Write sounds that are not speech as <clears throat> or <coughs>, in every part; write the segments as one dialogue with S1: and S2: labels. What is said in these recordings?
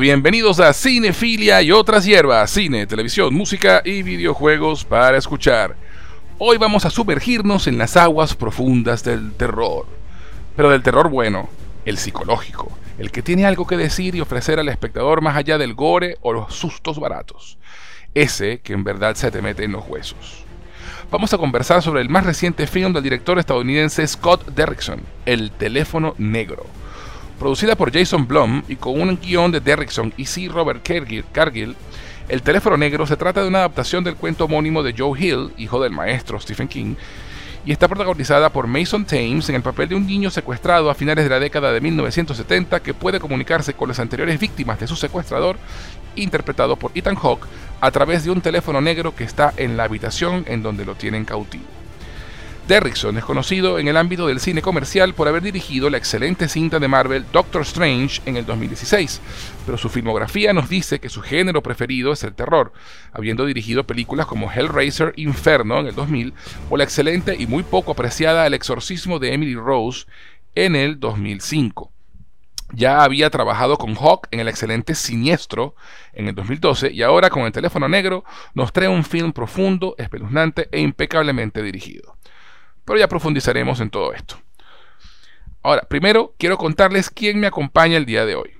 S1: Bienvenidos a Cinefilia y otras hierbas, cine, televisión, música y videojuegos para escuchar. Hoy vamos a sumergirnos en las aguas profundas del terror. Pero del terror bueno, el psicológico, el que tiene algo que decir y ofrecer al espectador más allá del gore o los sustos baratos. Ese que en verdad se te mete en los huesos. Vamos a conversar sobre el más reciente film del director estadounidense Scott Derrickson, El teléfono negro Producida por Jason Blum y con un guion de Derrickson y C. Robert Cargill, El teléfono negro se trata de una adaptación del cuento homónimo de Joe Hill, hijo del maestro Stephen King, y está protagonizada por Mason Thames en el papel de un niño secuestrado a finales de la década de 1970 que puede comunicarse con las anteriores víctimas de su secuestrador, interpretado por Ethan Hawke, a través de un teléfono negro que está en la habitación en donde lo tienen cautivo. Derrickson es conocido en el ámbito del cine comercial por haber dirigido la excelente cinta de Marvel Doctor Strange en el 2016, pero su filmografía nos dice que su género preferido es el terror, habiendo dirigido películas como Hellraiser Inferno en el 2000 o la excelente y muy poco apreciada El exorcismo de Emily Rose en el 2005. Ya había trabajado con Hawk en el excelente Siniestro en el 2012 y ahora con el teléfono negro nos trae un film profundo, espeluznante e impecablemente dirigido pero ya profundizaremos en todo esto. Ahora, primero quiero contarles quién me acompaña el día de hoy.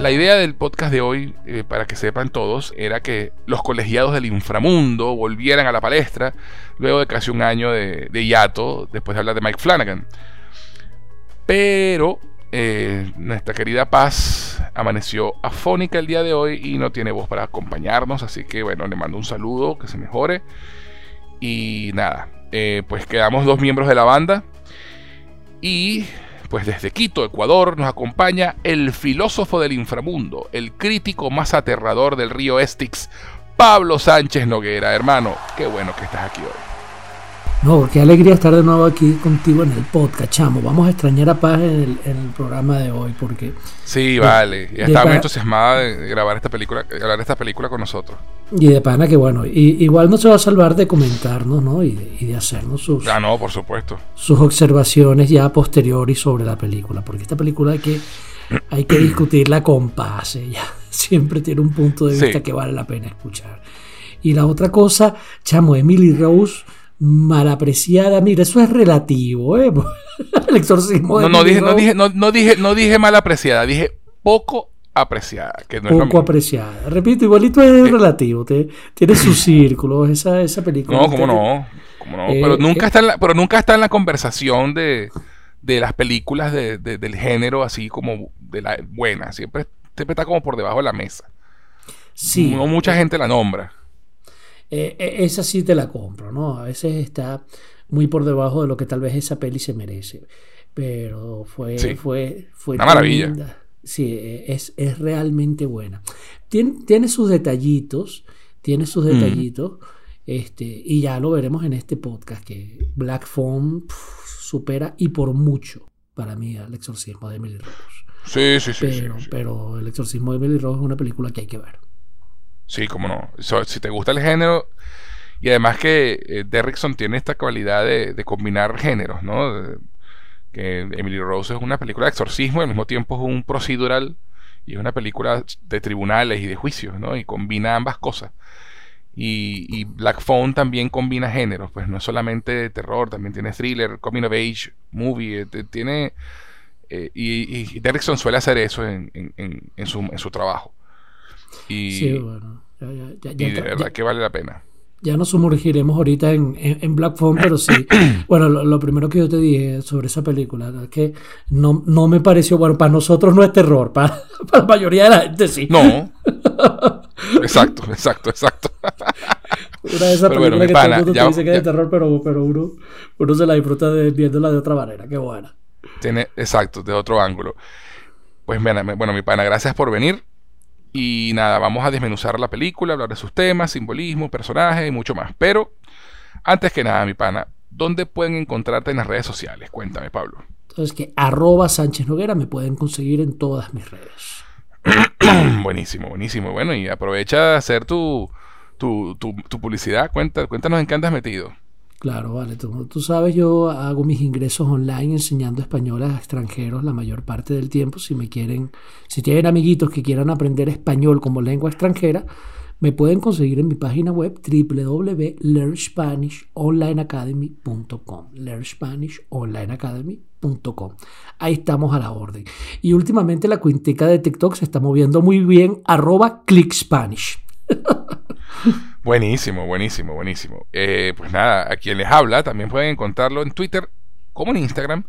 S1: La idea del podcast de hoy, eh, para que sepan todos, era que los colegiados del inframundo volvieran a la palestra luego de casi un año de, de hiato, después de hablar de Mike Flanagan. Pero eh, nuestra querida Paz amaneció afónica el día de hoy y no tiene voz para acompañarnos, así que bueno, le mando un saludo, que se mejore. Y nada, eh, pues quedamos dos miembros de la banda. Y pues desde Quito, Ecuador, nos acompaña el filósofo del inframundo, el crítico más aterrador del río Estix, Pablo Sánchez Noguera. Hermano, qué bueno que estás aquí hoy.
S2: No, qué alegría estar de nuevo aquí contigo en el podcast, chamo. Vamos a extrañar a Paz en el, programa de hoy porque...
S1: Sí, vale. Ya estaba muy entusiasmada de grabar esta película, grabar esta película con nosotros.
S2: Y de pana que bueno, y, igual no se va a salvar de comentarnos, ¿no? Y de, hacernos sus...
S1: Ah, no, por supuesto.
S2: Sus observaciones ya posteriori sobre la película, porque esta película hay que, hay que discutirla con Paz. Ella <laughs> siempre tiene un punto de vista que vale la pena escuchar. Y la otra cosa, chamo, Emily Rose mal apreciada. Mira, eso es relativo, ¿eh? <laughs> El exorcismo.
S1: No, no, dije, no, dije, no, dije, no dije mal apreciada, dije poco apreciada. Que no
S2: poco apreciada. Repito, igualito es eh. relativo. tiene su círculo esa, esa película.
S1: No, cómo no. no. Eh, pero, nunca eh. está en la, pero nunca está en la conversación de, de las películas de, del género, así como de la buena. Siempre, siempre está como por debajo de la mesa. Sí. No mucha gente la nombra.
S2: Eh, eh, esa sí te la compro, ¿no? A veces está muy por debajo de lo que tal vez esa peli se merece. Pero fue, fue, fue
S1: una maravilla.
S2: Sí, e, es, es realmente buena. Tiene, tiene, sus detallitos, tiene sus detallitos, este, y ya lo veremos en este podcast, que Black Phone supera y por mucho para mí el exorcismo de Emily Rose.
S1: Sí, sí, sí.
S2: Pero,
S1: sí,
S2: pero el exorcismo de Emily Rose es una película que hay que ver.
S1: Sí, como no. si te gusta el género, y además que eh, Derrickson tiene esta cualidad de, combinar géneros, ¿no? que Emily Rose es una película de exorcismo y al mismo tiempo es un procedural y es una película de tribunales y de juicios, ¿no? Y combina ambas cosas. Y, Black Phone también combina géneros, pues no es solamente terror, también tiene thriller, coming of age, movie, eh, tiene... Eh, y, y, Derrickson suele hacer eso en su trabajo. Y, sí, bueno. Ya, y de verdad que vale la pena.
S2: Ya nos sumergiremos ahorita en, en, Black Phone, pero sí. <clears throat> bueno, lo, primero que yo te dije sobre esa película es que no, no me pareció, bueno, para nosotros no es terror, para, <laughs> la mayoría de la gente sí.
S1: No. <laughs> exacto, exacto, exacto.
S2: Una de esas películas que todo el mundo te dice que es de terror, pero, pero uno, uno se la disfruta de, viéndola de otra manera. Qué buena.
S1: Tiene, exacto, de otro ángulo. Pues bueno, mi pana, gracias por venir. Y nada, vamos a desmenuzar la película, hablar de sus temas, simbolismo, personajes y mucho más. Pero, antes que nada, mi pana, ¿dónde pueden encontrarte en las redes sociales? Cuéntame, Pablo.
S2: Entonces, que arroba Sánchez Noguera me pueden conseguir en todas mis redes. <clears throat>
S1: buenísimo, buenísimo. Bueno, y aprovecha de hacer tu, tu, tu, publicidad. cuéntanos en qué andas metido.
S2: Claro, vale. Tú, tú, sabes, yo hago mis ingresos online enseñando español a extranjeros la mayor parte del tiempo. Si me quieren, si tienen amiguitos que quieran aprender español como lengua extranjera, me pueden conseguir en mi página web www.learnspanishonlineacademy.com. learnspanishonlineacademy.com. Ahí estamos a la orden. Y últimamente la cuinteca de TikTok se está moviendo muy bien. Arroba ClickSpanish. <laughs>
S1: Buenísimo, buenísimo, buenísimo. Eh, pues nada, a quien les habla también pueden encontrarlo en Twitter como en Instagram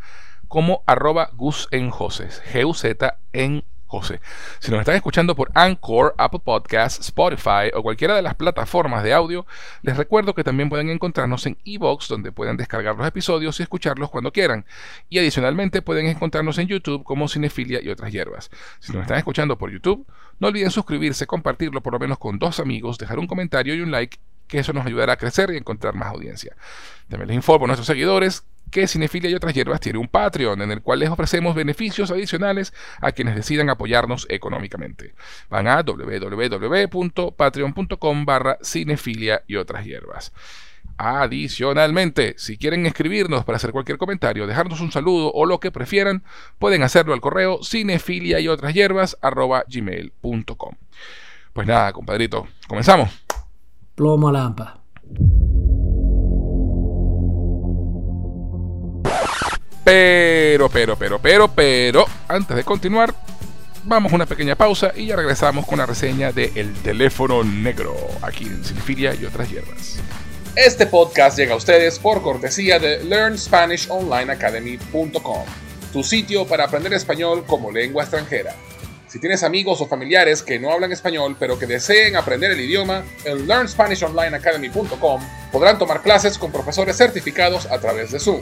S1: como arroba Gus en Joses, G-U-Z en José. Si nos están escuchando por Anchor, Apple Podcasts, Spotify o cualquiera de las plataformas de audio, les recuerdo que también pueden encontrarnos en Evox, donde pueden descargar los episodios y escucharlos cuando quieran. Y adicionalmente pueden encontrarnos en YouTube como Cinefilia y otras hierbas. Si nos están escuchando por YouTube, no olviden suscribirse, compartirlo por lo menos con dos amigos, dejar un comentario y un like, que eso nos ayudará a crecer y encontrar más audiencia. También les informo a nuestros seguidores que Cinefilia y otras hierbas tiene un Patreon en el cual les ofrecemos beneficios adicionales a quienes decidan apoyarnos económicamente. Van a www.patreon.com barra cinefilia y otras hierbas. Adicionalmente, si quieren escribirnos para hacer cualquier comentario, dejarnos un saludo o lo que prefieran, pueden hacerlo al correo cinefilia y otras hierbas. Pues nada, compadrito, comenzamos.
S2: Plomo a lampa.
S1: Pero, pero, pero, pero, pero, antes de continuar, vamos a una pequeña pausa y ya regresamos con la reseña de El teléfono negro, aquí en Cinefilia y otras hierbas. Este podcast llega a ustedes por cortesía de LearnSpanishOnlineAcademy.com, tu sitio para aprender español como lengua extranjera. Si tienes amigos o familiares que no hablan español pero que deseen aprender el idioma, en LearnSpanishOnlineAcademy.com podrán tomar clases con profesores certificados a través de Zoom.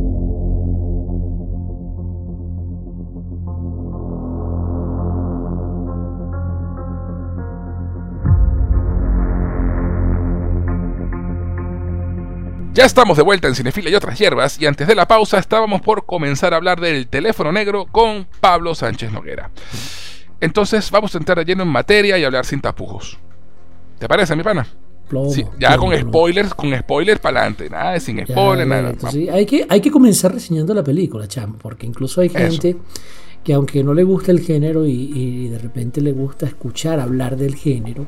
S1: Ya estamos de vuelta en Cinefilia y otras hierbas y antes de la pausa estábamos por comenzar a hablar del teléfono negro con Pablo Sánchez Noguera. Entonces vamos a entrar lleno en materia y hablar sin tapujos. ¿Te parece, mi pana? sí, ya con spoilers, con spoilers para adelante, nada de sin spoilers, nada.
S2: Hay, que, hay que comenzar reseñando la película, chamo, porque incluso hay gente que aunque no le gusta el género y, de repente le gusta escuchar hablar del género,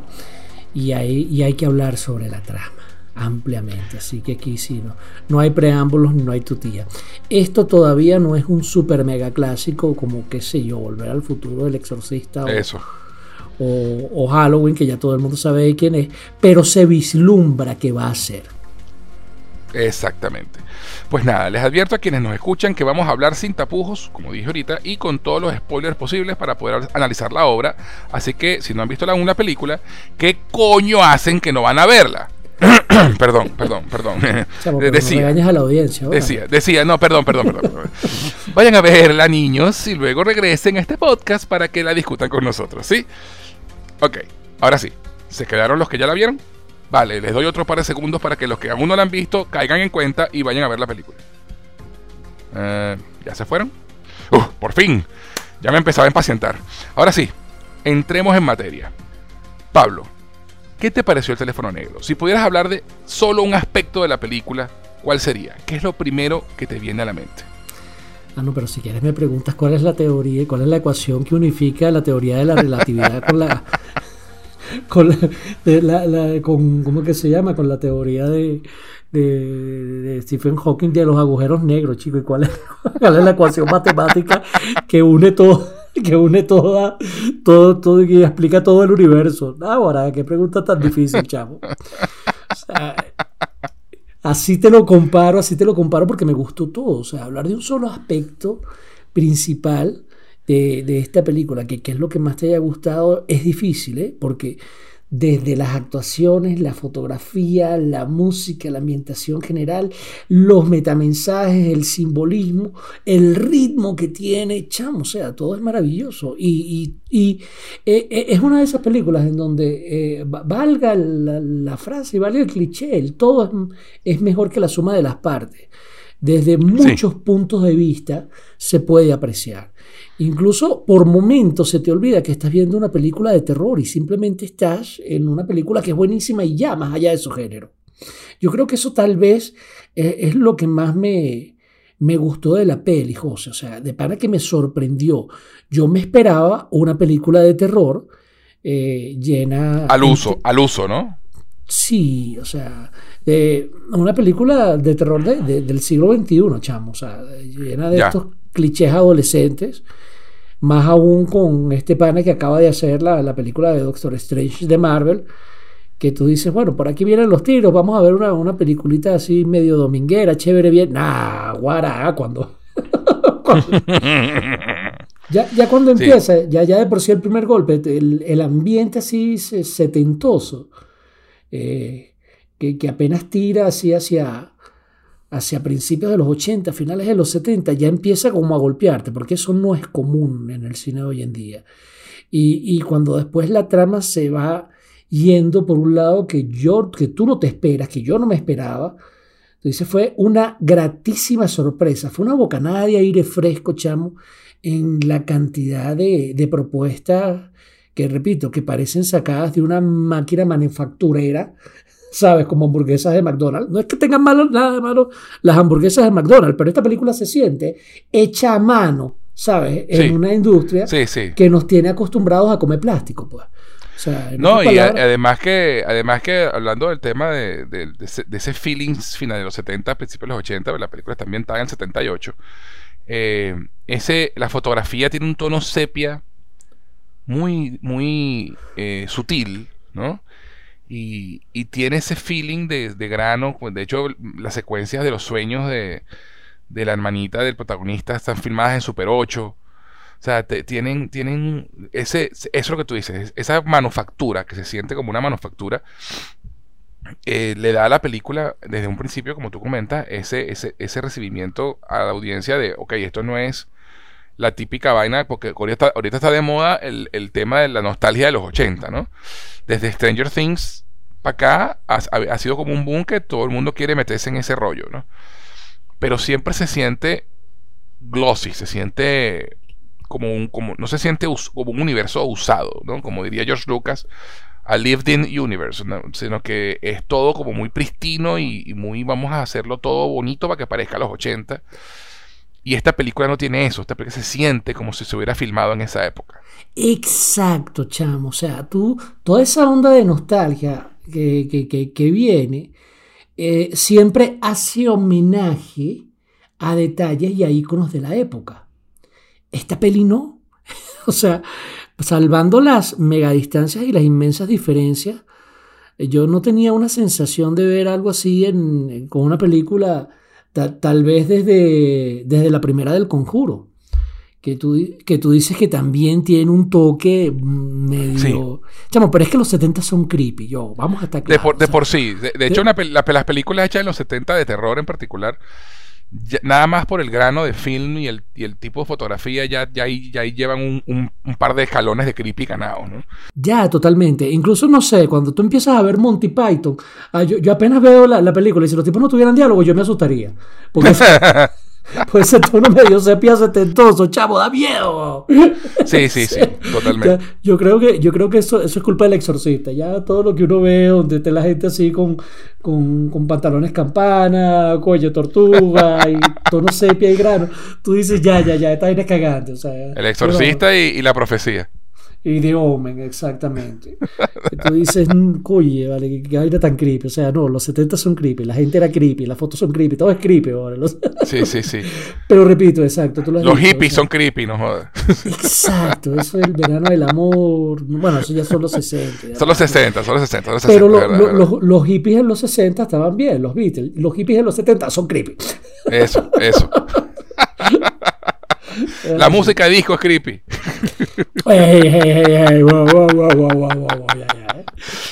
S2: y hay, y hay que hablar sobre la trama ampliamente. Así que aquí sí, no, no hay preámbulos, no hay tutía. Esto todavía no es un super mega clásico como, qué sé yo, Volver al futuro del exorcista. O,
S1: Eso.
S2: O, Halloween, que ya todo el mundo sabe quién es, pero se vislumbra que va a ser.
S1: Exactamente. Pues nada, les advierto a quienes nos escuchan que vamos a hablar sin tapujos, como dije ahorita, y con todos los spoilers posibles para poder analizar la obra. Así que si no han visto la, una película, ¿qué coño hacen que no van a verla? <coughs> perdón, perdón, perdón. <laughs>
S2: decía, a la audiencia.
S1: Decía, decía, no, perdón, perdón, perdón. <laughs> Vayan a verla, niños, y luego regresen a este podcast para que la discutan con nosotros, ¿sí? Ok, ahora sí. ¿Se quedaron los que ya la vieron? Vale, les doy otro par de segundos para que los que aún no la han visto caigan en cuenta y vayan a ver la película. Eh, ¿Ya se fueron? Uh, por fin. Ya me empezaba a impacientar. Ahora sí, entremos en materia. Pablo, ¿Qué te pareció el teléfono negro? Si pudieras hablar de solo un aspecto de la película, ¿cuál sería? ¿Qué es lo primero que te viene a la mente?
S2: Ah, no, pero si quieres me preguntas cuál es la teoría, cuál es la ecuación que unifica la teoría de la relatividad con la <laughs> con la, con cómo que se llama con la teoría de, de, Stephen Hawking de los agujeros negros, chico, y cuál es, <laughs> cuál es la ecuación matemática que une todo <laughs> que une toda, todo, todo y explica todo el universo. Ahora, qué pregunta tan difícil, chavo. así te lo comparo, así te lo comparo porque me gustó todo. O sea, hablar de un solo aspecto principal de, de esta película, que, que, es lo que más te haya gustado, es difícil, ¿eh? Porque desde las actuaciones, la fotografía, la música, la ambientación general, los metamensajes, el simbolismo, el ritmo que tiene, chamo, o sea, todo es maravilloso. Y, eh, eh, es una de esas películas en donde eh, valga la, frase, valga el cliché, el todo es, mejor que la suma de las partes. Desde muchos puntos de vista se puede apreciar. Incluso por momentos se te olvida que estás viendo una película de terror y simplemente estás en una película que es buenísima y ya, más allá de su género. Yo creo que eso tal vez eh, es lo que más me, me gustó de la peli, José. O sea, de para que me sorprendió. Yo me esperaba una película de terror eh, llena...
S1: Al uso, al uso, ¿no?
S2: Sí, o sea, una película de terror del siglo XXI, chamo. O sea, llena de estos clichés adolescentes más aún con este pana que acaba de hacer la, la, película de Doctor Strange de Marvel, que tú dices, bueno, por aquí vienen los tiros, vamos a ver una, una peliculita así medio dominguera, chévere, bien. Nah, guara, cuando... <laughs> ya, ya cuando empieza, ya, ya de por sí el primer golpe, el, el ambiente así setentoso, eh, que, que apenas tira así hacia hacia principios de los 80, finales de los 70, ya empieza como a golpearte, porque eso no es común en el cine de hoy en día. Y, cuando después la trama se va yendo por un lado que, yo, que tú no te esperas, que yo no me esperaba, entonces fue una gratísima sorpresa, fue una bocanada de aire fresco, chamo, en la cantidad de, de propuestas que, repito, que parecen sacadas de una máquina manufacturera ¿sabes? Como hamburguesas de McDonald's. No es que tengan malo, nada de malo las hamburguesas de McDonald's, pero esta película se siente hecha a mano, ¿sabes? En una industria que nos tiene acostumbrados a comer plástico, pues.
S1: no, y además que, además que hablando del tema de, de, ese, feelings final de los 70, principios de los 80, la película también está en el 78. Eh, ese, la fotografía tiene un tono sepia muy, muy eh, sutil, ¿no? Y, tiene ese feeling de, grano. Pues, de hecho, las secuencias de los sueños de, la hermanita del protagonista están filmadas en Super 8. O sea, tienen, tienen ese, eso es lo que tú dices, esa manufactura que se siente como una manufactura, eh, le da a la película desde un principio, como tú comentas, ese, ese, ese recibimiento a la audiencia de, ok, esto no es la típica vaina, porque ahorita, ahorita está de moda el, el tema de la nostalgia de los 80, ¿no? Desde Stranger Things para acá ha, sido como un boom que todo el mundo quiere meterse en ese rollo, ¿no? Pero siempre se siente glossy, se siente como un, como, no se siente como un universo usado, ¿no? Como diría George Lucas, a lived in universe, sino que es todo como muy pristino y, muy vamos a hacerlo todo bonito para que parezca los 80. Y esta película no tiene eso, esta película se siente como si se hubiera filmado en esa época.
S2: Exacto, chamo. O sea, tú, toda esa onda de nostalgia que, que, viene, eh, siempre hace homenaje a detalles y a íconos de la época. Esta peli no. <laughs> o sea, salvando las megadistancias y las inmensas diferencias, yo no tenía una sensación de ver algo así en, con una película, tal vez desde, desde la primera del conjuro. Que tú, que tú dices que también tiene un toque medio. Chamo, pero es que los 70 son creepy. Yo, vamos a estar
S1: De por, de por sí. De, hecho, una, las películas hechas en los 70 de terror en particular nada más por el grano de film y el, y el tipo de fotografía, ya, ya, ahí, ya ahí llevan un, un, par de escalones de creepy ganados, ¿no?
S2: Ya, totalmente. Incluso, no sé, cuando tú empiezas a ver Monty Python, ah, yo, yo, apenas veo la, la, película y si los tipos no tuvieran diálogo, yo me asustaría. Porque <laughs> <laughs> Pues ese tono medio sepia setentoso, chavo, da miedo.
S1: Sí, sí, sí, <laughs> totalmente.
S2: yo creo que, yo creo que eso, eso es culpa del exorcista. Ya todo lo que uno ve, donde está la gente así con, con, con pantalones campana, cuello tortuga <laughs> y tono sepia y grano, tú dices, ya, ya, ya, está bien cagante. O sea,
S1: el exorcista y, y la profecía.
S2: Y de Omen, exactamente. tú dices, oye, mm, vale, que vaina tan creepy. O sea, no, los 70 son creepy, la gente era creepy, las fotos son creepy, todo es creepy ahora. <laughs>
S1: Sí, sí, sí.
S2: Pero repito, exacto.
S1: los hippies son creepy, no jodas.
S2: Exacto, eso es el verano del amor. Bueno, eso ya son los 60.
S1: Son los 60, son los 60. Los
S2: 60 Pero Los, los hippies en los 60 estaban bien, los Beatles. Los hippies en los 70 son creepy.
S1: Eso, eso. La música de disco es creepy.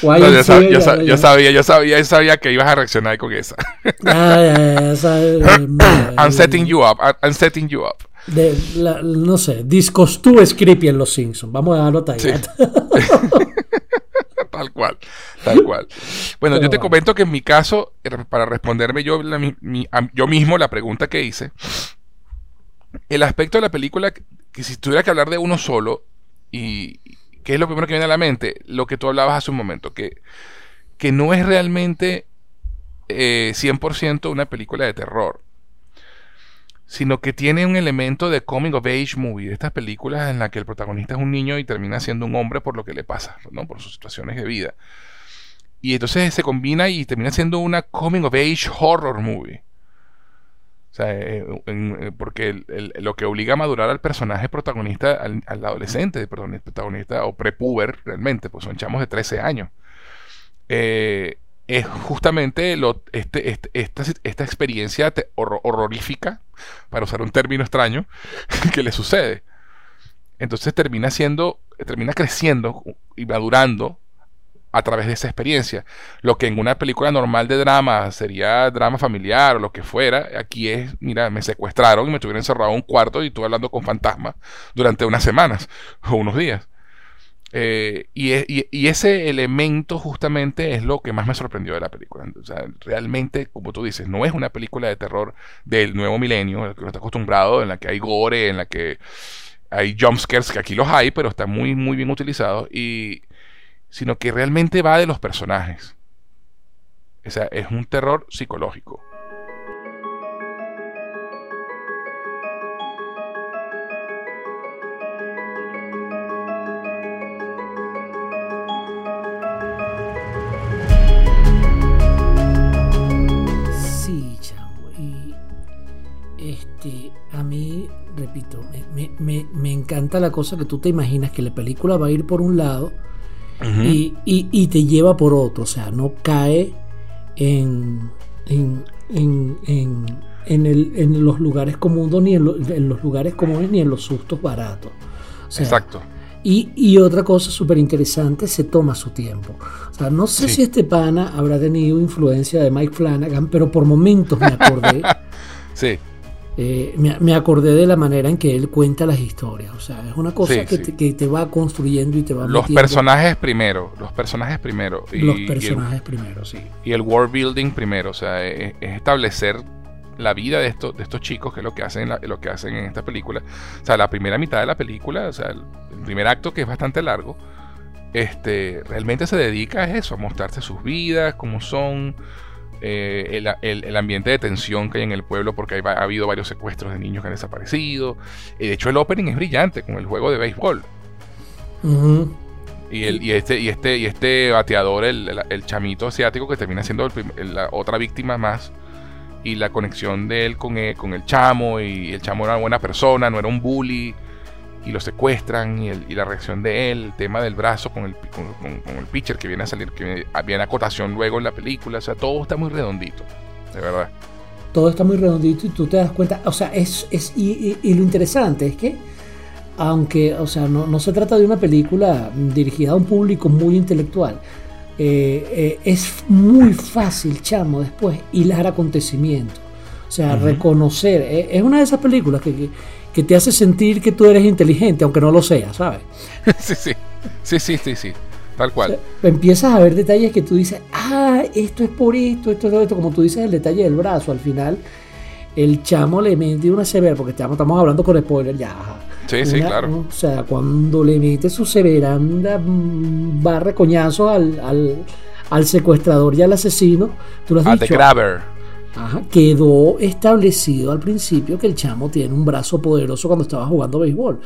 S1: yo, sabía, yo sabía, yo sabía que ibas a reaccionar con esa. I'm setting you up. I'm setting you up.
S2: De, no sé, discos tú es creepy en Los Simpsons. Vamos a darlo ahí. <laughs> <laughs>
S1: tal cual, tal cual. Bueno, yo te comento que en mi caso, para responderme yo, yo mismo la pregunta que hice, el aspecto de la película, que si tuviera que hablar de uno solo, y ¿qué es lo primero que viene a la mente? Lo que tú hablabas hace un momento, que, que no es realmente 100% eh, una película de terror, sino que tiene un elemento de coming of age movie, de estas películas en las que el protagonista es un niño y termina siendo un hombre por lo que le pasa, ¿no? por sus situaciones de vida. Y entonces se combina y termina siendo una coming of age horror movie. O sea, eh, eh, porque lo que obliga a madurar al personaje protagonista, al, adolescente, perdón, el protagonista o prepuber realmente, pues son chamos de 13 años, eh, es justamente lo, este, este esta, experiencia horrorífica, para usar un término extraño, <laughs> que le sucede. Entonces termina siendo, termina creciendo y madurando a través de esa experiencia. Lo que en una película normal de drama sería drama familiar o lo que fuera, aquí es, mira, me secuestraron y me tuvieron encerrado en un cuarto y estuve hablando con fantasmas durante unas semanas <laughs> o unos días. Eh, y, ese elemento justamente es lo que más me sorprendió de la película. Realmente, como tú dices, no es una película de terror del nuevo milenio, el que uno está acostumbrado, en la que hay gore, en la que hay jumpscares, que aquí los hay, pero está muy, muy bien utilizado Y, sino que realmente va de los personajes. O sea, es un terror psicológico.
S2: Sí, chamo. Y este, a mí, repito, me encanta la cosa que tú te imaginas que la película va a ir por un lado y, te lleva por otro, o sea, no cae en, en, en, los lugares comunes ni en, los lugares comunes ni en los sustos baratos.
S1: Exacto.
S2: Y, otra cosa súper interesante, se toma su tiempo. O sea, no sé si este pana habrá tenido influencia de Mike Flanagan, pero por momentos me acordé. <laughs>
S1: sí.
S2: Eh, me, acordé de la manera en que él cuenta las historias. O sea, es una cosa que, Te, va construyendo y te va
S1: Los personajes primero, los personajes primero.
S2: Y, los personajes primero, sí.
S1: Y el world building primero, o sea, es, establecer la vida de estos, de estos chicos, que es lo que hacen lo que hacen en esta película. O sea, la primera mitad de la película, o sea, el, primer acto que es bastante largo, este, realmente se dedica a eso, a mostrarse sus vidas, cómo son, eh, el, ambiente de tensión que hay en el pueblo porque ha habido varios secuestros de niños que han desaparecido. de hecho, el opening es brillante con el juego de béisbol. y, el, y, este, y, este, y este bateador, el, chamito asiático que termina siendo la otra víctima más. Y la conexión de él con el, con el chamo. Y el chamo era una buena persona, no era un bully y lo secuestran y, la reacción de él, el tema del brazo con el, con, el pitcher que viene a salir, que viene a acotación luego en la película, o sea, todo está muy redondito, de verdad.
S2: Todo está muy redondito y tú te das cuenta, o sea, es, es y, lo interesante es que, aunque, o sea, no, se trata de una película dirigida a un público muy intelectual, eh, eh, es muy fácil, chamo, después hilar acontecimientos. O sea, reconocer. Eh, es una de esas películas que que te hace sentir que tú eres inteligente, aunque no lo seas, ¿sabes? <laughs>
S1: sí, sí, sí, sí, sí, sí, tal cual.
S2: empiezas a ver detalles que tú dices, ah, esto es por esto, esto es por esto, como tú dices el detalle del brazo, al final el chamo le mete una severa, porque estamos, estamos hablando con spoiler ya.
S1: Sí, sí, claro.
S2: O sea, cuando le mete su severanda mm, barra coñazo al, al, al secuestrador y al asesino, tú lo has dicho. Quedó establecido al principio que el chamo tiene un brazo poderoso cuando estaba jugando béisbol.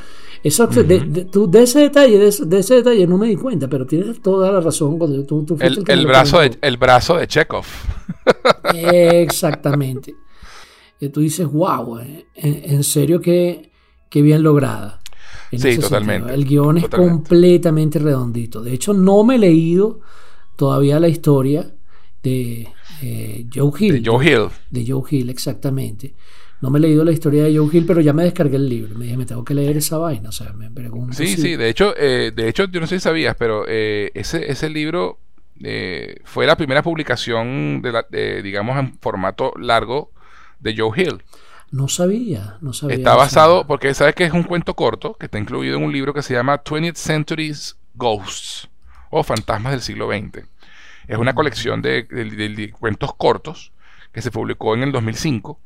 S2: Eso, de, ese detalle, de ese, detalle no me di cuenta, pero tienes toda la razón cuando tú,
S1: el, brazo de, el brazo de Chekhov.
S2: Exactamente. Y tú dices, wow, eh, en, serio que, bien lograda.
S1: sí, totalmente.
S2: El guion es completamente redondito. De hecho, no me he leído todavía la historia de eh, Joe Hill.
S1: De Joe Hill.
S2: De Joe Hill, exactamente. No me he leído la historia de Joe Hill, pero ya me descargué el libro. Me dije, me tengo que leer esa vaina. O sea, me pregunto.
S1: Sí, sí, de hecho, eh, de hecho, yo no sé si sabías, pero eh, ese, ese libro fue la primera publicación, de, la, digamos, en formato largo de Joe Hill.
S2: No sabía, no sabía.
S1: Está basado, porque sabes que es un cuento corto que está incluido en un libro que se llama 20th Century's Ghosts o Fantasmas del siglo XX. Es una colección de, cuentos cortos que se publicó en el 2005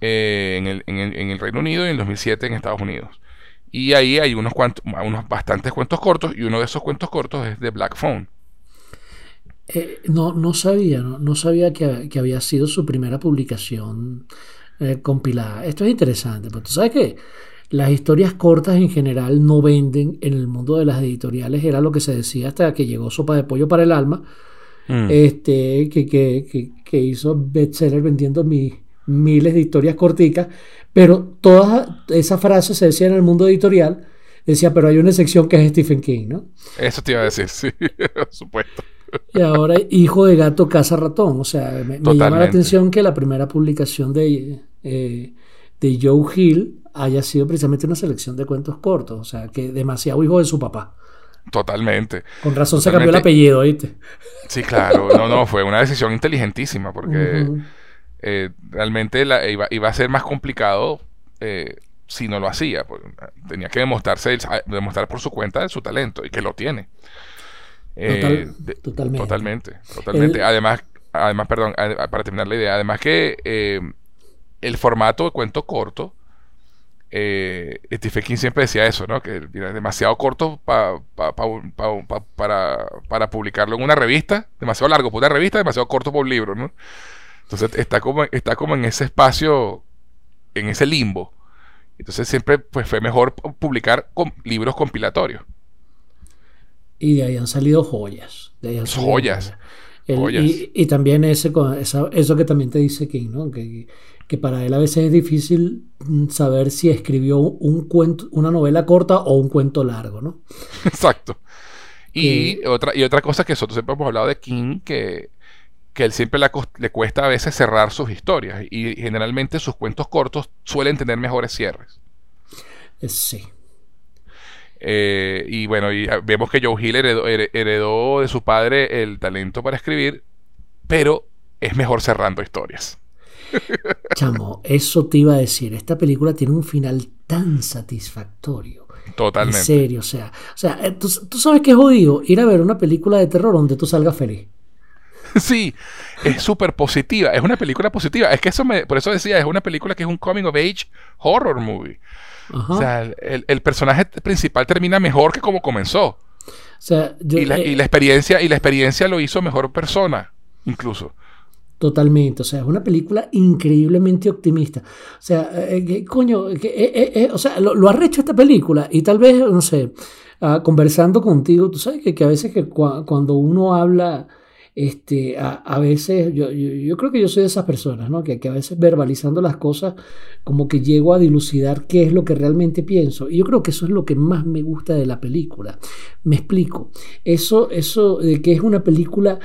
S1: eh, en, el, en, el, Reino Unido y en el 2007 en Estados Unidos. Y ahí hay unos, cuantos, unos bastantes cuentos cortos y uno de esos cuentos cortos es de Black Phone.
S2: Eh, no, no sabía, no, sabía que, había sido su primera publicación eh, compilada. Esto es interesante, porque sabes que las historias cortas en general no venden en el mundo de las editoriales, era lo que se decía hasta que llegó Sopa de Pollo para el Alma, mm. este, que, que, que, hizo bestseller vendiendo miles de historias corticas, pero todas esas frases se decían en el mundo editorial, decía, pero hay una sección que es Stephen King, ¿no?
S1: Eso te iba a decir, <laughs> sí, por supuesto.
S2: Y ahora, hijo de gato, casa ratón. O sea, me, llama la atención que la primera publicación de, eh, de Joe Hill haya sido precisamente una selección de cuentos cortos, o sea, que demasiado hijo de su papá.
S1: Totalmente.
S2: Con razón se cambió el apellido, ¿viste?
S1: Sí, claro. No, no, fue una decisión inteligentísima porque eh, realmente iba, a ser más complicado eh, si no lo hacía. tenía que demostrarse, demostrar por su cuenta su talento y que lo tiene.
S2: Eh, totalmente.
S1: Totalmente. Totalmente. Además, además, perdón, para terminar la idea, además que el formato de cuento corto eh, Stephen King siempre decía eso, ¿no? Que era demasiado corto para, para publicarlo en una revista, demasiado largo para una revista, demasiado corto para un libro, ¿no? Entonces está como, está como en ese espacio, en ese limbo. Entonces siempre pues, fue mejor publicar libros compilatorios.
S2: Y de ahí han salido joyas.
S1: joyas.
S2: Y, también ese, eso que también te dice King, ¿no? Que, que para él a veces es difícil mm, saber si escribió un cuento, una novela corta o un cuento largo, ¿no? <laughs>
S1: Exacto. Y, otra, y otra cosa que nosotros siempre hemos hablado de King, que, que él siempre le, cuesta a veces cerrar sus historias. Y generalmente sus cuentos cortos suelen tener mejores cierres.
S2: Eh, sí.
S1: Eh, y bueno, y ah, vemos que Joe Hill heredó de su padre el talento para escribir, pero es mejor cerrando historias.
S2: Chamo, eso te iba a decir. Esta película tiene un final tan satisfactorio.
S1: Totalmente.
S2: En serio, o sea, o sea eh, ¿tú, tú sabes que es jodido ir a ver una película de terror donde tú salgas feliz. <laughs>
S1: Sí, es súper positiva. Es una película positiva. Es que eso me. Por eso decía, es una película que es un coming of age horror movie. O sea, el, el, personaje principal termina mejor que como comenzó. O sea, y, la, y, la, experiencia, y la experiencia lo hizo mejor persona, incluso.
S2: Totalmente, o sea, es una película increíblemente optimista. O sea, eh, coño, eh, eh, o sea, lo, lo arrecho esta película y tal vez, no sé, uh, conversando contigo, tú sabes que, que a veces que cuando uno habla este, a, veces, yo, yo, creo que yo soy de esas personas, ¿no? Que, que, a veces verbalizando las cosas, como que llego a dilucidar qué es lo que realmente pienso. Y yo creo que eso es lo que más me gusta de la película. Me explico. Eso, eso de que es una película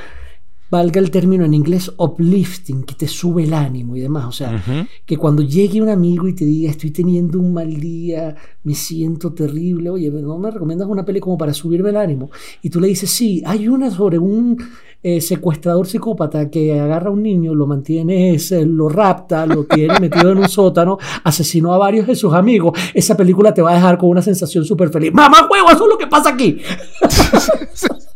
S2: valga el término en inglés, uplifting, que te sube el ánimo y demás. O sea, que cuando llegue un amigo y te diga, estoy teniendo un mal día, me siento terrible, oye, ¿no me recomiendas una peli como para subirme el ánimo? Y tú le dices, sí, hay una sobre un eh, secuestrador psicópata que agarra a un niño, lo mantiene, lo rapta, lo tiene <laughs> metido en un sótano, asesinó a varios de sus amigos. Esa película te va a dejar con una sensación súper feliz. ¡Mamá, huevo! Eso es lo que pasa aquí. <laughs>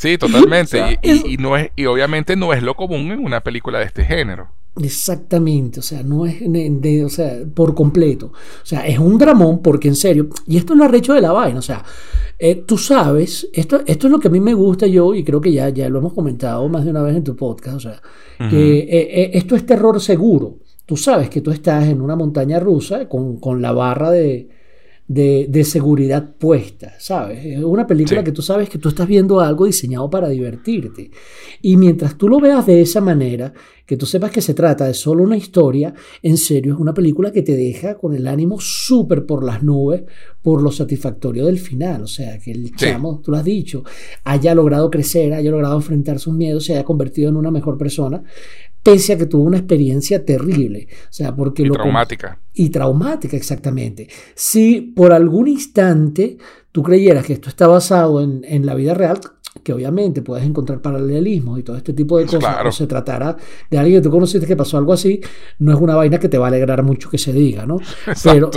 S1: Sí, totalmente. <laughs> y, no es, y obviamente no es lo común en una película de este género.
S2: Exactamente, o sea, no es de, o sea, por completo. O sea, es un dramón porque en serio, y esto es lo arrecho de la vaina, o sea, eh, tú sabes, esto, esto es lo que a mí me gusta yo y creo que ya, ya lo hemos comentado más de una vez en tu podcast, o sea, que eh, eh, esto es terror seguro. Tú sabes que tú estás en una montaña rusa con, con la barra de, de, seguridad puesta, ¿sabes? Es una película que tú sabes que tú estás viendo algo diseñado para divertirte. Y mientras tú lo veas de esa manera, que tú sepas que se trata de solo una historia, en serio, es una película que te deja con el ánimo súper por las nubes por lo satisfactorio del final. O sea, que el chamo, tú lo has dicho, haya logrado crecer, haya logrado enfrentar sus miedos, se haya convertido en una mejor persona pese a que tuvo una experiencia terrible. O sea, porque
S1: y
S2: lo
S1: traumática.
S2: Y traumática, exactamente. Si por algún instante tú creyeras que esto está basado en, en la vida real, que obviamente puedes encontrar paralelismos y todo este tipo de cosas, claro. o se tratará de alguien que tú conociste que pasó algo así, no es una vaina que te va a alegrar mucho que se diga, ¿no? <laughs> Pero,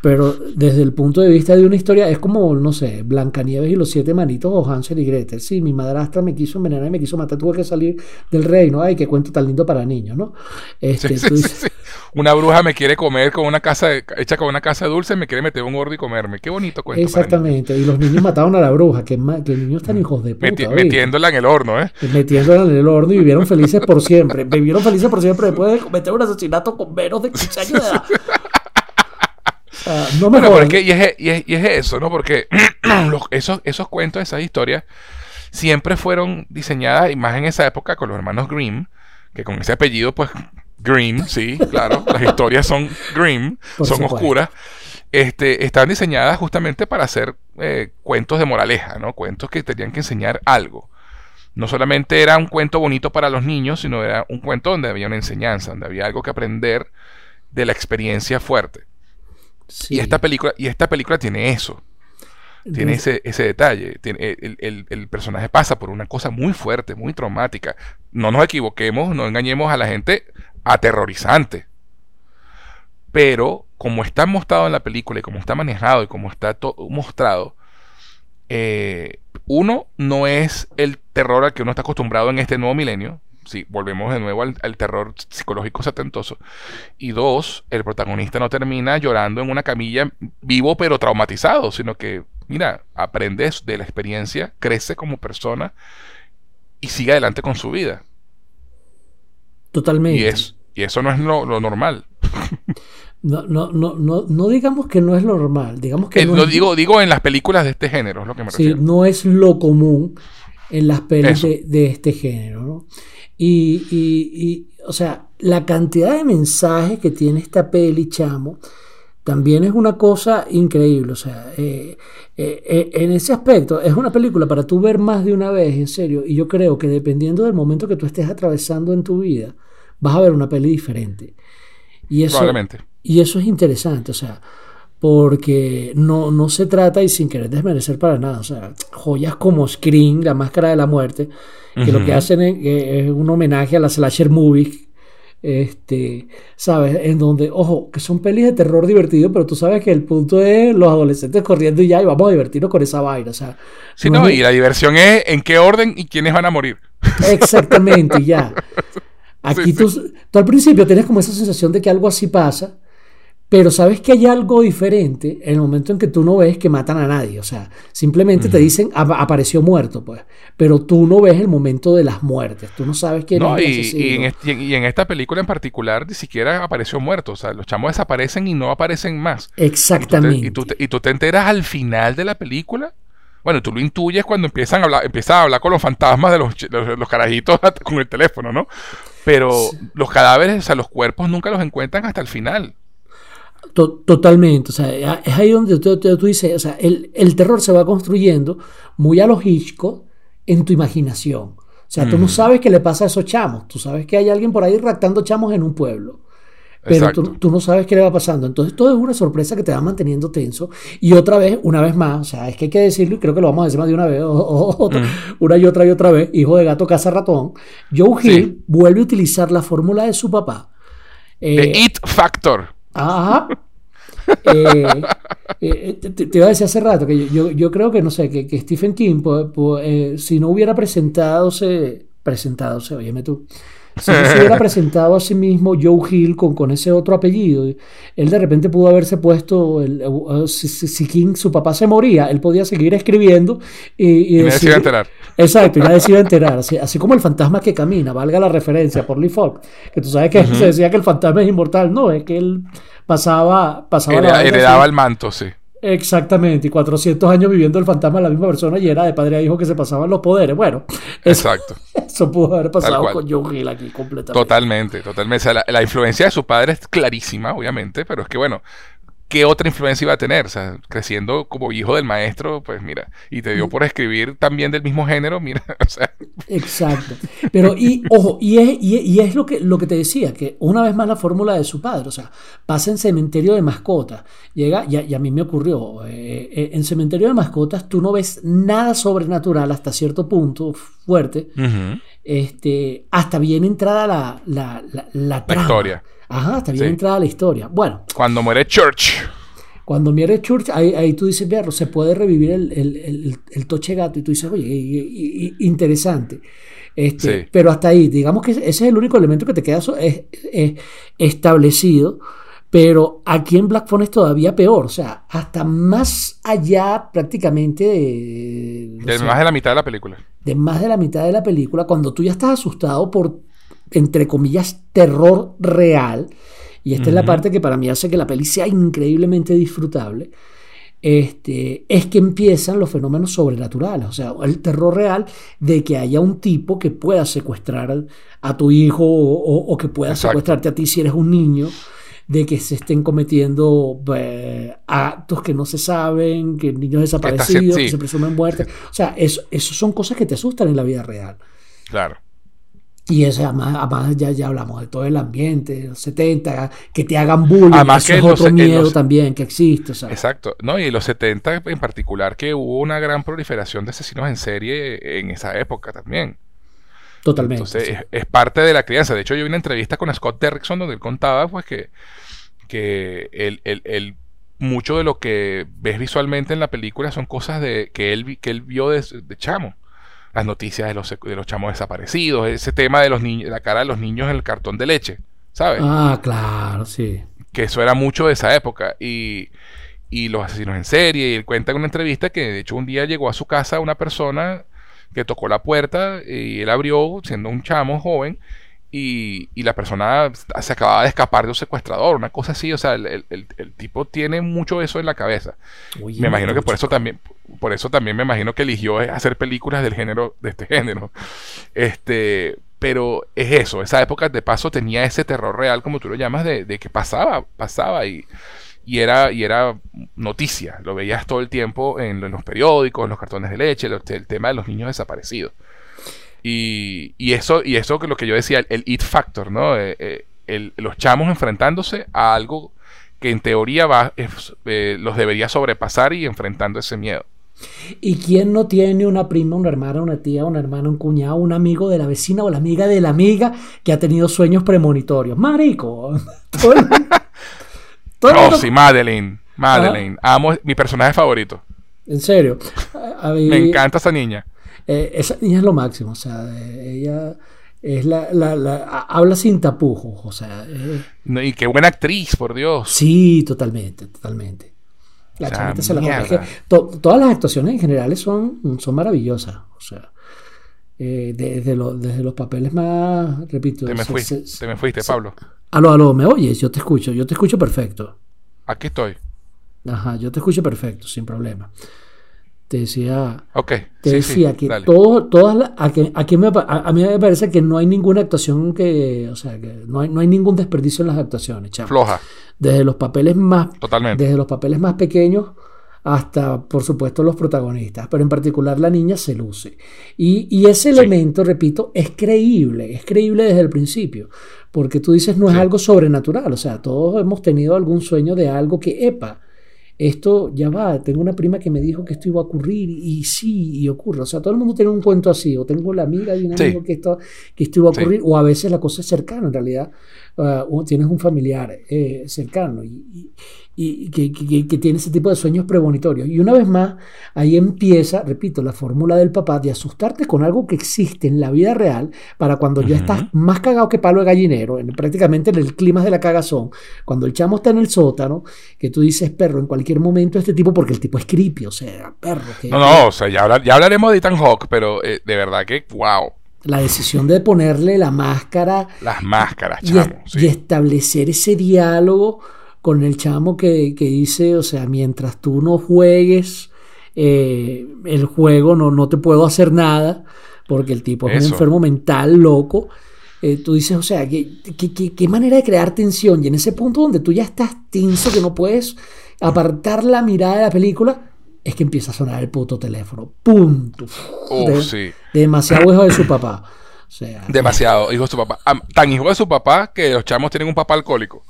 S2: pero desde el punto de vista de una historia es como, no sé, Blancanieves y los siete manitos o Hansel y Gretel. Sí, mi madrastra me quiso envenenar y me quiso matar, tuve que salir del reino, ay, qué cuento tan lindo para niños, ¿no?
S1: Este, sí, <laughs> sí, sí, una bruja me quiere comer con una casa hecha con una casa dulce, me quiere meter un gordo y comerme. Qué bonito cuento.
S2: Exactamente, y los niños mataron a la bruja, que, que los niños están hijos de puta.
S1: metiéndola en el horno, ¿eh?
S2: Metiéndola en el horno y vivieron felices por siempre. Vivieron felices por siempre después de cometer un asesinato con menos de 15 años de edad. <laughs>
S1: no me bueno, y, es, y, es, y, es, eso, ¿no? Porque <clears throat> los, esos, esos cuentos, esas historias, siempre fueron diseñadas, y más en esa época, con los hermanos Grimm, que con ese apellido, pues, Grimm, sí, claro, <laughs> las historias son Grimm, son oscuras este, están diseñadas justamente para hacer eh, cuentos de moraleja, ¿no? Cuentos que tenían que enseñar algo. No solamente era un cuento bonito para los niños, sino era un cuento donde había una enseñanza, donde había algo que aprender de la experiencia fuerte. Y esta película, y esta película tiene eso. Tiene ese, ese detalle. Tiene, el, el, personaje pasa por una cosa muy fuerte, muy traumática. No nos equivoquemos, no engañemos a la gente aterrorizante. Pero como está mostrado en la película y como está manejado y como está mostrado, eh, uno no es el terror al que uno está acostumbrado en este nuevo milenio. Si volvemos de nuevo al, terror psicológico setentoso. Y dos, el protagonista no termina llorando en una camilla vivo pero traumatizado, sino que, mira, aprendes de la experiencia, crece como persona y sigue adelante con su vida.
S2: Totalmente.
S1: Y, es, y eso no es lo, lo normal. <laughs>
S2: No, no, no, no, no digamos que no es lo normal, digamos que...
S1: Eh, no lo digo, digo en las películas de este género, es lo que me
S2: sí, no es lo común en las pelis de, este género, ¿no? Y, y, o sea, la cantidad de mensajes que tiene esta peli, chamo, también es una cosa increíble. O sea, eh, eh, en ese aspecto, es una película para tú ver más de una vez, en serio. Y yo creo que dependiendo del momento que tú estés atravesando en tu vida, vas a ver una peli diferente. Y eso,
S1: Probablemente.
S2: Y eso es interesante, o sea, porque no, no se trata, y sin querer desmerecer para nada, o sea, joyas como Scream, La Máscara de la Muerte, que lo que hacen es, un homenaje a la slasher movie Este, ¿sabes? En donde, ojo, que son pelis de terror divertido, pero tú sabes que el punto es los adolescentes corriendo y ya, y vamos a divertirnos con esa vaina. O sea,
S1: sí, no, y la diversión es en qué orden y quiénes van a morir.
S2: Exactamente, ya. <laughs> Aquí Tú, tú, al principio tienes como esa sensación de que algo así pasa, pero sabes que hay algo diferente en el momento en que tú no ves que matan a nadie. O sea, simplemente te dicen apareció muerto, pues. Pero tú no ves el momento de las muertes. Tú no sabes quién
S1: no, es y, y, en esta película en particular ni siquiera apareció muerto. O sea, los chamos desaparecen y no aparecen más.
S2: Exactamente.
S1: Y tú te, y tú te enteras al final de la película bueno, tú lo intuyes cuando empiezan a hablar, empiezas a hablar con los fantasmas de los, los, carajitos <laughs> con el teléfono, ¿no? Pero los cadáveres, o sea, los cuerpos nunca los encuentran hasta el final
S2: totalmente, o sea, es ahí donde tú, dices, o sea, el, el, terror se va construyendo muy a lo en tu imaginación. O sea, tú no sabes qué le pasa a esos chamos, tú sabes que hay alguien por ahí raptando chamos en un pueblo. Pero tú, tú, no sabes qué le va pasando. Entonces, todo es una sorpresa que te va manteniendo tenso. Y otra vez, una vez más, o sea, es que hay que decirlo y creo que lo vamos a decir más de una vez, <laughs> o, una y otra y otra vez, hijo de gato caza ratón. Joe Hill vuelve a utilizar la fórmula de su papá.
S1: The eh, It Factor.
S2: Ajá. <laughs> Eh, eh, te, iba a decir hace rato que yo, yo creo que, no sé, que, Stephen King, eh, si no hubiera presentado, presentado, óyeme tú, si se hubiera presentado a sí mismo Joe Hill con, con ese otro apellido, él de repente pudo haberse puesto, el, si, King, su papá se moría, él podía seguir escribiendo y,
S1: y, decir, enterar.
S2: Exacto, y nadie se iba a enterar. Así, así, como el fantasma que camina, valga la referencia por Lee Falk, que tú sabes que se decía que el fantasma es inmortal, no, es que él pasaba, pasaba
S1: heredaba el manto, sí.
S2: Exactamente, y 400 años viviendo el fantasma de la misma persona y era de padre a hijo que se pasaban los poderes. Bueno,
S1: exacto. <laughs>
S2: Eso pudo haber pasado con Joe Hill aquí completamente.
S1: Totalmente, totalmente. la, influencia de su padre es clarísima, obviamente, pero es que bueno, ¿qué otra influencia iba a tener? O sea, creciendo como hijo del maestro, pues mira, y te dio mm. por escribir también del mismo género, mira, <laughs> o sea.
S2: Exacto. Pero, y ojo, y es, y, es lo, que, lo que te decía, que una vez más la fórmula de su padre, o sea, pasa en cementerio de mascotas, llega, y a, mí me ocurrió, eh, eh, en cementerio de mascotas tú no ves nada sobrenatural hasta cierto punto fuerte, este, hasta bien entrada la, la, la, la,
S1: la historia.
S2: Ajá, está bien entrada la historia. Bueno.
S1: Cuando muere Church.
S2: Cuando muere Church, ahí, tú dices, verlo, se puede revivir el, toche gato. Y tú dices, oye, interesante. Este, Pero hasta ahí, digamos que ese es el único elemento que te queda establecido. Pero aquí en Black Phone es todavía peor. O sea, hasta más allá prácticamente
S1: de... De más de la mitad de la película.
S2: De más de la mitad de la película, cuando tú ya estás asustado por entre comillas, terror real. Y esta es la parte que para mí hace que la peli sea increíblemente disfrutable. Este, es que empiezan los fenómenos sobrenaturales, o sea, el terror real de que haya un tipo que pueda secuestrar a tu hijo o, que pueda secuestrarte a ti si eres un niño, de que se estén cometiendo eh, actos que no se saben, que niños desaparecidos, que se presumen muertos. O sea, eso, eso son cosas que te asustan en la vida real.
S1: Claro.
S2: Y eso, además, ya, ya hablamos de todo el ambiente, los 70, que te hagan bullying, además eso es otro miedo también que existe.
S1: Exacto, no, y los 70 en particular, que hubo una gran proliferación de asesinos en serie en esa época también.
S2: Totalmente.
S1: Entonces, es, parte de la crianza. De hecho, yo vi una entrevista con Scott Derrickson donde él contaba pues que, que el, mucho de lo que ves visualmente en la película son cosas de, que, él, que él vio de chamo las noticias de los, de los chamos desaparecidos, ese tema de los niños, la cara de los niños en el cartón de leche, ¿sabes?
S2: Ah, claro, sí.
S1: Que eso era mucho de esa época. Y, y los asesinos en serie. Y él cuenta en una entrevista que de hecho un día llegó a su casa una persona que tocó la puerta y él abrió, siendo un chamo joven, y, la persona se acababa de escapar de un secuestrador, una cosa así, o sea, el, tipo tiene mucho eso en la cabeza. me imagino que por eso también, por eso también me imagino que eligió hacer películas del género, de este género. Este, pero es eso, esa época de paso tenía ese terror real, como tú lo llamas, de, que pasaba, pasaba y, y era, y era noticia, lo veías todo el tiempo en, los periódicos, en los cartones de leche, el tema de los niños desaparecidos. Y, y, eso, y eso que lo que yo decía, el, it factor, ¿no? Eh, eh, los chamos enfrentándose a algo que en teoría va, eh, los debería sobrepasar y enfrentando ese miedo.
S2: ¿Y quién no tiene una prima, una hermana, una tía, una hermana, un cuñado, un amigo de la vecina o la amiga de la amiga que ha tenido sueños premonitorios? Marico. <laughs>
S1: oh, sí, Madeline. Madeline. Amo mi personaje favorito.
S2: En serio.
S1: Me encanta esa niña.
S2: Eh, esa niña es lo máximo. O sea, ella es la, habla sin tapujos. O sea.
S1: y qué buena actriz, por Dios.
S2: Sí, totalmente, totalmente. La se la todas las actuaciones en general son, son maravillosas. O sea. Eh, desde, los papeles más, repito.
S1: Te me, fuiste, te me fuiste, Pablo.
S2: Aló, aló, ¿me oyes? Yo te escucho, yo te escucho perfecto.
S1: Aquí estoy.
S2: Ajá, yo te escucho perfecto, sin problema. Te decía,
S1: okay,
S2: te decía que todo, todas aquí, aquí me, a, mí me parece que no hay ninguna actuación que, o sea, que no hay, no hay ningún desperdicio en las actuaciones,
S1: Floja.
S2: Desde los papeles más,
S1: Totalmente.
S2: desde los papeles más pequeños hasta, por supuesto, los protagonistas, pero en particular la niña se luce. Y, y ese elemento, repito, es creíble, es creíble desde el principio, porque tú dices no es algo sobrenatural, o sea, todos hemos tenido algún sueño de algo que, epa, esto ya va, tengo una prima que me dijo que esto iba a ocurrir y, sí, y ocurre. O sea, todo el mundo tiene un cuento así, o tengo la amiga de un amigo que, esto, que esto iba a ocurrir, o a veces la cosa es cercana, en realidad, uh, tienes un familiar eh, cercano. y, y que, que, tiene ese tipo de sueños premonitorios. Y una vez más, ahí empieza, repito, la fórmula del papá de asustarte con algo que existe en la vida real para cuando ya estás más cagado que palo de gallinero, en, prácticamente en el clima de la cagazón, cuando el chamo está en el sótano, que tú dices, perro, en cualquier momento este tipo, porque el tipo es creepy, o sea, perro. Que,
S1: no, no, o sea, ya, ya hablaremos de Ethan Hawk, pero eh, de verdad que, wow
S2: la decisión de ponerle la máscara.
S1: Las máscaras, chamo.
S2: y establecer ese diálogo con el chamo que, dice, o sea, mientras tú no juegues eh, el juego, no, no te puedo hacer nada, porque el tipo es un enfermo mental, loco. Eh, tú dices, o sea, ¿qué, qué, manera de crear tensión. Y en ese punto donde tú ya estás tenso, que no puedes apartar la mirada de la película, es que empieza a sonar el puto teléfono. ¡Punto! demasiado hijo de su papá.
S1: demasiado hijo de su papá. Tan hijo de su papá que los chamos tienen un papá alcohólico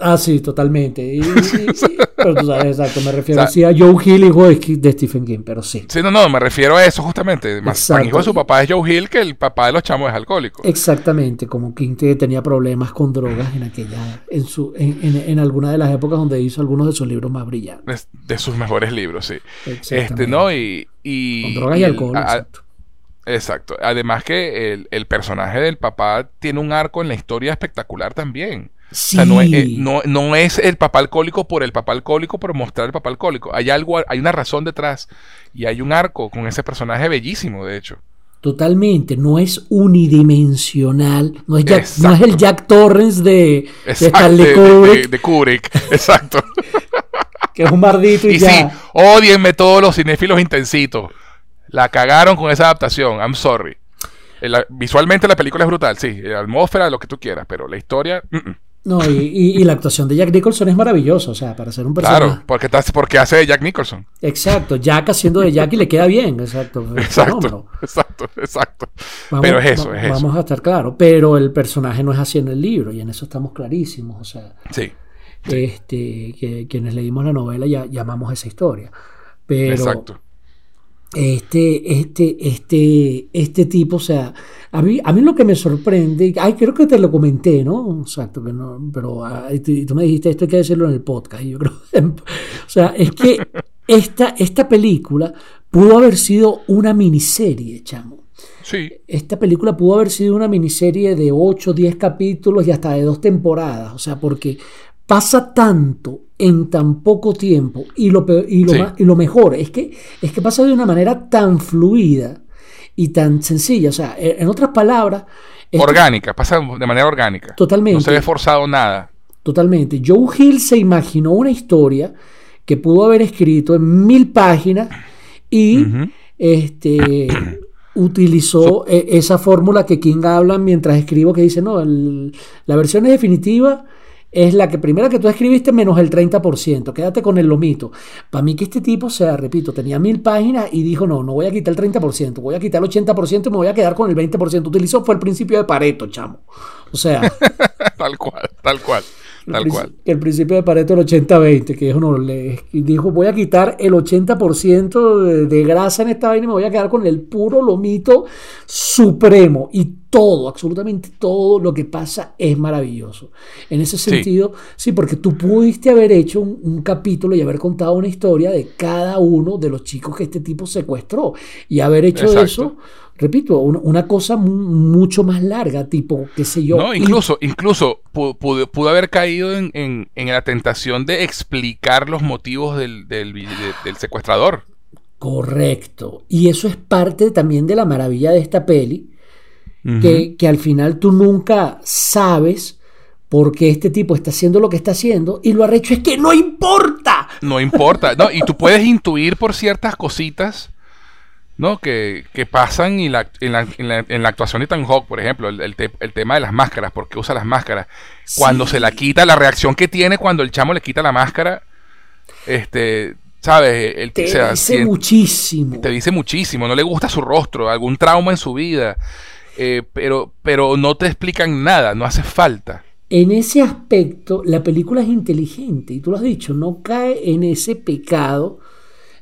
S2: ah, sí, totalmente. <laughs> pero tú sabes, exacto, me refiero a Joe Hill, hijo de, Stephen King, pero sí.
S1: Sí, no, no, me refiero a eso justamente. Más hijo de su papá es Joe Hill que el papá de los chamos es alcohólico.
S2: Exactamente, como King tenía problemas con drogas en aquella, en su, en, en, alguna de las épocas donde hizo algunos de sus libros más brillantes.
S1: De, sus mejores libros, sí. Este, ¿no? Y, y
S2: con drogas y, alcohol,
S1: exacto. Exacto. Además que el, el personaje del papá tiene un arco en la historia espectacular también.
S2: O no es,
S1: eh, no, es, el papá alcohólico por el papá alcohólico, por mostrar el papá alcohólico. Hay algo, hay una razón detrás y hay un arco con ese personaje bellísimo, de hecho.
S2: Totalmente, no es unidimensional, no es, no es el Jack Torrance de,
S1: de Kubrick. <laughs> exacto.
S2: que es un mardito y, y ya. sí,
S1: odienme todos los cinéfilos intensitos. La cagaron con esa adaptación, I'm sorry. visualmente la película es brutal, sí, la atmósfera, lo que tú quieras, pero la historia...
S2: No, y, la actuación de Jack Nicholson es maravillosa, o sea, para ser un personaje.
S1: Claro, porque, porque hace de Jack Nicholson.
S2: Exacto, Jack haciendo de Jack y le queda bien, exacto.
S1: Exacto, exacto, exacto. pero es eso, es
S2: eso. Vamos a estar claros, pero el personaje no es así en el libro y en eso estamos clarísimos, o sea.
S1: Sí.
S2: Este, que quienes leímos la novela ya llamamos esa historia. Pero, Exacto este, este, este, este tipo, o sea, a mí, a mí lo que me sorprende, ay, creo que te lo comenté, ¿no? Exacto, que no, pero tú, me dijiste esto hay que decirlo en el podcast, yo creo, <laughs> o sea, es que esta, esta película pudo haber sido una miniserie, chamo.
S1: Sí.
S2: Esta película pudo haber sido una miniserie de 8, 10 capítulos y hasta de dos temporadas, o sea, porque pasa tanto en tan poco tiempo y lo, y lo, y lo mejor es que, es que pasa de una manera tan fluida y tan sencilla. O sea, e, en otras palabras...
S1: Orgánica, pasa de manera orgánica.
S2: Totalmente. No
S1: se ve forzado nada.
S2: Totalmente. Joe Hill se imaginó una historia que pudo haber escrito en mil páginas y este, <clears throat> utilizó e, esa fórmula que King habla mientras escribo, que dice, no, la versión es definitiva es la que primera que tú escribiste menos el 30%. Quédate con el lomito. Para mí que este tipo, o sea, repito, tenía mil páginas y dijo, no, no voy a quitar el 30%, voy a quitar el 80% y me voy a quedar con el 20%. Utilizó fue el principio de Pareto, chamo. O sea... <laughs>
S1: tal cual, tal cual. Tal cual.
S2: El principio de Pareto del 80-20, que es uno le dijo, voy a quitar el 80% de, de, grasa en esta vaina y me voy a quedar con el puro lomito supremo. Y todo, absolutamente todo lo que pasa es maravilloso. En ese sentido, sí, porque tú pudiste haber hecho un, un, capítulo y haber contado una historia de cada uno de los chicos que este tipo secuestró y haber hecho Exacto. eso repito, una, cosa mucho más larga, tipo, qué sé yo.
S1: No, incluso, incluso pudo, pudo, haber caído en, en, en, la tentación de explicar los motivos del, del, del, secuestrador.
S2: Correcto. Y eso es parte también de la maravilla de esta peli, uh -huh. que, que al final tú nunca sabes por qué este tipo está haciendo lo que está haciendo y lo arrecho es que no importa.
S1: No importa. No, y tú puedes intuir por ciertas cositas ¿no? Que, que pasan y la, en, la, en, la, en, la, actuación de Ethan Hawke, por ejemplo, el, el, te, el, tema de las máscaras, por qué usa las máscaras. Sí. Cuando se la quita, la reacción que tiene cuando el chamo le quita la máscara, este, ¿sabes? El,
S2: te o sea, dice muchísimo.
S1: Te dice muchísimo, no le gusta su rostro, algún trauma en su vida, eh, pero, pero no te explican nada, no hace falta.
S2: En ese aspecto, la película es inteligente, y tú lo has dicho, no cae en ese pecado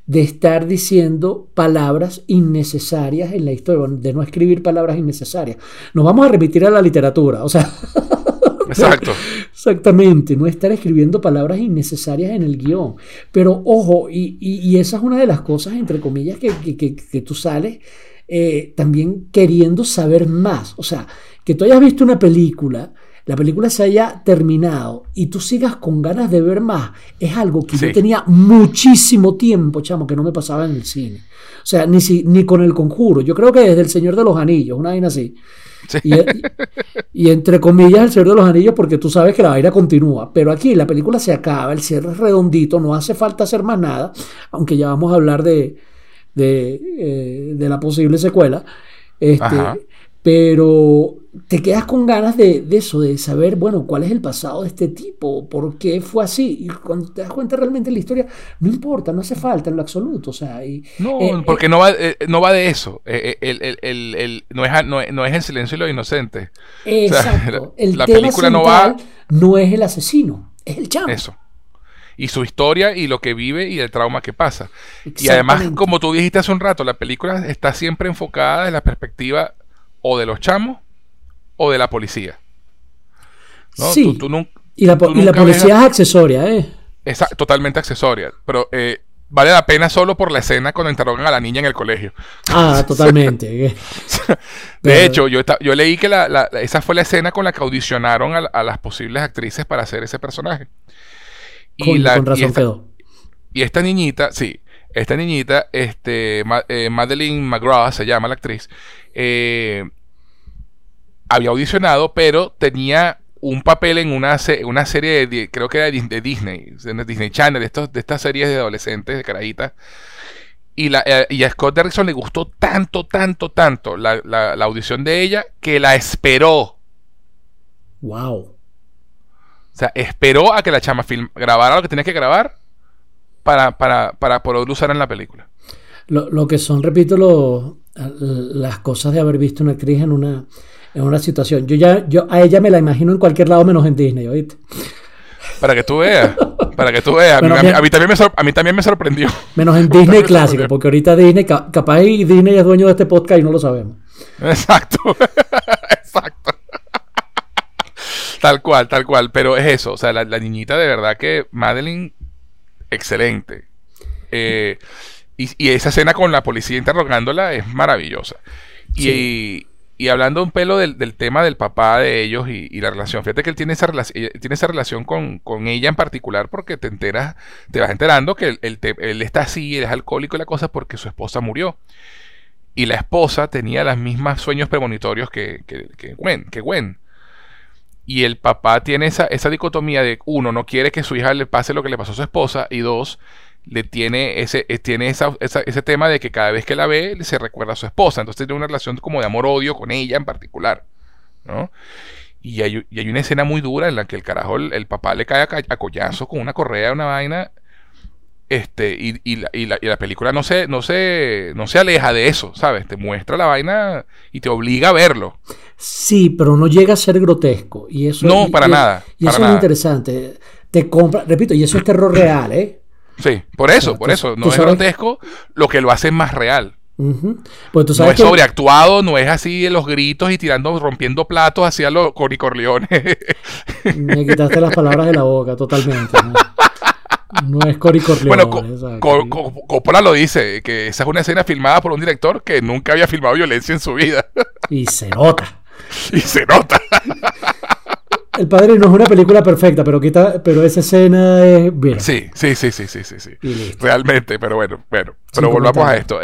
S2: de estar diciendo palabras innecesarias en la historia, de no escribir palabras innecesarias. Nos vamos a remitir a la literatura, o sea. <laughs>
S1: Exacto.
S2: Exactamente, no estar escribiendo palabras innecesarias en el guion. Pero ojo, y, y, y esa es una de las cosas, entre comillas, que, que, que, que tú sales eh, también queriendo saber más. O sea, que tú hayas visto una película la película se haya terminado y tú sigas con ganas de ver más, es algo que sí. yo tenía muchísimo tiempo, chamo, que no me pasaba en el cine. O sea, ni, si, ni con el conjuro. Yo creo que desde El Señor de los Anillos, una vaina así. Sí. Y, y, entre comillas, El Señor de los Anillos, porque tú sabes que la vaina continúa. Pero aquí la película se acaba, el cierre es redondito, no hace falta hacer más nada, aunque ya vamos a hablar de, de, eh, de la posible secuela. Este, pero te quedas con ganas de, de, eso, de saber, bueno, cuál es el pasado de este tipo, por qué fue así. Y cuando te das cuenta realmente de la historia, no importa, no hace falta en lo absoluto. O sea, y,
S1: no, eh, porque eh, no, va, eh, no va de eso. El, el, el, no, es, no, no, es el silencio y lo inocente.
S2: Exacto. O sea, <laughs> el la película no va. No es el asesino, es el chamo.
S1: Eso y su historia y lo que vive y el trauma que pasa. Y además, como tú dijiste hace un rato, la película está siempre enfocada desde la perspectiva o de los chamos o de la policía.
S2: ¿no? Sí. Tú, y la, y la policía ves... es accesoria, ¿eh?
S1: Es totalmente accesoria. Pero eh, vale la pena solo por la escena cuando interrogan a la niña en el colegio.
S2: Ah, <laughs> totalmente. <laughs>
S1: de Pero... hecho, yo, yo leí que la, la, esa fue la escena con la que audicionaron a, a, las posibles actrices para hacer ese personaje.
S2: Y con, la, con razón y esta, quedó.
S1: Y esta niñita, sí, esta niñita, este, eh, Madeline McGraw se llama la actriz, eh, había audicionado, pero tenía un papel en una, una serie de, creo que era de Disney, de Disney Channel, de, estos, de estas series de adolescentes, de carajitas. Y, la, eh, y a Scott Derrickson le gustó tanto, tanto, tanto la, la, la, audición de ella que la esperó.
S2: Wow.
S1: O sea, esperó a que la chama film, grabara lo que tenía que grabar para, para, para poder usar en la película.
S2: Lo, lo que son, repito, lo, las cosas de haber visto una actriz en una en una situación. Yo ya, yo a ella me la imagino en cualquier lado menos en Disney, ¿oíste?
S1: Para que tú veas, para que tú veas. Bueno, a, mí, a, mí, también me a mí también me sorprendió.
S2: Menos en Disney <laughs> clásico, porque ahorita Disney, capaz y Disney es dueño de este podcast y no lo sabemos.
S1: Exacto, <laughs> exacto. tal cual, tal cual. Pero es eso, o sea, la, la niñita de verdad que Madeline, excelente. Eh, y, y, esa escena con la policía interrogándola es maravillosa. Y, sí. Y hablando un pelo del, del, tema del papá de ellos y, y, la relación, fíjate que él tiene esa, relación, tiene esa relación con, con, ella en particular porque te enteras, te vas enterando que él, él, te, está así, él es alcohólico y la cosa porque su esposa murió. Y la esposa tenía los mismos sueños premonitorios que, que, que, Gwen, que Gwen. Y el papá tiene esa, esa dicotomía de, uno, no quiere que su hija le pase lo que le pasó a su esposa, y dos, le tiene ese, eh, tiene esa, esa, ese tema de que cada vez que la ve se recuerda a su esposa. Entonces tiene una relación como de amor-odio con ella en particular. ¿no? Y hay, y hay, una escena muy dura en la que el carajo, el, el papá le cae a, a, collazo con una correa, una vaina. Este, y, y, la, y, la, película no se, no, se, no se aleja de eso, ¿sabes? Te muestra la vaina y te obliga a verlo.
S2: Sí, pero no llega a ser grotesco. Y eso,
S1: no, para nada.
S2: Y eso
S1: es
S2: interesante. Te compra, repito, y eso es terror real, ¿eh?
S1: Sí, por eso, por eso. No es grotesco, lo que lo hace más real.
S2: pues
S1: no es sobreactuado, no es así los gritos y tirando, rompiendo platos hacia los coricorleones.
S2: Me quitaste las palabras de la boca, totalmente. No es Cory Bueno,
S1: Coppola lo dice, que esa es una escena filmada por un director que nunca había filmado violencia en su vida.
S2: Y se nota. <laughs>
S1: y se nota. <laughs>
S2: El padre no es una película perfecta, pero quita, pero esa escena es.
S1: Sí, sí, sí, sí, sí, sí, sí. Realmente, pero bueno, bueno. Pero volvamos a esto.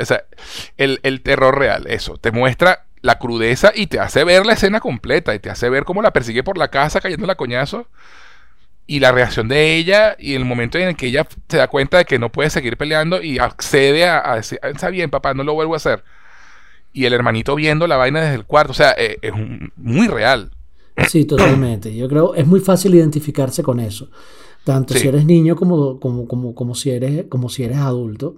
S1: el, el terror real, eso, te muestra la crudeza y te hace ver la escena completa y te hace ver cómo la persigue por la casa cayendo la coñazo y la reacción de ella y el momento en el que ella se da cuenta de que no puede seguir peleando y accede a, decir, ah, está bien papá, no lo vuelvo a hacer. Y el hermanito viendo la vaina desde el cuarto, o sea, eh, es muy real.
S2: Sí, totalmente. Yo creo es muy fácil identificarse con eso. Tanto si eres niño como, como, como, como, si, eres, como si eres adulto.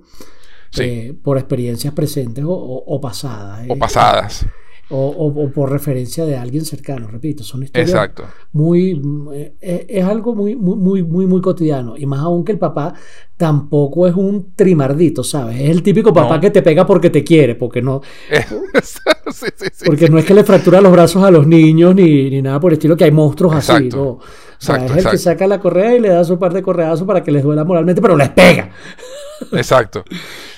S2: Eh, por experiencias presentes o, pasadas.
S1: O pasadas.
S2: O, por referencia de alguien cercano, repito, son historias Exacto. muy eh, es, algo muy muy muy muy cotidiano y más aún que el papá tampoco es un trimardito, ¿sabes? Es el típico papá que te pega porque te quiere, porque no <laughs> porque no es que le fractura los brazos a los niños ni, ni nada por el estilo que hay monstruos así, ¿no? O sea, es el que saca la correa y le da su par de correazos para que les duela moralmente, pero les pega.
S1: Exacto.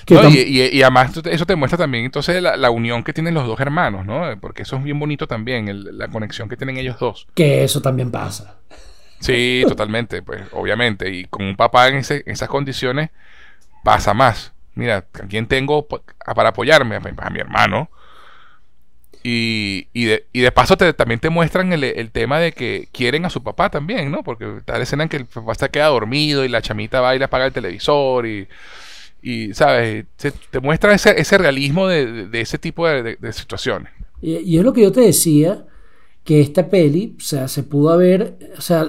S1: Y, además eso te muestra también entonces la, unión que tienen los dos hermanos, ¿no? Porque eso es bien bonito también, la conexión que tienen ellos dos.
S2: Que eso también pasa.
S1: Sí, <laughs> totalmente, pues obviamente. Y con un papá en, esas condiciones pasa más. Mira, ¿a quién tengo para apoyarme? A mi hermano. Y, y, de, y de paso te, también te muestran el, el, tema de que quieren a su papá también, ¿no? Porque está la escena en que el papá se queda dormido y la chamita va y le apaga el televisor y, y ¿sabes? te muestra ese, ese realismo de, de, ese tipo de, de situaciones.
S2: Y, y, es lo que yo te decía, que esta peli, o sea, se pudo haber, o sea,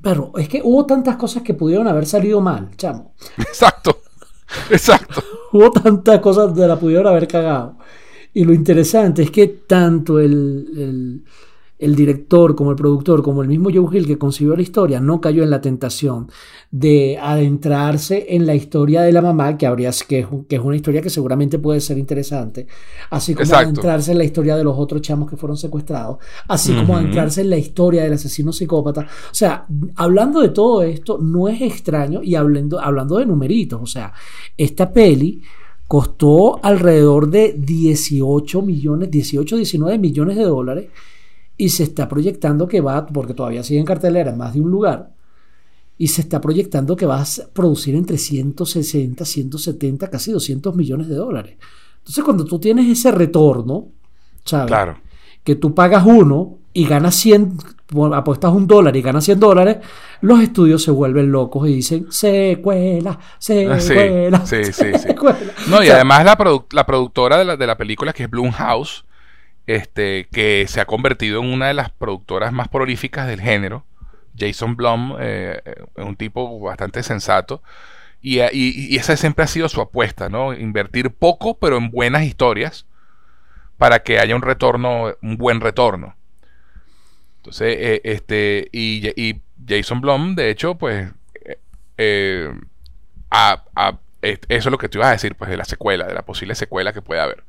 S2: pero es que hubo tantas cosas que pudieron haber salido mal, chamo. <laughs>
S1: Exacto, exacto. <laughs>
S2: hubo tantas cosas que la pudieron haber cagado. Y lo interesante es que tanto el, director como el productor, como el mismo Joe Hill que concibió la historia, no cayó en la tentación de adentrarse en la historia de la mamá, que, habría, que, es, una historia que seguramente puede ser interesante, así como adentrarse en la historia de los otros chamos que fueron secuestrados, así como adentrarse en la historia del asesino psicópata. O sea, hablando de todo esto, no es extraño y hablando, hablando de numeritos, o sea, esta peli costó alrededor de 18 millones, 18, 19 millones de dólares y se está proyectando que va, porque todavía sigue en cartelera en más de un lugar, y se está proyectando que va a producir entre 160, 170, casi 200 millones de dólares. Entonces cuando tú tienes ese retorno, ¿sabes?
S1: Claro.
S2: Que tú pagas uno y ganas 100, apuestas un dólar y ganas 100 dólares, los estudios se vuelven locos y dicen secuela, <laughs> secuela. Sí, sí, sí, <laughs>
S1: No, y además la, la productora de la, de la, película, que es Blumhouse, este, que se ha convertido en una de las productoras más prolíficas del género. Jason Blum eh, es un tipo bastante sensato. Y, y, esa siempre ha sido su apuesta, ¿no? Invertir poco, pero en buenas historias, para que haya un retorno, un buen retorno. Entonces, eh, este, y, Jason Blum, de hecho, pues, eh, eh, eso es lo que tú ibas a decir, pues, de la secuela, de la posible secuela que puede haber.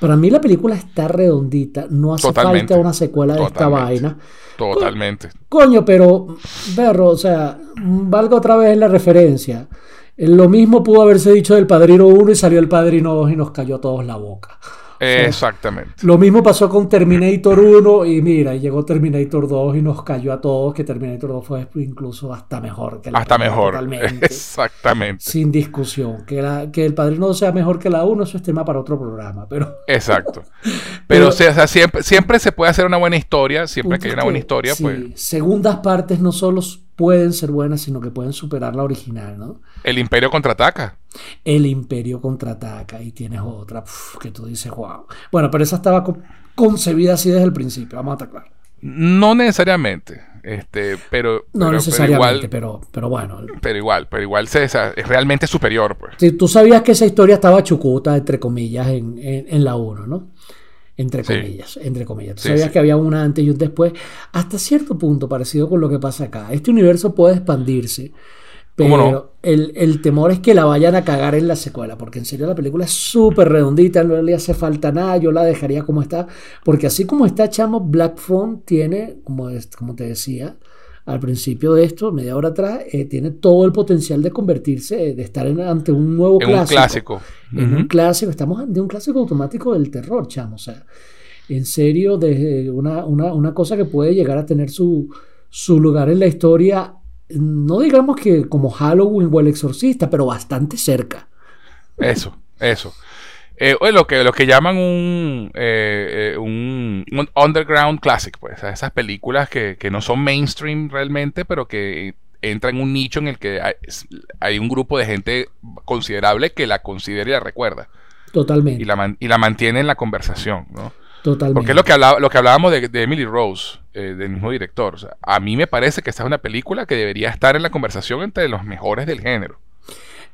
S2: Para mí la película está redondita, no hace falta una secuela de esta vaina.
S1: Totalmente.
S2: coño, pero, perro, o sea, valga otra vez la referencia. Lo mismo pudo haberse dicho del Padrino 1 y salió el Padrino 2 y nos cayó a todos la boca.
S1: Exactamente.
S2: Lo mismo pasó con Terminator 1 y mira, llegó Terminator 2 y nos cayó a todos que Terminator 2 fue incluso hasta mejor que
S1: la Hasta mejor. <laughs> Exactamente.
S2: Sin discusión. Que, la, que el Padrino sea mejor que la 1, eso es tema para otro programa. Pero... <laughs>
S1: Exacto. Pero, o sea, siempre, siempre se puede hacer una buena historia, siempre que hay una buena historia, pues...
S2: Segundas partes no solo pueden ser buenas, sino que pueden superar la original, ¿no?
S1: El Imperio contraataca.
S2: El Imperio contraataca y tienes otra que tú dices, wow. Bueno, pero esa estaba concebida así desde el principio, vamos a estar
S1: No necesariamente. Este, pero,
S2: no necesariamente, pero, pero, bueno.
S1: Pero igual, pero igual es realmente superior. Pues.
S2: Sí, tú sabías que esa historia estaba chucuta, entre comillas, en, en, la 1, ¿no? Entre comillas, entre comillas. Tú sabías que había una antes y un después. Hasta cierto punto, parecido con lo que pasa acá. Este universo puede expandirse pero el, temor es que la vayan a cagar en la secuela, porque en serio la película es súper redondita, no le hace falta nada, yo la dejaría como está, porque así como está Chamo, Black Phone tiene, como, como te decía al principio de esto, media hora atrás, eh, tiene todo el potencial de convertirse, de estar ante un nuevo
S1: clásico. Un clásico.
S2: En un clásico, estamos ante un clásico automático del terror, chamo, o sea, en serio, de una, una cosa que puede llegar a tener su, su lugar en la historia no digamos que como Halloween o El Exorcista, pero bastante cerca.
S1: Eso, eso. Eh, lo, que, lo que llaman un, eh, eh, un, underground classic, pues, esas películas que, no son mainstream realmente, pero que entran en un nicho en el que hay, un grupo de gente considerable que la considera y la recuerda.
S2: Totalmente.
S1: Y la, y la mantiene en la conversación, ¿no?
S2: Totalmente.
S1: Porque es lo que, hablaba, lo que hablábamos de, Emily Rose, eh, del mismo director. a mí me parece que esta es una película que debería estar en la conversación entre los mejores del género.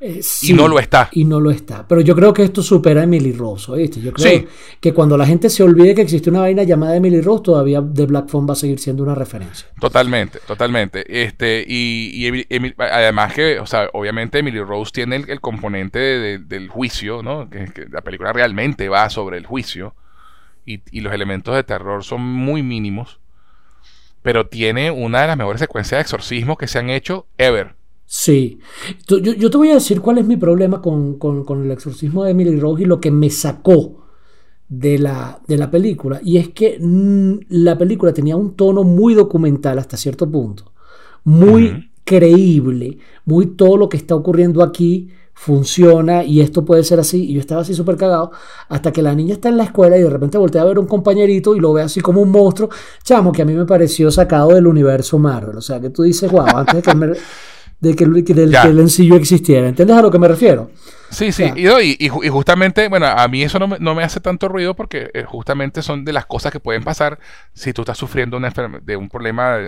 S2: Eh, y no lo está. Y no lo está. Pero yo creo que esto supera a Emily Rose, ¿oíste? Yo creo que cuando la gente se olvide que existe una vaina llamada Emily Rose, todavía The Black Phone va a seguir siendo una referencia.
S1: Totalmente, totalmente. Este, y, además que, o sea, obviamente Emily Rose tiene el, componente del juicio, ¿no? que, la película realmente va sobre el juicio y, los elementos de terror son muy mínimos, pero tiene una de las mejores secuencias de exorcismo que se han hecho ever.
S2: Sí. Yo, yo te voy a decir cuál es mi problema con, el exorcismo de Emily Rose y lo que me sacó de la, de la película. Y es que mm, la película tenía un tono muy documental hasta cierto punto. Muy creíble. Muy todo lo que está ocurriendo aquí funciona y esto puede ser así. Y yo estaba así súper cagado hasta que la niña está en la escuela y de repente voltea a ver a un compañerito y lo ve así como un monstruo. Chamo, que a mí me pareció sacado del universo Marvel. O sea, que tú dices, wow, antes de que, de que, del, que el encillo existiera. ¿Entiendes a lo que me refiero?
S1: Sí, sí, y, y, justamente, bueno, a mí eso no me, no me hace tanto ruido porque eh, justamente son de las cosas que pueden pasar si tú estás sufriendo una de un problema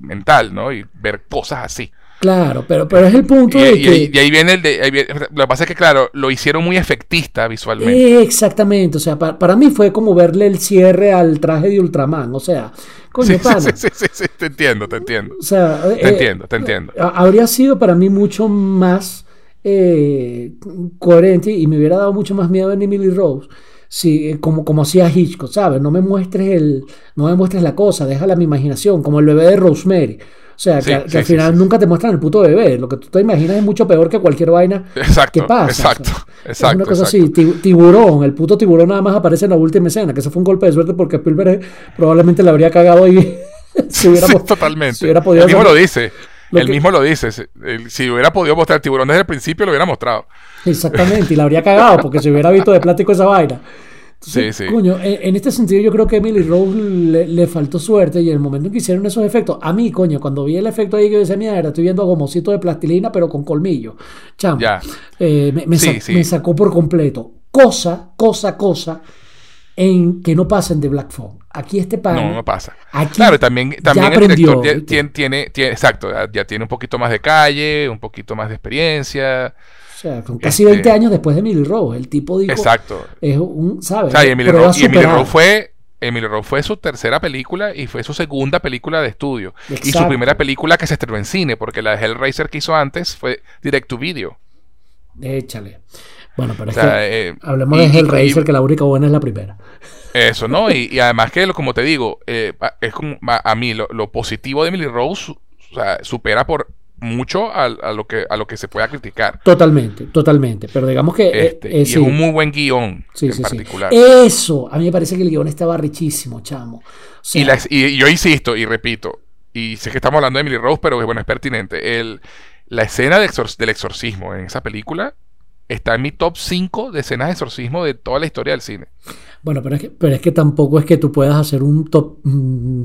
S1: mental, ¿no? Y ver cosas así.
S2: Claro, pero, pero es el punto
S1: y,
S2: de
S1: que... Y ahí viene el de... lo que pasa es que, claro, lo hicieron muy efectista visualmente.
S2: Exactamente, o sea, para, mí fue como verle el cierre al traje de Ultraman, o sea, coño,
S1: sí, <laughs> Sí, sí, sí, te entiendo, te entiendo. O sea, te eh, entiendo, te entiendo.
S2: Habría sido para mí mucho más eh, coherente y me hubiera dado mucho más miedo en Emily Rose. Sí, eh, como, como hacía Hitchcock, ¿sabes? No me muestres el, no me muestres la cosa, déjala a mi imaginación, como el bebé de Rosemary. O sea, que, al final nunca te muestran el puto bebé. Lo que tú te imaginas es mucho peor que cualquier vaina <laughs> que pasa.
S1: Exacto, exacto. Es
S2: una cosa así. Tiburón, el puto tiburón nada más aparece en la última escena, que eso fue un golpe de suerte porque Spielberg probablemente le habría cagado ahí. <laughs>
S1: si hubiera, totalmente. Si podido el mismo lo dice. Él mismo lo dice. Si hubiera podido mostrar el tiburón desde el principio, lo hubiera mostrado.
S2: Exactamente, y la habría cagado porque se hubiera visto de plástico esa vaina. Sí, sí. Coño, en, este sentido yo creo que a Emily Rose le, faltó suerte y en el momento en que hicieron esos efectos, a mí, coño, cuando vi el efecto ahí que decía, mira, estoy viendo gomocito de plastilina pero con colmillo. Chamo, eh, me, sacó por completo. Cosa, cosa, cosa en que no pasen de Black Phone. Aquí este pan.
S1: No, no pasa. claro, también, también el director tiene, tiene, tiene, exacto, ya tiene un poquito más de calle, un poquito más de experiencia.
S2: O sea, casi 20 este años después de Emily Rose. El tipo dijo.
S1: Exacto.
S2: Es un, ¿sabes?
S1: y Emily, Rose, fue. Emily Rose fue su tercera película y fue su segunda película de estudio. Y su primera película que se estrenó en cine, porque la de Hellraiser que hizo antes fue direct to video.
S2: Échale. Bueno, pero es que eh, hablemos de Hellraiser, que la única buena es la primera.
S1: Eso, ¿no? y, además que, como te digo, eh, es como, a, mí lo, lo, positivo de Emily Rose o sea, supera por mucho a, lo que, a lo que se pueda criticar.
S2: Totalmente, totalmente. Pero digamos que.
S1: Eh, este, y es un muy buen guion en particular.
S2: Eso, a mí me parece que el guion estaba richísimo, chamo.
S1: y, yo insisto y repito, y sé que estamos hablando de Emily Rose, pero bueno, es pertinente. El, la escena del exorcismo en esa película está en mi top 5 de escenas de exorcismo de toda la historia del cine.
S2: Bueno, pero es, que, pero es que tampoco es que tú puedas hacer un top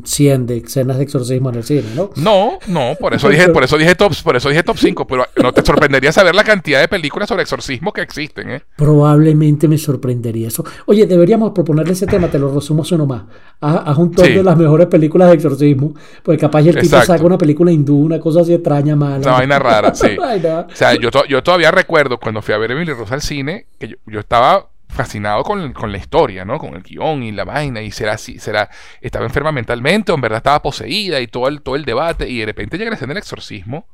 S2: 100 de escenas de exorcismo en el cine, ¿no?
S1: No, no, por eso dije, por eso dije top, por eso dije top 5, pero no te sorprendería saber la cantidad de películas sobre exorcismo que existen, ¿eh?
S2: Probablemente me sorprendería eso. Oye, deberíamos proponerle ese tema, te lo resumo uno más. Haz, un top de las mejores películas de exorcismo, porque capaz el tipo saca una película hindú, una cosa así extraña, mala.
S1: Una vaina rara, sí. <laughs> o sea, yo, yo todavía recuerdo cuando fui a ver Emily Rosa al cine, que yo, yo estaba fascinado con, con, la historia, ¿no? Con el guion y la vaina, y será así, será, estaba enferma mentalmente o en verdad estaba poseída y todo el, todo el debate, y de repente llega la escena del exorcismo,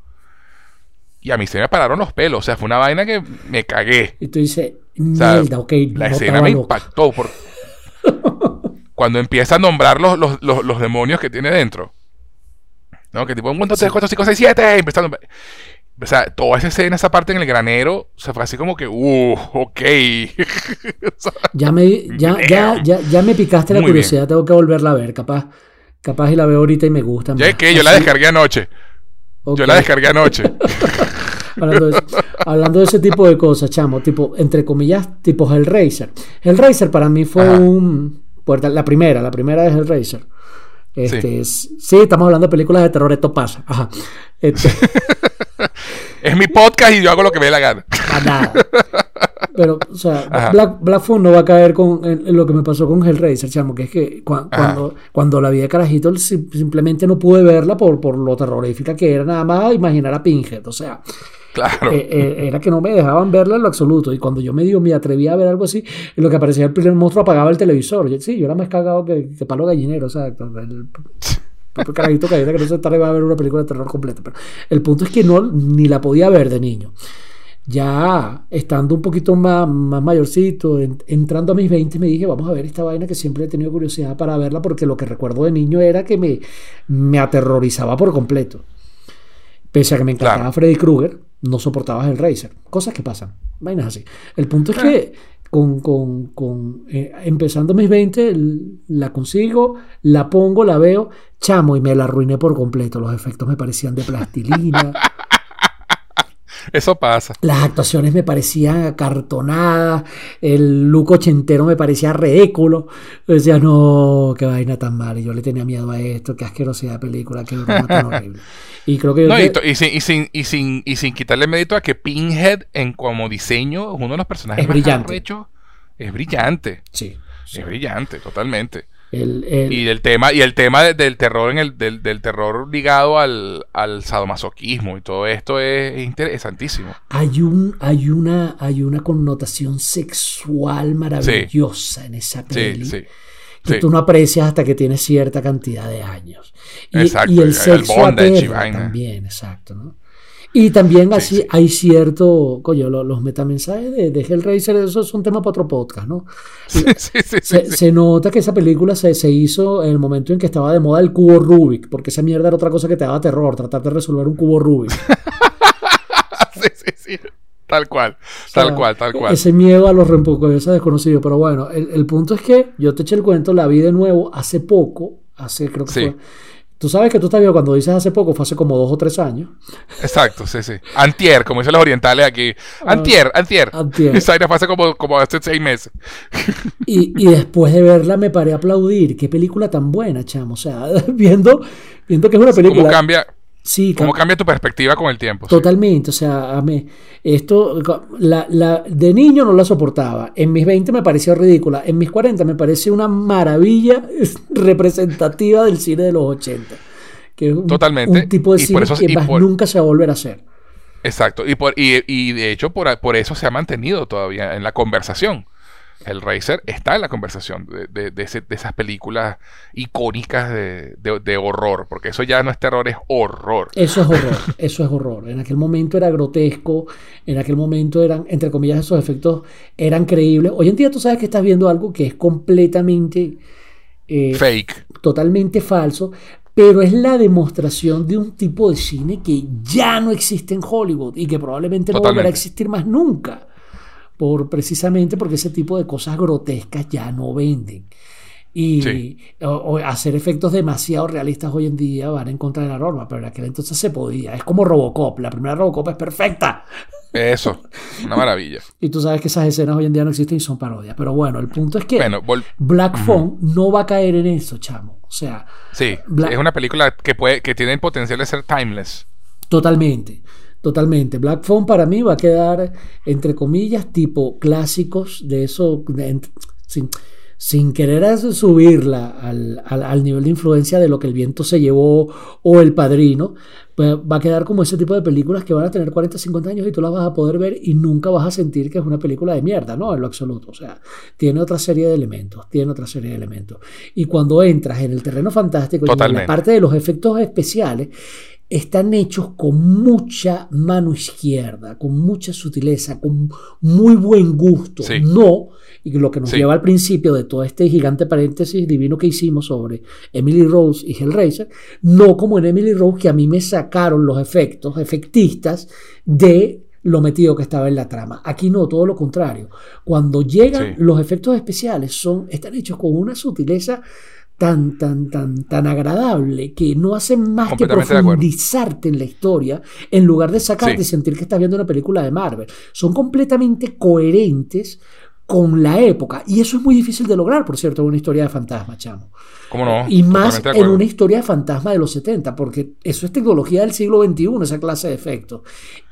S1: y a mí se me pararon los pelos, o sea, fue una vaina que me cagué.
S2: Y tú dices, mierda, ok.
S1: La escena me impactó por... <laughs> cuando empieza a nombrar los, los, los, demonios que tiene dentro. ¿No? Que tipo, 1, 2, 3, 4, 5, 6, 7, empezando... O sea, toda esa escena, esa parte en el granero, se fue así como que, uh, ok. <laughs>
S2: ya, me, ya, <laughs> ya, ya, ya, me picaste la curiosidad, tengo que volverla a ver, capaz. Capaz y la veo ahorita y me gusta.
S1: Ya es que yo la descargué anoche. Yo la descargué anoche. <laughs>
S2: hablando, de, ese tipo de cosas, chamo, tipo, entre comillas, tipo Hellraiser. Hellraiser para mí fue un. La primera, la primera es Hellraiser. Este, sí. sí. estamos hablando de películas de terror, esto pasa. Ajá. Este,
S1: es mi podcast y yo hago lo que me dé la gana. nada.
S2: Pero, o sea, Black, Black Phone no va a caer con lo que me pasó con Hellraiser, chamo, que es que cuando, cuando la vi de carajito simplemente no pude verla por, por lo terrorífica que era nada más imaginar a Pinhead, o sea... Claro. Eh, eh, era que no me dejaban verla en lo absoluto. Y cuando yo me dio, me atreví a ver algo así, en lo que aparecía el primer monstruo apagaba el televisor. sí, yo era más cagado que, que palo gallinero. O sea, el, carajito que no se tarde va a ver una película de terror completa. Pero el punto es que no, ni la podía ver de niño. Ya estando un poquito más, más mayorcito, entrando a mis 20, me dije, vamos a ver esta vaina que siempre he tenido curiosidad para verla, porque lo que recuerdo de niño era que me, me aterrorizaba por completo. Pese a que me encantaba Freddy Krueger, no soportaba el Racer. Cosas que pasan, vainas así. El punto es que con, con, con eh, empezando mis 20, la consigo, la pongo, la veo, chamo, y me la arruiné por completo. Los efectos me parecían de plastilina.
S1: Eso pasa.
S2: Las actuaciones me parecían acartonadas, el look ochentero me parecía ridículo. decía, no, qué vaina tan mala. Y yo le tenía miedo a esto, qué asquerosidad de película, qué broma tan <laughs> horrible.
S1: Y creo que. No, y, sin, y, sin, y, sin, y sin quitarle mérito a que Pinhead, en como diseño, es uno de los personajes
S2: es más brillante.
S1: Es brillante.
S2: Sí,
S1: Es brillante, totalmente. Y el tema, y el tema del terror en el, del, terror ligado al, al, sadomasoquismo y todo esto es interesantísimo.
S2: Hay un, hay una, hay una connotación sexual maravillosa en esa peli. Sí, sí que tú no aprecias hasta que tienes cierta cantidad de años. Y, exacto, y el sexo también, exacto, ¿no? Y también así hay cierto, coño, los, metamensajes de, de, Hellraiser, eso es un tema para otro podcast, ¿no? Sí, sí, se, se, nota que esa película se, se, hizo en el momento en que estaba de moda el cubo Rubik, porque esa mierda era otra cosa que te daba terror, tratar de resolver un cubo Rubik. <laughs>
S1: sí, sí, sí. Tal cual, tal cual, tal cual.
S2: Ese miedo a los ese desconocido. Pero bueno, el, punto es que yo te eché el cuento, la vi de nuevo hace poco, hace creo que fue. Tú sabes que tú estás viendo cuando dices hace poco, fue hace como dos o tres años.
S1: Exacto, sí, sí. Antier, como dicen los orientales aquí. Ah, antier, antier. Antier. Esa fue hace como, como hace seis meses.
S2: Y, y, después de verla me paré a aplaudir. Qué película tan buena, chamo. O sea, <laughs> viendo, viendo que es una película.
S1: ¿Cómo cambia? ¿Cómo cambia tu perspectiva con el tiempo?
S2: Totalmente, o sea, a mí, esto, la, la, de niño no la soportaba, en mis 20 me pareció ridícula, en mis 40 me parece una maravilla <laughs> representativa del cine de los 80. Que es un, Totalmente. un tipo de cine que nunca se va a volver a hacer.
S1: Exacto, y, por, y, y de hecho por, por eso se ha mantenido todavía en la conversación el Racer está en la conversación de, esas películas icónicas de, horror, porque eso ya no es terror, es horror.
S2: Eso es horror, <laughs> eso es horror. En aquel momento era grotesco, en aquel momento eran, entre comillas, esos efectos eran creíbles. Hoy en día tú sabes que estás viendo algo que es completamente...
S1: Eh, Fake.
S2: Totalmente falso, pero es la demostración de un tipo de cine que ya no existe en Hollywood y que probablemente no volverá a existir más nunca por precisamente porque ese tipo de cosas grotescas ya no venden. Y hacer efectos demasiado realistas hoy en día van en contra de la norma, pero en aquel entonces se podía. Es como Robocop. La primera Robocop es perfecta.
S1: Eso, una maravilla. <laughs>
S2: y tú sabes que esas escenas hoy en día no existen y son parodias. Pero bueno, el punto es que
S1: Bueno,
S2: Black Phone no va a caer en eso, chamo. O sea,
S1: sí, es una película que puede, que tiene el potencial de ser timeless.
S2: totalmente. Totalmente. Black Phone para mí va a quedar, entre comillas, tipo clásicos de eso, de- sin, sin querer subirla al, al- al nivel de influencia de lo que el viento se llevó o el padrino, pues va a quedar como ese tipo de películas que van a tener 40, 50 años y tú las vas a poder ver y nunca vas a sentir que es una película de mierda, no, en lo absoluto. O sea, tiene otra serie de elementos, tiene otra serie de elementos. Y cuando entras en el terreno fantástico y en la parte de los efectos especiales, están hechos con mucha mano izquierda, con mucha sutileza, con muy buen gusto.
S1: Sí.
S2: No, y lo que nos
S1: Sí.
S2: lleva al principio de todo este gigante paréntesis divino que hicimos sobre Emily Rose y Hellraiser, no como en Emily Rose que a mí me sacaron los efectos efectistas de lo metido que estaba en la trama. Aquí no, todo lo contrario. Cuando llegan
S1: Sí.
S2: los efectos especiales son, están hechos con una sutileza tan, tan, tan, tan agradable que no hacen más que profundizarte en la historia en lugar de sacarte
S1: Sí.
S2: y sentir que estás viendo una película de Marvel. Son completamente coherentes con la época. Y eso es muy difícil de lograr, por cierto, en una historia de fantasma, chamo.
S1: ¿Cómo no?
S2: y más en una historia de fantasma de los 70, porque eso es tecnología del siglo XXI, esa clase de efectos.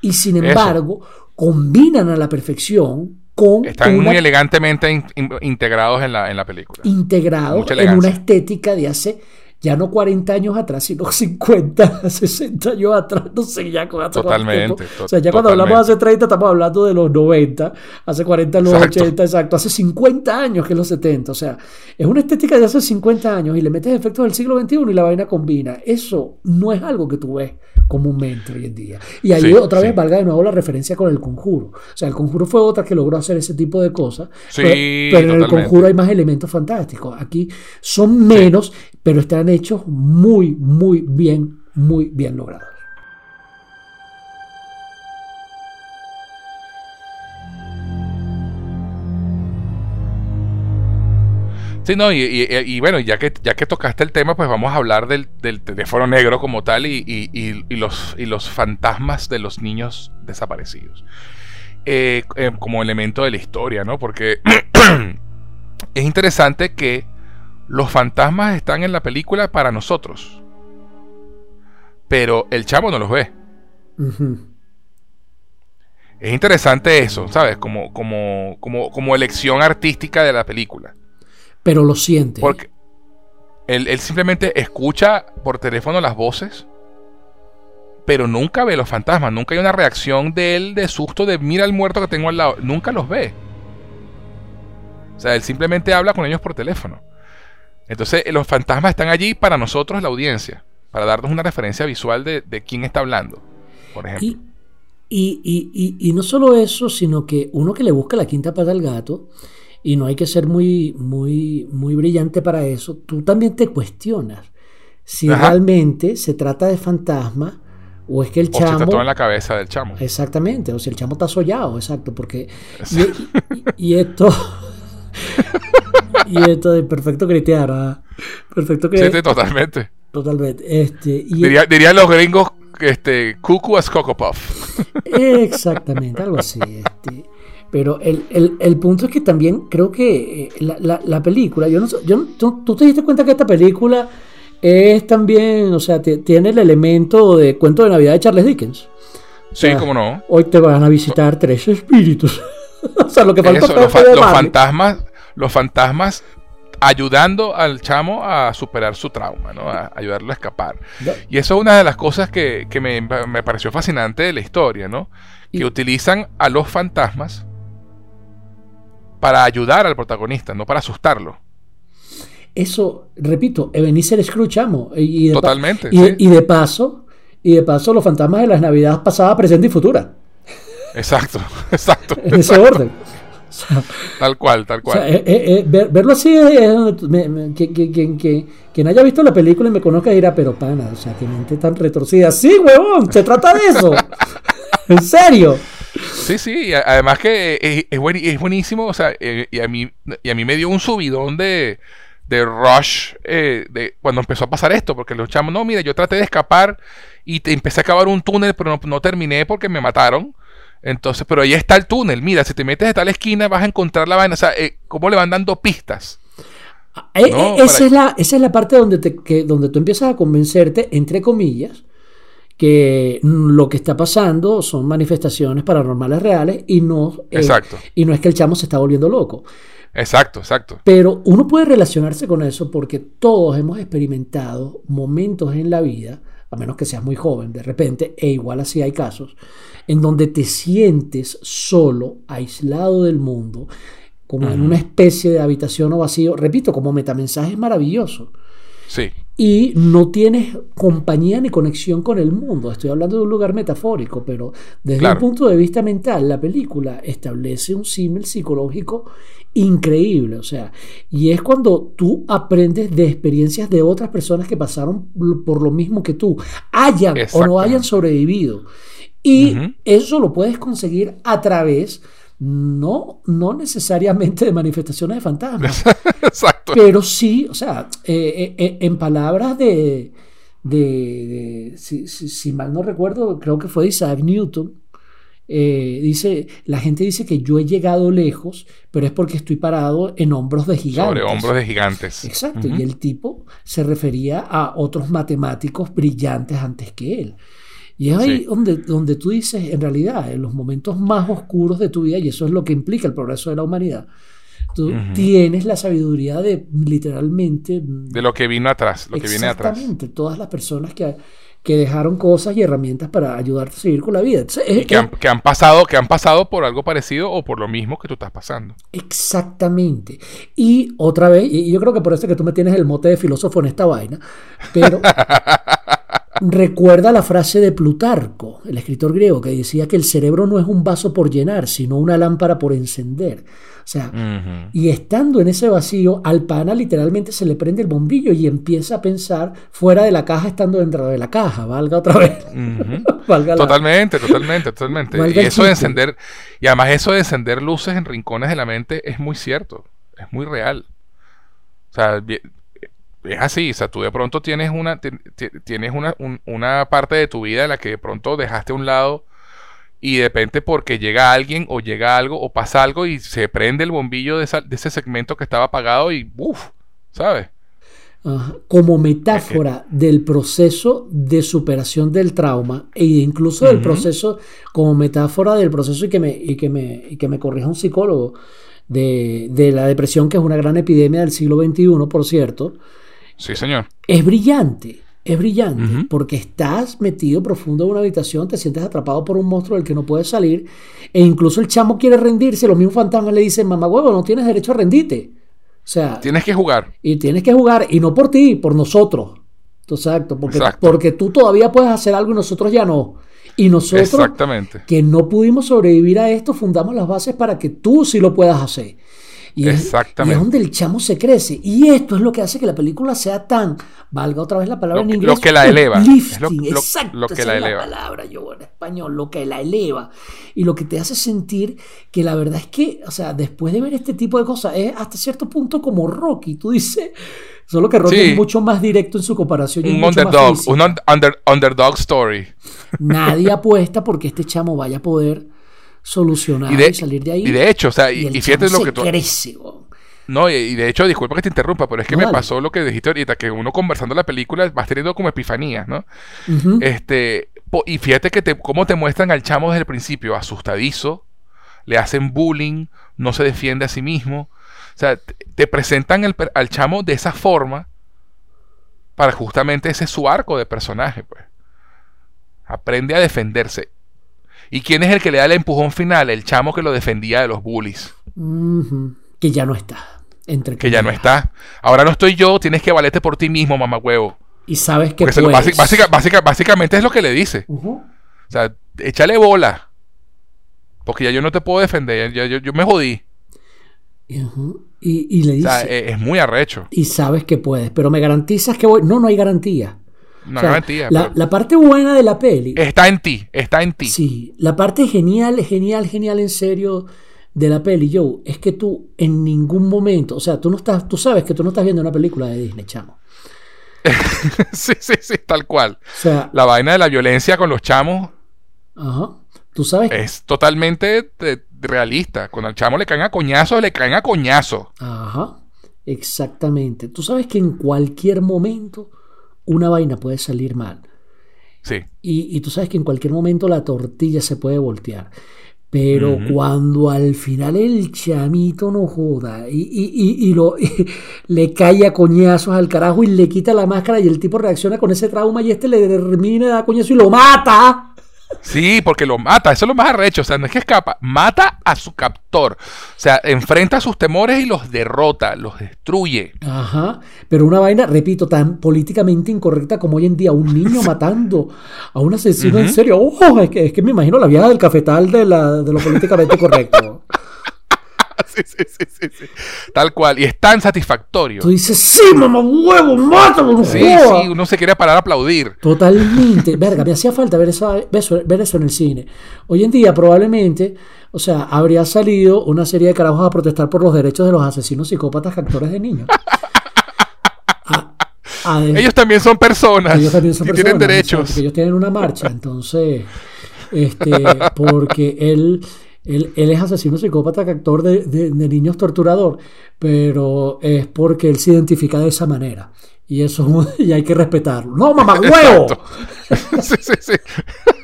S2: Y sin
S1: Eso.
S2: embargo, combinan a la perfección con
S1: Están
S2: una
S1: muy elegantemente in- in- integrados en la, en la película.
S2: integrados en una estética de hace ya no 40 años atrás, sino <laughs> 50, 60 años atrás, no sé ya cuánto
S1: Totalmente, to-
S2: O sea, ya cuando hablamos
S1: totalmente.
S2: hace 30 estamos hablando de los 90, hace 40 los
S1: Exacto.
S2: 80, exacto, hace 50 años que es los 70, o sea, es una estética de hace 50 años y le metes efectos del siglo XXI y la vaina combina. Eso no es algo que tú ves comúnmente hoy en día. Y ahí
S1: Sí,
S2: otra vez
S1: sí.
S2: valga de nuevo la referencia con el conjuro. O sea, el conjuro fue otra que logró hacer ese tipo de cosas.
S1: Sí,
S2: pero, pero en el conjuro hay más elementos fantásticos. Aquí son menos, pero están hechos muy, muy bien, muy bien logrados.
S1: Sí, no, y, bueno, ya que, ya que tocaste el tema, pues vamos a hablar del, teléfono negro como tal y- y los, y los fantasmas de los niños desaparecidos. Eh, eh, como elemento de la historia, ¿no? Porque <clears throat> es interesante que los fantasmas están en la película para nosotros. Pero el chavo no los ve. Es interesante eso, ¿sabes? Como, como, como, como elección artística de la película.
S2: Pero lo siente.
S1: Porque él, él simplemente escucha por teléfono las voces, pero nunca ve los fantasmas. Nunca hay una reacción de él de susto de mira al muerto que tengo al lado. Nunca los ve. O sea, él simplemente habla con ellos por teléfono. Entonces, eh, los fantasmas están allí para nosotros, la audiencia, para darnos una referencia visual de, de quién está hablando, por ejemplo.
S2: Y, y, y- y- no solo eso, sino que uno que le busca la quinta pata al gato, y no hay que ser muy, muy, muy brillante para eso, tú también te cuestionas si
S1: Ajá.
S2: realmente se trata de fantasma o es que el
S1: o si está
S2: chamo...
S1: todo en la cabeza del chamo.
S2: Exactamente, o si el chamo está sollado, exacto, porque... Y, y- y esto... <laughs> <laughs> y esto de perfecto cristiano, ¿ah? perfecto cristiano.
S1: sí, totalmente.
S2: Totalmente. Este, y
S1: Diría, dirían los gringos, este, cuckoo as coco puff. <laughs>
S2: Exactamente, algo así. este. Pero el, el- el punto es que también creo que eh, la, la- la película, yo no sé- yo tú, tú te diste cuenta que esta película es también, o sea, te- tiene el elemento de cuento de Navidad de Charles Dickens.
S1: Sí,
S2: sea,
S1: cómo no.
S2: Hoy te van a visitar tres espíritus. <laughs> o sea, lo que falta
S1: Eso,
S2: fue
S1: los, fa- fantasmas, los fantasmas ayudando al chamo a superar su trauma, ¿no? A ayudarlo a escapar. Y eso es una de las cosas que, que me, me pareció fascinante de la historia, ¿no? Que
S2: Y-
S1: utilizan a los fantasmas para ayudar al protagonista, no para asustarlo.
S2: Eso, repito, Ebenezer Scrooge, chamo. Y de
S1: Totalmente,
S2: Y,
S1: sí.
S2: y de paso, y de paso, los fantasmas de las Navidades pasadas, presente y futura.
S1: Exacto, <laughs> exacto.
S2: En ese orden. Sea, <laughs>
S1: Tal cual, tal
S2: O
S1: cual.
S2: sea, eh, eh, eh, ver- verlo así es, donde me- que, que- que- que- quien haya visto la película y me conozca dirá, pero pana, o sea, que mente tan retorcida. Sí, huevón, se trata de eso. <laughs> en serio.
S1: Sí, sí, además que es, es buen- es buenísimo, o sea, eh, y, a mí, y a mí me dio un subidón de, de rush eh, de cuando empezó a pasar esto, porque los chamos, no, mira, yo traté de escapar y te, empecé a acabar un túnel, pero no, no terminé porque me mataron. Entonces, pero ahí está el túnel. Mira, si te metes de tal esquina vas a encontrar la vaina. O sea, eh, ¿cómo le van dando pistas?
S2: Eh, eh, esa, es la, esa es la parte donde, te, que, donde tú empiezas a convencerte, entre comillas, que lo que está pasando son manifestaciones paranormales reales y no,
S1: exacto.
S2: y no es que el chamo se está volviendo loco.
S1: Exacto, exacto.
S2: Pero uno puede relacionarse con eso porque todos hemos experimentado momentos en la vida, a menos que seas muy joven de repente, e igual así hay casos, en donde te sientes solo, aislado del mundo, como en una especie de habitación o vacío. Repito, como metamensaje es maravilloso.
S1: Sí.
S2: Y no tienes compañía ni conexión con el mundo. Estoy hablando de un lugar metafórico, pero desde un punto de vista mental, la película establece un símil psicológico increíble. O sea, y es cuando tú aprendes de experiencias de otras personas que pasaron por lo mismo que tú, hayan o no hayan sobrevivido. Y eso lo puedes conseguir a través no, no necesariamente de manifestaciones de fantasmas. <laughs>
S1: Exacto.
S2: Pero sí, o sea, eh, eh, eh, en palabras de, de, si, mal no recuerdo, creo que fue Isaac Newton, dice, la gente dice que yo he llegado lejos, pero es porque estoy parado en hombros de gigantes.
S1: Sobre hombros de gigantes.
S2: Exacto, y el tipo se refería a otros matemáticos brillantes antes que él. Y es ahí donde, donde tú dices, en realidad, en los momentos más oscuros de tu vida, y eso es lo que implica el progreso de la humanidad, tú tienes la sabiduría de literalmente...
S1: De lo que vino atrás, lo que viene atrás.
S2: Exactamente, todas las personas que, que dejaron cosas y herramientas para ayudarte a seguir con la vida.
S1: y que, han, que, han, pasado, que han pasado por algo parecido o por lo mismo que tú estás pasando.
S2: Exactamente. Y otra vez, y yo creo que por eso es que tú me tienes el mote de filósofo en esta vaina, pero <laughs> recuerda la frase de Plutarco, el escritor griego, que decía que el cerebro no es un vaso por llenar, sino una lámpara por encender. O sea, y estando en ese vacío, al pana literalmente se le prende el bombillo y empieza a pensar fuera de la caja estando dentro de la caja, valga otra vez. <laughs>
S1: totalmente, totalmente, totalmente. y eso de encender, y además eso de encender luces en rincones de la mente es muy cierto, es muy real. O sea, es así, o sea, tú de pronto tienes una, tienes una, una parte de tu vida en la que de pronto dejaste a un lado y de repente porque llega alguien o llega algo o pasa algo y se prende el bombillo de, ese segmento que estaba apagado y uff, ¿sabes?
S2: Como metáfora del proceso de superación del trauma e incluso del proceso, como metáfora del proceso y que me, y que me, y que me corrija un psicólogo de, de la depresión, que es una gran epidemia del siglo XXI, por cierto,
S1: Sí, señor.
S2: Es brillante, es brillante, porque estás metido profundo en una habitación, te sientes atrapado por un monstruo del que no puedes salir, e incluso el chamo quiere rendirse, los mismos fantasmas le dicen, mamá huevo, no tienes derecho a rendirte. O sea...
S1: Tienes que jugar.
S2: Y tienes que jugar, y no por ti, por nosotros. Exacto, porque, porque tú todavía puedes hacer algo y nosotros ya no. Y nosotros,
S1: Exactamente.
S2: que no pudimos sobrevivir a esto, fundamos las bases para que tú sí lo puedas hacer. Y es, y es, donde el chamo se crece. Y esto es lo que hace que la película sea tan, valga otra vez la palabra en inglés,
S1: lo que la eleva.
S2: Lifting, exacto, lo que la eleva. la palabra, yo en español, lo que la eleva. Y lo que te hace sentir que la verdad es que, o sea, después de ver este tipo de cosas, es hasta cierto punto como Rocky. Tú dices, solo que Rocky es mucho más directo en su comparación.
S1: un underdog, un underdog story.
S2: Nadie apuesta porque este chamo vaya a poder solucionar y, salir de ahí.
S1: Y de hecho, o sea, y, fíjate lo que tú.
S2: Crece,
S1: no, y, de hecho, disculpa que te interrumpa, pero es que me pasó lo que dijiste ahorita, que uno conversando la película vas teniendo como epifanías, ¿no? Este, y fíjate que te, cómo te muestran al chamo desde el principio, asustadizo, le hacen bullying, no se defiende a sí mismo. O sea, te, presentan al chamo de esa forma para justamente ese su arco de personaje, pues. Aprende a defenderse. ¿Y quién es el que le da el empujón final? El chamo que lo defendía de los bullies.
S2: Que ya no está. Entre
S1: que ya no está. Ahora no estoy yo, tienes que valerte por ti mismo, mamá huevo.
S2: Y sabes que
S1: puedes. básicamente es lo que le dice. O sea, échale bola. Porque ya yo no te puedo defender, ya, yo, me jodí.
S2: y, le dice... O sea,
S1: e, es, muy arrecho.
S2: Y sabes que puedes, pero me garantizas que voy... No, no hay garantía.
S1: No garantía.
S2: La, parte buena de la peli.
S1: Está en ti, está en ti.
S2: Sí, la parte genial, genial, genial, en serio de la peli, Joe, es que tú en ningún momento, o sea, tú no estás, tú sabes que tú no estás viendo una película de Disney, chamo. <laughs>
S1: sí, sí, sí, tal cual. O sea, la vaina de la violencia con los chamos.
S2: Ajá. Tú sabes.
S1: Es totalmente eh, realista. Cuando al chamo le caen a coñazo, le caen a coñazo.
S2: Ajá. Exactamente. Tú sabes que en cualquier momento una vaina puede salir mal.
S1: Sí.
S2: Y, y tú sabes que en cualquier momento la tortilla se puede voltear. Pero cuando al final el chamito no joda y, y, y, lo, <laughs> le cae a coñazos al carajo y le quita la máscara y el tipo reacciona con ese trauma y este le termina, da coñazo y lo mata.
S1: Sí, porque lo mata, eso es lo más arrecho, o sea, no es que escapa, mata a su captor, o sea, enfrenta sus temores y los derrota, los destruye.
S2: Ajá, pero una vaina, repito, tan políticamente incorrecta como hoy en día, un niño <laughs> matando a un asesino en serio, ojo, es que, es que me imagino la vieja del cafetal de, la, de lo políticamente correcto. <laughs>
S1: Sí, sí, sí, sí, Tal cual. Y es tan satisfactorio.
S2: Tú dices, sí, mamá huevo, mátalo,
S1: Sí, sí, uno se quiere parar a aplaudir.
S2: Totalmente. <laughs> Verga, me hacía falta ver, esa, ver eso en el cine. Hoy en día, probablemente, o sea, habría salido una serie de carajos a protestar por los derechos de los asesinos psicópatas captores de niños. <laughs>
S1: ellos también son personas.
S2: Ellos también son
S1: y tienen derechos.
S2: ellos tienen una marcha, entonces, este, porque él él, es asesino psicópata, actor de, niños torturador, pero es porque él se identifica de esa manera. Y eso <laughs> y hay que respetarlo. ¡No, mamá, huevo! <laughs>
S1: sí, sí, sí.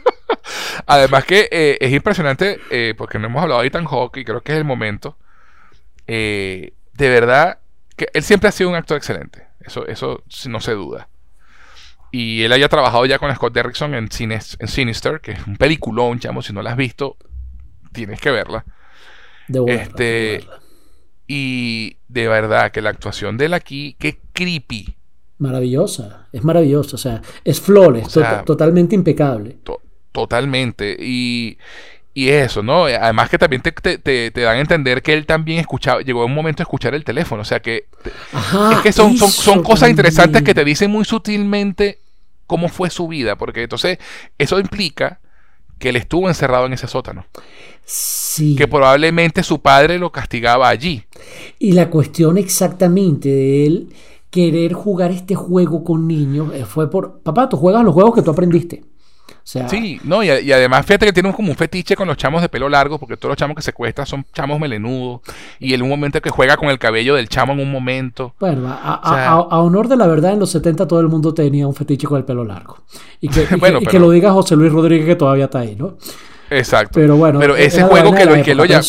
S1: <laughs> Además que eh, es impresionante, eh, porque no hemos hablado de Ethan Hawke y creo que es el momento. Eh, de verdad, que él siempre ha sido un actor excelente. Eso, eso no se duda. Y él haya trabajado ya con Scott Derrickson en, en Sinister, que es un peliculón, chamo, si no lo has visto, tienes que verla. este, Y de verdad que la actuación de él aquí, qué creepy.
S2: Maravillosa, es maravillosa, o sea, es flores, totalmente impecable.
S1: totalmente. Y, y, eso, ¿no? Además que también te, te, dan a entender que él también escuchaba, llegó un momento a escuchar el teléfono, o sea que, es que son, son, son cosas interesantes que te dicen muy sutilmente cómo fue su vida, porque entonces eso implica que él estuvo encerrado en ese sótano.
S2: Sí.
S1: Que probablemente su padre lo castigaba allí.
S2: Y la cuestión exactamente de él querer jugar este juego con niños eh, fue por, papá, tú juegas los juegos que tú aprendiste
S1: sí, no, y, además fíjate que tiene como un fetiche con los chamos de pelo largo, porque todos los chamos que secuestra son chamos melenudos, y en un momento que juega con el cabello del chamo en un momento.
S2: Bueno, a, honor de la verdad, en los 70 todo el mundo tenía un fetiche con el pelo largo. Y que, <laughs> que, lo diga José Luis Rodríguez, que todavía está ahí, ¿no?
S1: Exacto.
S2: Pero bueno,
S1: pero ese juego que lo, que lo, llama,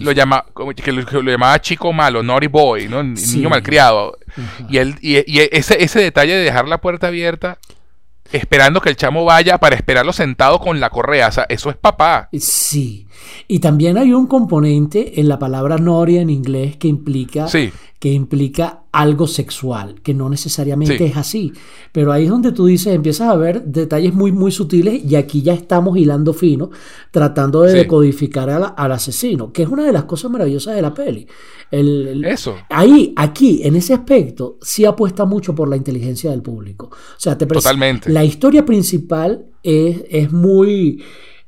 S1: lo, llama, que lo, llamaba chico malo, naughty boy, ¿no? Niño malcriado. Y, él, y, y, ese, ese detalle de dejar la puerta abierta esperando que el chamo vaya para esperarlo sentado con la correa. O sea, eso es papá.
S2: Sí. Y también hay un componente en la palabra noria en inglés que implica, que implica algo sexual, que no necesariamente es así. Pero ahí es donde tú dices, empiezas a ver detalles muy, muy sutiles y aquí ya estamos hilando fino, tratando de decodificar al asesino, que es una de las cosas maravillosas de la peli.
S1: Eso.
S2: Ahí, aquí, en ese aspecto, sí apuesta mucho por la inteligencia del público. O sea, te
S1: Totalmente.
S2: La historia principal es, es muy...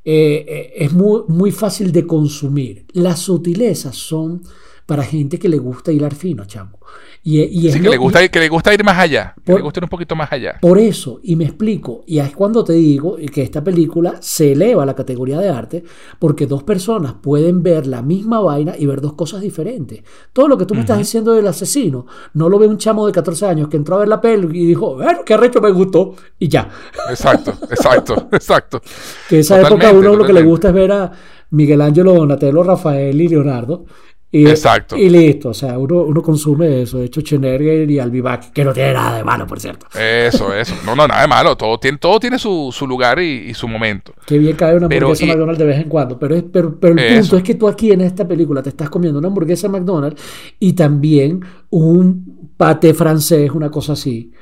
S2: Eh, eh, es muy, muy fácil de consumir. Las sutilezas son para gente que le gusta hilar fino, chamo. Y,
S1: sí, que, le gusta, que le gusta ir más allá, que le gusta ir un poquito más allá.
S2: Por eso, y me explico, y es cuando te digo que esta película se eleva a la categoría de arte, porque dos personas pueden ver la misma vaina y ver dos cosas diferentes. Todo lo que tú me estás diciendo del asesino, no lo ve un chamo de 14 años que entró a ver la peli y dijo, bueno, qué arrecho me gustó, y ya.
S1: Exacto, <laughs> exacto, exacto.
S2: que esa época uno lo que le gusta es ver a Miguel Ángelo, Donatello, Rafael y Leonardo y,
S1: Exacto.
S2: Y listo, o sea, uno, uno consume eso. De hecho, Chenerger y Albivac, que no tiene nada de malo, por cierto.
S1: Eso, <laughs> eso. No, no, nada de malo. Todo tiene, todo tiene su, su lugar y, su momento.
S2: Qué bien cae una hamburguesa McDonald's de vez en cuando. Pero, es, pero, pero el punto es que tú aquí en esta película te estás comiendo una hamburguesa McDonald's y también un pate francés, una cosa así.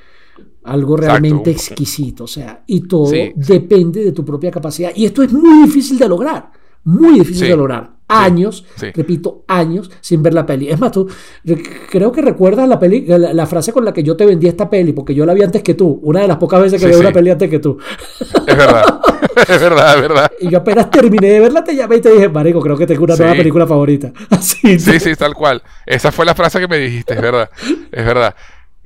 S2: Algo realmente exquisito. O sea, y todo depende de tu propia capacidad. Y esto es muy difícil de lograr. Muy difícil de lograr años, repito, años sin ver la peli. Es más, tú creo que recuerdas la peli, la, frase con la que yo te vendí esta peli, porque yo la vi antes que tú, una de las pocas veces que veo una peli antes que tú.
S1: Es verdad, <laughs> es verdad, es verdad.
S2: Y yo apenas terminé de verla, te llamé y te dije, Marico, creo que tengo una nueva película favorita. <laughs>
S1: Así. Sí, sí, tal cual. Esa fue la frase que me dijiste, es verdad, es verdad.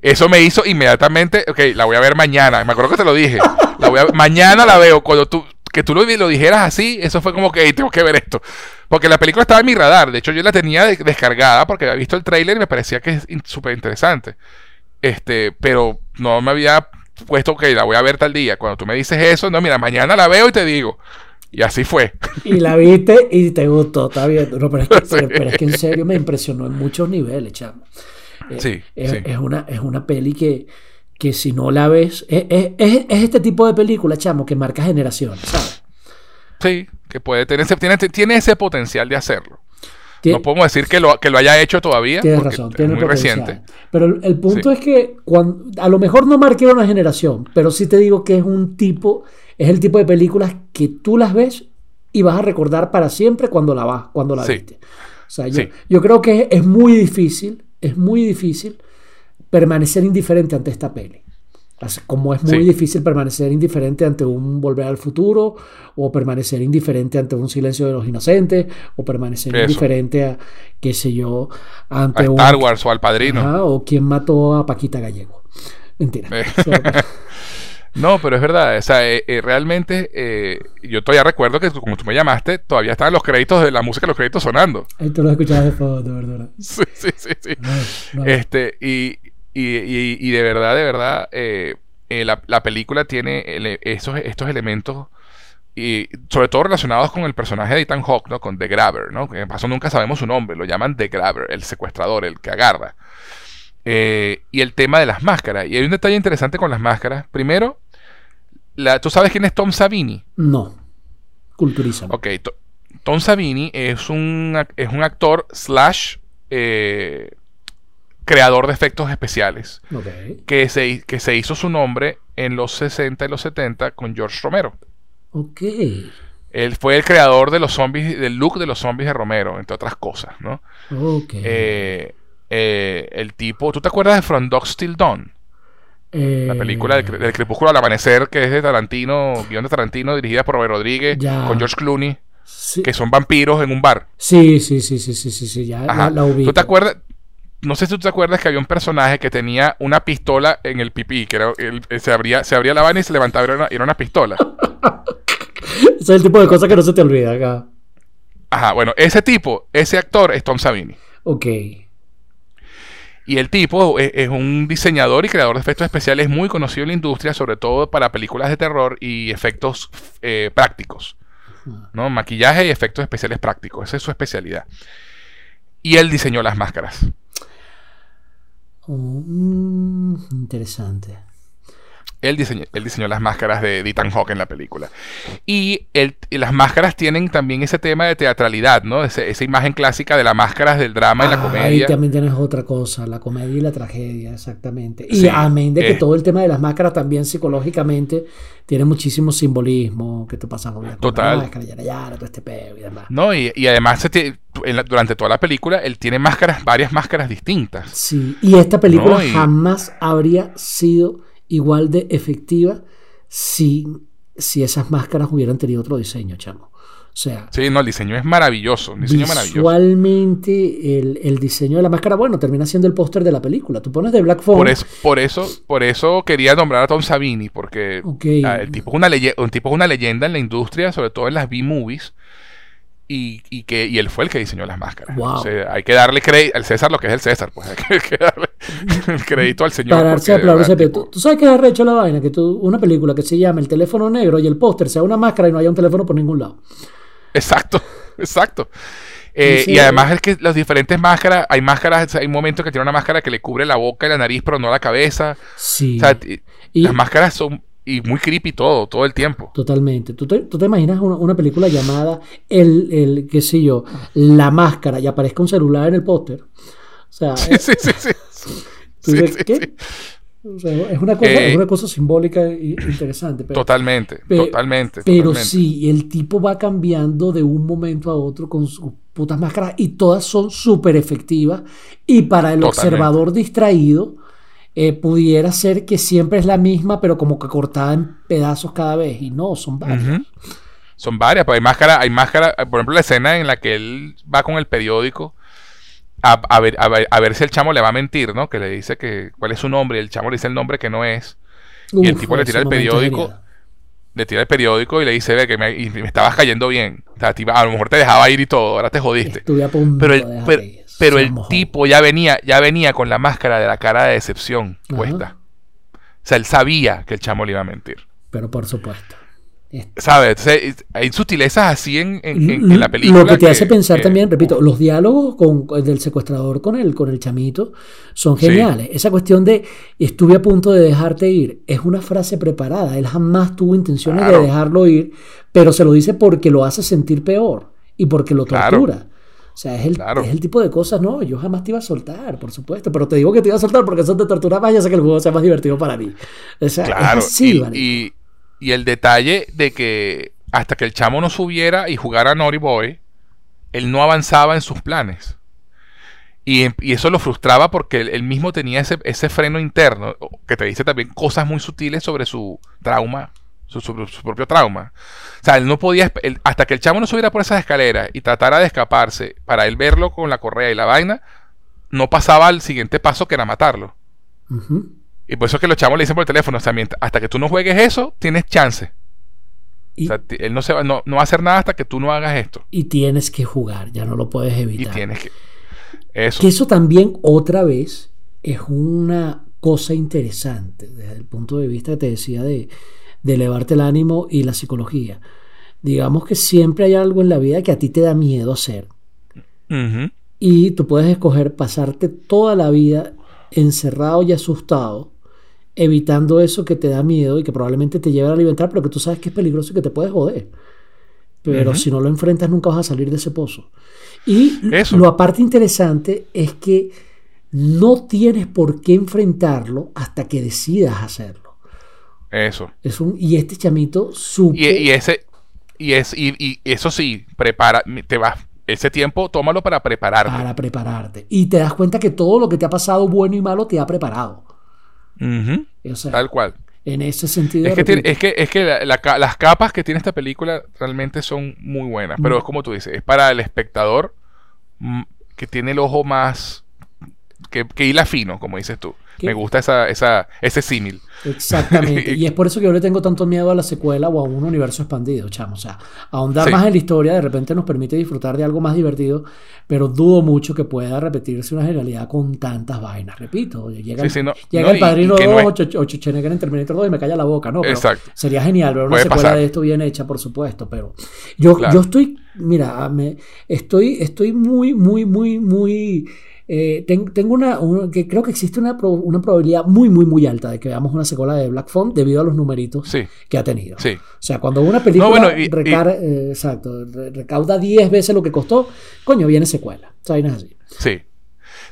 S1: Eso me hizo inmediatamente, ok, la voy a ver mañana, me acuerdo que te lo dije. La voy a, mañana la veo, cuando tú, que tú lo, lo dijeras así, eso fue como que tengo que ver esto. Porque la película estaba en mi radar. De hecho, yo la tenía descargada porque había visto el tráiler y me parecía que es súper interesante. Este, pero no me había puesto que la voy a ver tal día. Cuando tú me dices eso, no, mira, mañana la veo y te digo. Y así fue.
S2: Y la viste y te gustó, está bien. <laughs> pero, es que, en serio me impresionó en muchos niveles, chamo. Eh, sí, es, una, es una peli que, que si no la ves, es, es, este tipo de película, chamo, que marca generaciones, ¿sabes?
S1: Sí, que puede tener ese, tiene, tiene ese potencial de hacerlo. no podemos decir que lo, que lo haya hecho todavía.
S2: Tienes razón, tiene muy reciente. Pero el, punto es que cuando, a lo mejor no marque una generación, pero sí te digo que es un tipo es el tipo de películas que tú las ves y vas a recordar para siempre cuando la vas, cuando la viste. O sea, yo, creo que es muy difícil, es muy difícil permanecer indiferente ante esta peli. Como es muy difícil permanecer indiferente ante un Volver al Futuro, o permanecer indiferente ante un Silencio de los Inocentes, o permanecer indiferente a, qué sé yo, ante
S1: a Star Wars o al Padrino.
S2: o quien mató a Paquita Gallego. Mentira. Eh. <laughs>
S1: No, pero es verdad, o sea, eh, eh, realmente eh, yo todavía recuerdo que como tú me llamaste, todavía estaban los créditos de la música, los créditos sonando.
S2: Ahí tú lo escuchabas de fondo, ¿verdad?
S1: Sí, sí, sí, sí. Este, y, y, y, de verdad, de verdad, la, la, película tiene esos, estos elementos y sobre todo relacionados con el personaje de Ethan Hawke, ¿no? Con The Grabber, ¿no? Que en paso nunca sabemos su nombre, lo llaman The Grabber, el secuestrador, el que agarra. Eh, y el tema de las máscaras. Y hay un detalle interesante con las máscaras. Primero, la, ¿tú sabes quién es Tom Savini?
S2: No. Culturiza.
S1: Ok, Tom Savini es un, es un actor slash eh, creador de efectos especiales. Que, se, que se hizo su nombre en los 60 y los 70 con George Romero.
S2: Ok.
S1: Él fue el creador de los zombies, del look de los zombies de Romero, entre otras cosas, ¿no?
S2: Ok.
S1: Eh, eh, el tipo, ¿tú te acuerdas de From Dog Still Dawn? La película del, Crepúsculo al Amanecer, que es de Tarantino, guion de Tarantino, dirigida por Robert Rodríguez, con George Clooney, que son vampiros en un bar.
S2: Sí, sí, sí, sí, sí, sí, sí ya la,
S1: ¿Tú te acuerdas? No sé si tú te acuerdas que había un personaje que tenía una pistola en el pipí, que era, se, abría, se abría la vaina y se levantaba y era una, era una pistola. <laughs>
S2: ese es el tipo de cosas que no se te olvida acá.
S1: Ajá, bueno, ese tipo, ese actor es Tom Savini.
S2: Ok.
S1: Y el tipo es, un diseñador y creador de efectos especiales muy conocido en la industria, sobre todo para películas de terror y efectos eh, prácticos. ¿no? Maquillaje y efectos especiales prácticos. Esa es su especialidad. Y él diseñó las máscaras.
S2: Oh, mm, interesante.
S1: Él diseñó, él diseñó las máscaras de Ethan Hawke en la película. Y, las máscaras tienen también ese tema de teatralidad, ¿no? esa imagen clásica de las máscaras del drama y la comedia. Ahí
S2: también tienes otra cosa, la comedia y la tragedia, exactamente. Y amén de que eh. todo el tema de las máscaras también psicológicamente tiene muchísimo simbolismo, que tú pasas con
S1: Total.
S2: la máscara, ya, todo este peo y demás.
S1: No, y, además durante toda la película él tiene máscaras, varias máscaras distintas.
S2: Sí, y esta película jamás habría sido igual de efectiva si, si esas máscaras hubieran tenido otro diseño, chamo. O sea,
S1: sí, no, el diseño es maravilloso. diseño
S2: visualmente, el, diseño de la máscara, bueno, termina siendo el póster de la película. Tú pones de Black Phone.
S1: Por eso, por eso, por eso quería nombrar a Tom Savini, porque ah, el tipo es una, un tipo es una leyenda en la industria, sobre todo en las B-movies y, y, que, y él fue el que diseñó las máscaras. hay que darle crédito al César lo que es el César, pues <laughs> hay que darle el crédito al señor.
S2: Para darse ¿Tú, ¿Tú, sabes que has hecho la vaina, que tú, una película que se llama El teléfono negro y el póster sea una máscara y no haya un teléfono por ningún lado.
S1: Exacto, <laughs> exacto. Eh, y además es que las diferentes máscaras, hay máscaras, hay momentos que tiene una máscara que le cubre la boca y la nariz, pero no la cabeza.
S2: Sí.
S1: O sea, las máscaras son y muy creepy todo, todo el tiempo.
S2: Totalmente. ¿Tú te, tú te imaginas una, película llamada el, el, qué sé yo, La Máscara y aparezca un celular en el póster? O sea,
S1: sí, sí, sí,
S2: sí. <laughs> ¿qué? O sea, es, una cosa, es una cosa simbólica e interesante.
S1: totalmente, totalmente.
S2: Pero sí, el tipo va cambiando de un momento a otro con sus putas máscaras y todas son súper efectivas. Y para el observador distraído, eh, pudiera ser que siempre es la misma, pero como que cortada en pedazos cada vez. Y no, son varias.
S1: Son varias, pero hay máscara, hay máscara, por ejemplo, la escena en la que él va con el periódico a, ver, a, ver, si el chamo le va a mentir, ¿no? Que le dice que cuál es su nombre, y el chamo le dice el nombre que no es. y el tipo le tira el periódico. Le tira el periódico y le dice, ve que me, y me estabas cayendo bien. O sea, a lo mejor te dejaba ir y todo, ahora te jodiste.
S2: Estuve a punto
S1: pero el,
S2: de
S1: pero el tipo ya venía, ya venía con la máscara de la cara de decepción
S2: Ajá.
S1: puesta. O sea, él sabía que el chamo le iba a mentir.
S2: Pero por supuesto. Es-
S1: ¿Sabes? Entonces, hay sutilezas así en, en- la película.
S2: Lo que te hace pensar
S1: que-
S2: también, repito, los diálogos con, con- del secuestrador con el, con el chamito son
S1: Sí.
S2: geniales. Esa cuestión de estuve a punto de dejarte ir es una frase preparada. Él jamás tuvo intenciones
S1: Claro.
S2: de dejarlo ir, pero se lo dice porque lo hace sentir peor y porque lo
S1: Claro.
S2: tortura. O sea, es el,
S1: Claro.
S2: es el tipo de cosas, no, yo jamás te iba a soltar, por supuesto, pero te digo que te iba a soltar porque eso te tortura más y hace que el juego sea más divertido para mí. O sea,
S1: Claro,
S2: es así,
S1: y,
S2: marico.
S1: y- y el detalle de que hasta que el chamo no subiera y jugara a Naughty Boy, él no avanzaba en sus planes. Y, em- eso lo frustraba porque él, mismo tenía ese, ese freno interno que te dice también cosas muy sutiles sobre su trauma, su, su- propio trauma. O sea, él no podía, hasta que el chamo no subiera por esas escaleras y tratara de escaparse para él verlo con la correa y la vaina, no pasaba al siguiente paso que era matarlo. Y por eso es que los chamos le dicen por el teléfono, o sea, mientras- hasta que tú no juegues eso, tienes chance.
S2: Y,
S1: O sea, ti- él no, se va, no, no va a hacer nada hasta que tú no hagas esto.
S2: y tienes que jugar, ya no lo puedes
S1: Y
S2: evitar.
S1: tienes que... Eso.
S2: Que eso también otra vez es una cosa interesante desde el punto de vista que te decía de, de elevarte el ánimo y la psicología. Digamos que siempre hay algo en la vida que a ti te da miedo hacer y tú puedes escoger pasarte toda la vida encerrado y asustado evitando eso que te da miedo y que probablemente te lleve a la libertad, pero que tú sabes que es peligroso y que te puedes joder. Pero si no lo enfrentas nunca vas a salir de ese pozo. Y
S1: Eso.
S2: lo aparte interesante es que no tienes por qué enfrentarlo hasta que decidas hacerlo.
S1: Eso.
S2: Es un, y este chamito supo...
S1: Y, y ese... Y, es, y, y eso sí, prepara, te vas... Ese tiempo, tómalo para prepararte.
S2: para prepararte. Y te das cuenta que todo lo que te ha pasado, bueno y malo, te ha preparado.
S1: Ujú.
S2: O sea,
S1: Tal cual.
S2: en ese sentido...
S1: Es que, tiene- es que, es que la- la ca- las capas que tiene esta película realmente son muy buenas. Pero
S2: Mm.
S1: es como tú dices, es para el espectador mm, que tiene el ojo más. que, que hila fino, como dices tú.
S2: ¿Qué?
S1: Me gusta esa, esa, ese símil.
S2: Exactamente. <laughs> y es por eso que yo le tengo tanto miedo a la secuela o a un universo expandido, chamo. O sea, ahondar
S1: Sí.
S2: más en la historia de repente nos permite disfrutar de algo más divertido, pero dudo mucho que pueda repetirse una generalidad con tantas vainas. Repito, llega,
S1: Sí, sí, no-
S2: llega
S1: no,
S2: el padrino
S1: y que
S2: 2
S1: no
S2: o Schwarzenegger en Terminator 2 y me calla la boca, ¿no? Pero
S1: Exacto.
S2: Sería genial ver una
S1: Puede
S2: secuela
S1: pasar.
S2: de esto bien hecha, por supuesto, pero yo,
S1: Claro.
S2: yo estoy, mira, me, estoy, estoy muy, muy, muy, muy... eh, ten- tengo una, un- que creo que existe una, pro- una probabilidad muy, muy, muy alta de que veamos una secuela de Black Phone debido a los numeritos
S1: Sí,
S2: que ha tenido.
S1: sí.
S2: O sea, cuando una película
S1: No, bueno, y-
S2: recar- eh, exacto, recauda 10 veces lo que costó, coño, viene secuela. O sea, vainas así.
S1: Sí.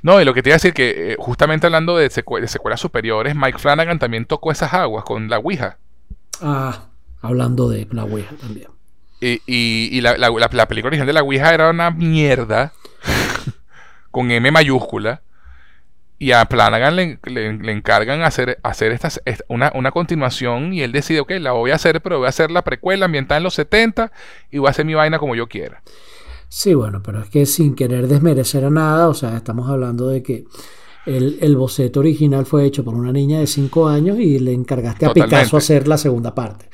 S1: No, y lo que te iba a decir que eh, justamente hablando de, secue- de secuelas superiores, Mike Flanagan también tocó esas aguas con la Ouija.
S2: Ah, hablando de la Ouija también.
S1: Y, y- y la, la- la- la película original de la Ouija era una mierda con M mayúscula. Y a Flanagan le, le- encargan hacer, hacer estas, est- una, una continuación y él decide, ok, la voy a hacer, pero voy a hacer la precuela ambientada en los 70 y voy a hacer mi vaina como yo quiera.
S2: Sí, bueno, pero es que sin querer desmerecer a nada, o sea, estamos hablando de que el, el boceto original fue hecho por una niña de 5 años y le encargaste a
S1: Totalmente.
S2: Picasso hacer la segunda parte.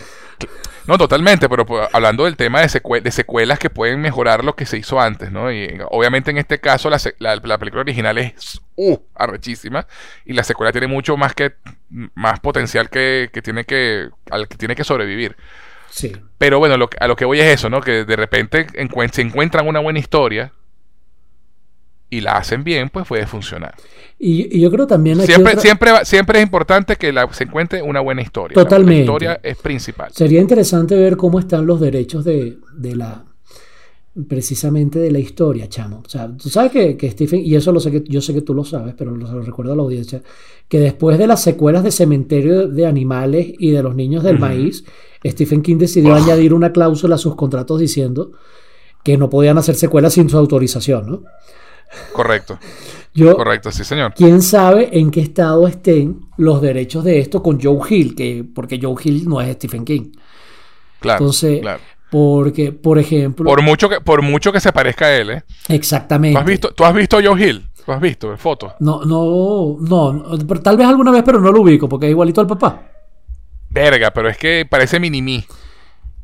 S1: No, totalmente, pero pues, hablando del tema de, secue- de secuelas que pueden mejorar lo que se hizo antes, ¿no? Y obviamente en este caso la, la- la película original es uh, arrechísima y la secuela tiene mucho más que más potencial que, que tiene que al que tiene que sobrevivir.
S2: Sí.
S1: Pero bueno, lo a lo que voy es eso, ¿no? Que de repente se encuentran una buena historia y la hacen bien, pues puede funcionar.
S2: Y, y yo creo también
S1: Siempre,
S2: otra-
S1: siempre, siempre es importante que la- se encuentre una buena historia.
S2: Totalmente.
S1: La, historia es principal.
S2: sería interesante ver cómo están los derechos de, de la precisamente de la historia, chamo. O sea, tú sabes que, que Stephen, y eso lo sé que yo sé que tú lo sabes, pero lo, se lo recuerdo a la audiencia, que después de las secuelas de Cementerio de Animales y de Los Niños del. Maíz, Stephen King decidió añadir una cláusula a sus contratos diciendo que no podían hacer secuelas sin su autorización, ¿no?
S1: Correcto,
S2: Yo,
S1: correcto, sí, señor.
S2: quién sabe en qué estado estén los derechos de esto con Joe Hill, que, porque Joe Hill no es Stephen King.
S1: Claro,
S2: Entonces,
S1: claro.
S2: porque, por ejemplo,
S1: Por mucho que, por mucho que se parezca a él, ¿eh?
S2: exactamente.
S1: ¿Tú has visto, tú has visto a Joe Hill? ¿Tú has visto fotos?
S2: No, no, no, no, pero tal vez alguna vez, pero no lo ubico, porque es igualito al papá.
S1: Verga, pero es que parece mini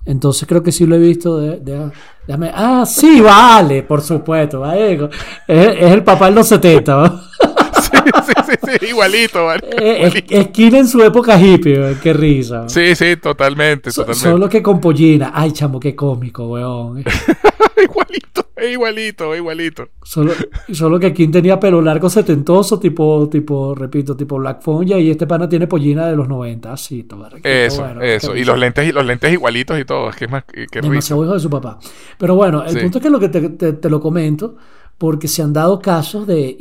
S2: Entonces creo que sí lo he visto. De, ah, sí, vale, por supuesto. Es, es, el papá de los 70. <laughs>
S1: sí, sí, sí, igualito, ¿vale?
S2: Eh, en su época hippie, qué risa.
S1: Sí, sí, totalmente, totalmente.
S2: Solo que con pollina. Ay, chamo, qué cómico, weón. <laughs>
S1: igualito, igualito, igualito.
S2: Solo, solo que King tenía pelo largo setentoso, tipo, tipo, repito, tipo Black Phone, y este pana tiene pollina de los 90, así, todo.
S1: Eso, eso. Y los lentes, y los lentes igualitos y todo, es que es más, que
S2: Demasiado hijo de su papá. Pero bueno, el punto es que lo que te lo comento porque se han dado casos de,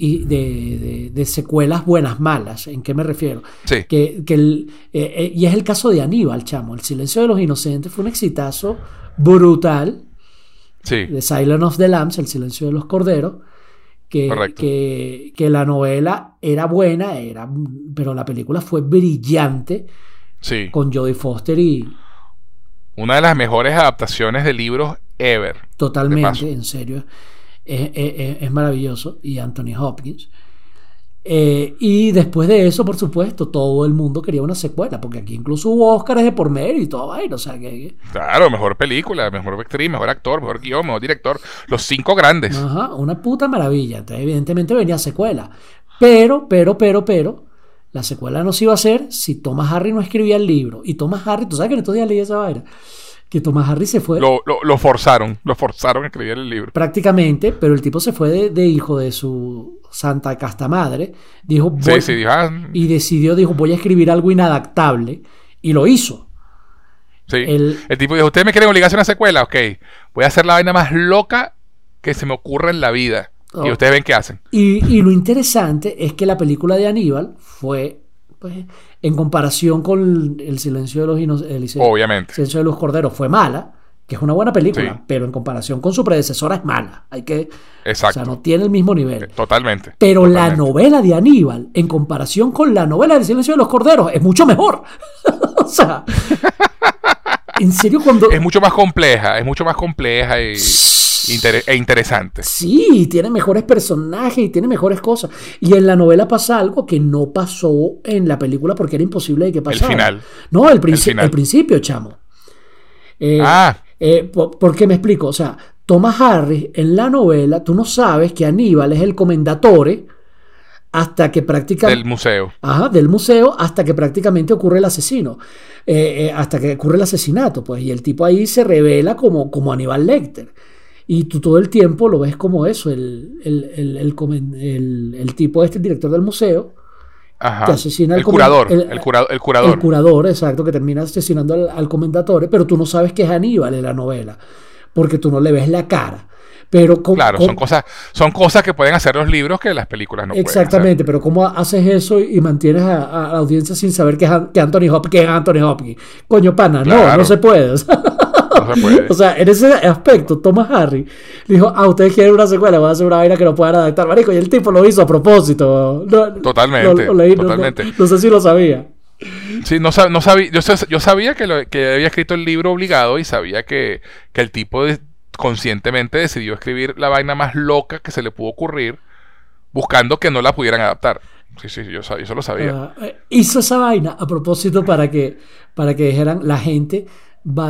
S2: de, secuelas buenas, malas. ¿En qué me refiero?
S1: Sí.
S2: Que, eh, eh, y es el caso de Aníbal, chamo. El silencio de los inocentes fue un exitazo brutal.
S1: Sí.
S2: De Silence of the Lambs, El silencio de los corderos. Que, que, que, la novela era buena, era, pero la película fue brillante.
S1: Sí.
S2: Con Jodie Foster y.
S1: Una de las mejores adaptaciones de libros ever.
S2: Totalmente, en serio es, maravilloso, y Anthony Hopkins. Eh, y después de eso, por supuesto, todo el mundo quería una secuela, porque aquí incluso hubo Oscars de por medio y todo vaina, o sea que...
S1: Claro, mejor película, mejor actriz, mejor actor, mejor guion, mejor director, los cinco grandes.
S2: Ajá, una puta maravilla, entonces evidentemente venía secuela, pero, pero, pero, pero, la secuela no se iba a hacer si Thomas Harry no escribía el libro, y Thomas Harry, tú sabes que en estos días leí esa vaina, que Thomas Harris se fue.
S1: Lo, lo, forzaron, lo forzaron a escribir el libro.
S2: Prácticamente, pero el tipo se fue de, hijo de su santa casta madre. Dijo,
S1: sí, sí, ah,
S2: y decidió, dijo, voy a escribir algo inadaptable. Y lo hizo.
S1: Sí. El, tipo dijo, ¿ustedes me quieren obligar a hacer una secuela? Ok, voy a hacer la vaina más loca que se me ocurra en la vida. Y oh. ustedes ven qué hacen.
S2: Y, y lo interesante es que la película de Aníbal fue pues, en comparación con El silencio de los inocentes,
S1: Obviamente.
S2: silencio de los corderos fue mala, que es una buena película, pero en comparación con su predecesora es mala. Hay que
S1: Exacto.
S2: O sea, no tiene el mismo nivel. Eh,
S1: totalmente.
S2: Pero la novela de Aníbal, en comparación con la novela del silencio de los corderos, es mucho mejor. <laughs> o sea, en serio cuando
S1: es mucho más compleja, es mucho más compleja y e interesante.
S2: Sí, tiene mejores personajes y tiene mejores cosas. Y en la novela pasa algo que no pasó en la película porque era imposible de que pasara.
S1: El final.
S2: No, el, el, principio, chamo.
S1: Eh, ah.
S2: Eh, por, qué me explico? O sea, Thomas Harris en la novela, tú no sabes que Aníbal es el comendatore hasta que prácticamente...
S1: Del museo.
S2: Ajá, del museo hasta que prácticamente ocurre el asesino. Eh, hasta que ocurre el asesinato, pues. Y el tipo ahí se revela como, como Aníbal Lecter. Y tú todo el tiempo lo ves como eso, el, el, el, el tipo este, el director del museo, que asesina
S1: al el curador, el, curador. El
S2: curador, exacto, que termina asesinando al, al comendatore, pero tú no sabes que es Aníbal en la novela, porque tú no le ves la cara. Pero
S1: claro, son cosas, son cosas que pueden hacer los libros que las películas no
S2: Exactamente, pero ¿cómo haces eso y mantienes a, la audiencia sin saber que es, que Anthony Hopkins es Anthony Hopkins? Coño, pana, no, <laughs> no se puede. O sea, en ese aspecto, Thomas Harry dijo, ah, ustedes quieren una secuela, voy a hacer una vaina que no puedan adaptar, marico, y el tipo lo hizo a propósito.
S1: totalmente, totalmente.
S2: No, sé si lo sabía.
S1: Sí, no, no sabía, yo, yo sabía que, lo, que había escrito el libro obligado y sabía que, que el tipo conscientemente decidió escribir la vaina más loca que se le pudo ocurrir, buscando que no la pudieran adaptar. Sí, sí, yo, eso lo sabía. Ah,
S2: eh, hizo esa vaina a propósito para que, para que dijeran la gente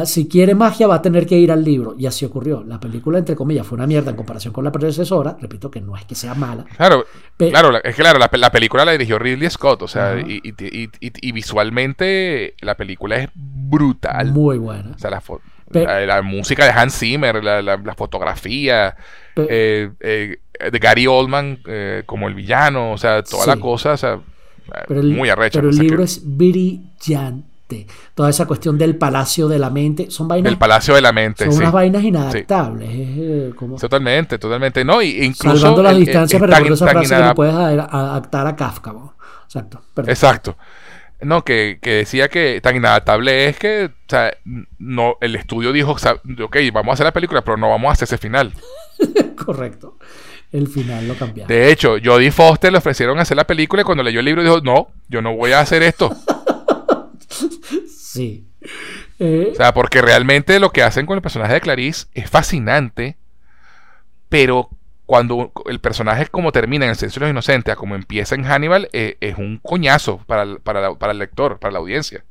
S2: si quiere magia va a tener que ir al libro. Y así ocurrió. La película, entre comillas, fue una mierda en comparación con la predecesora. Repito que no es que sea mala.
S1: Claro, claro es que claro, la, película la dirigió Ridley Scott. O sea, y, visualmente la película es brutal.
S2: Muy buena.
S1: O sea, la, música de Hans Zimmer, la, fotografía eh, eh, de Gary Oldman eh, como el villano. O sea, toda la cosa. O sea, muy arrecha.
S2: Pero el libro es brillante toda esa cuestión del palacio de la mente, son vainas...
S1: El palacio de la mente,
S2: Son unas vainas inadaptables.
S1: Eh, totalmente, totalmente. No, y incluso...
S2: Salvando las distancias, me recuerdo esa frase que no puedes adaptar a Kafka. Exacto.
S1: Exacto. No, que, decía que tan inadaptable es que, o sea, no, el estudio dijo, ok, vamos a hacer la película, pero no vamos a hacer ese final. <laughs>
S2: Correcto. El final lo cambiaron.
S1: De hecho, Jodie Foster le ofrecieron hacer la película y cuando leyó el libro dijo, no, yo no voy a hacer esto. <laughs>
S2: Sí.
S1: o sea, porque realmente lo que hacen con el personaje de Clarice es fascinante, pero cuando el personaje como termina en el Censo de los Inocentes, como empieza en Hannibal, eh, es un coñazo para, para, el lector, para la audiencia.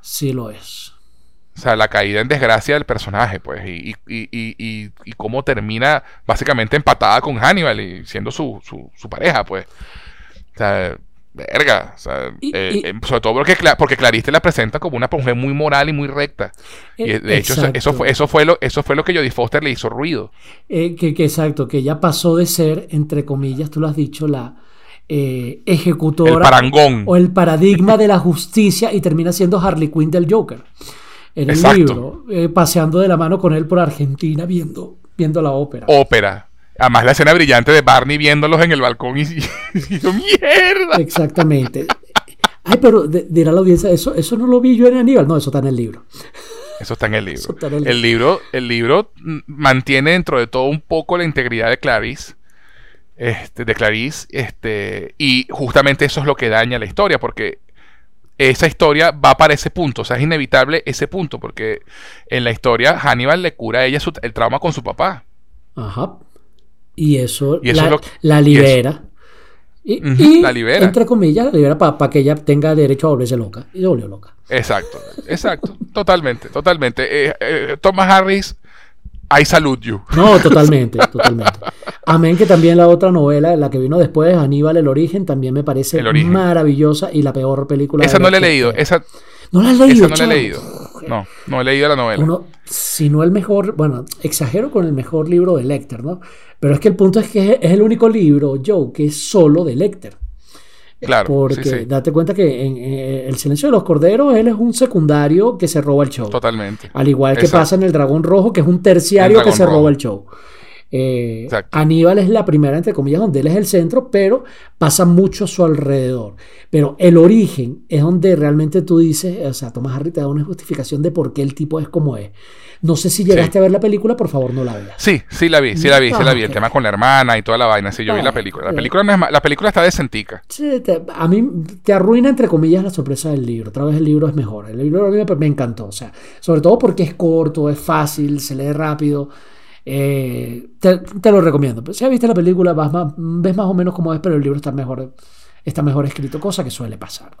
S2: Sí lo es.
S1: O sea, la caída en desgracia del personaje, pues, y, y, y, y cómo termina básicamente empatada con Hannibal y siendo su, su, su pareja, pues. O sea, verga. O sea, eh, eh, sobre todo porque, porque Clariste la presenta como una mujer muy moral y muy recta. y eh, de hecho, eso, fue, eso, fue lo, eso fue lo que Jodie Foster le hizo ruido.
S2: que, que, exacto, que ella pasó de ser, entre comillas, tú lo has dicho, la ejecutora. El
S1: parangón.
S2: O el paradigma de la justicia y termina siendo Harley Quinn del Joker en el libro, eh, paseando de la mano con él por Argentina viendo, viendo la ópera.
S1: Ópera. Además la escena brillante de Barney viéndolos en el balcón y, <laughs> yo, ¡mierda!
S2: Exactamente. Ay, pero dirá la audiencia, eso, eso no lo vi yo en Aníbal. No, eso está en el libro.
S1: Eso está en el libro. el, libro. el libro mantiene dentro de todo un poco la integridad de Clarice. Este, de Clarice, este, y justamente eso es lo que daña la historia, porque esa historia va para ese punto, o sea, es inevitable ese punto, porque en la historia Hannibal le cura a ella el trauma con su papá.
S2: Ajá. Y eso, la, libera. Y, la libera. Entre comillas, la libera para que ella tenga derecho a volverse loca. Y se volvió loca.
S1: Exacto, exacto. totalmente, totalmente. Eh, eh, Thomas Harris I salute you.
S2: No, totalmente, totalmente. Amén, que también la otra novela, la que vino después, Aníbal, El Origen, también me parece maravillosa y la peor película.
S1: Esa no la he leído, esa...
S2: ¿No la has leído?
S1: Esa no la he leído. No, no he leído la novela.
S2: Uno, si no el mejor, bueno, exagero con el mejor libro de Lecter, ¿no? Pero es que el punto es que es el único libro, Joe, que es solo de Lecter.
S1: Claro.
S2: Porque date cuenta que en, El Silencio de los Corderos él es un secundario que se roba el show.
S1: Totalmente.
S2: Al igual que pasa en El Dragón Rojo, que es un terciario que se roba el show. Eh, Aníbal es la primera, entre comillas, donde él es el centro, pero pasa mucho a su alrededor. Pero el origen es donde realmente tú dices, o sea, Tomás Harry te da una justificación de por qué el tipo es como es. No sé si llegaste a ver la película, por favor no la veas.
S1: Sí, sí la vi, sí la vi, sí la vi. El tema con la hermana y toda la vaina, sí, yo vi la película. La película, no es la película está decentica.
S2: Sí, a mí te arruina, entre comillas, la sorpresa del libro. Otra vez el libro es mejor. El libro a mí me encantó, o sea, sobre todo porque es corto, es fácil, se lee rápido. Eh, te, lo recomiendo. Si has visto la película, vas ves más o menos cómo es, pero el libro está mejor, está mejor escrito, cosa que suele pasar.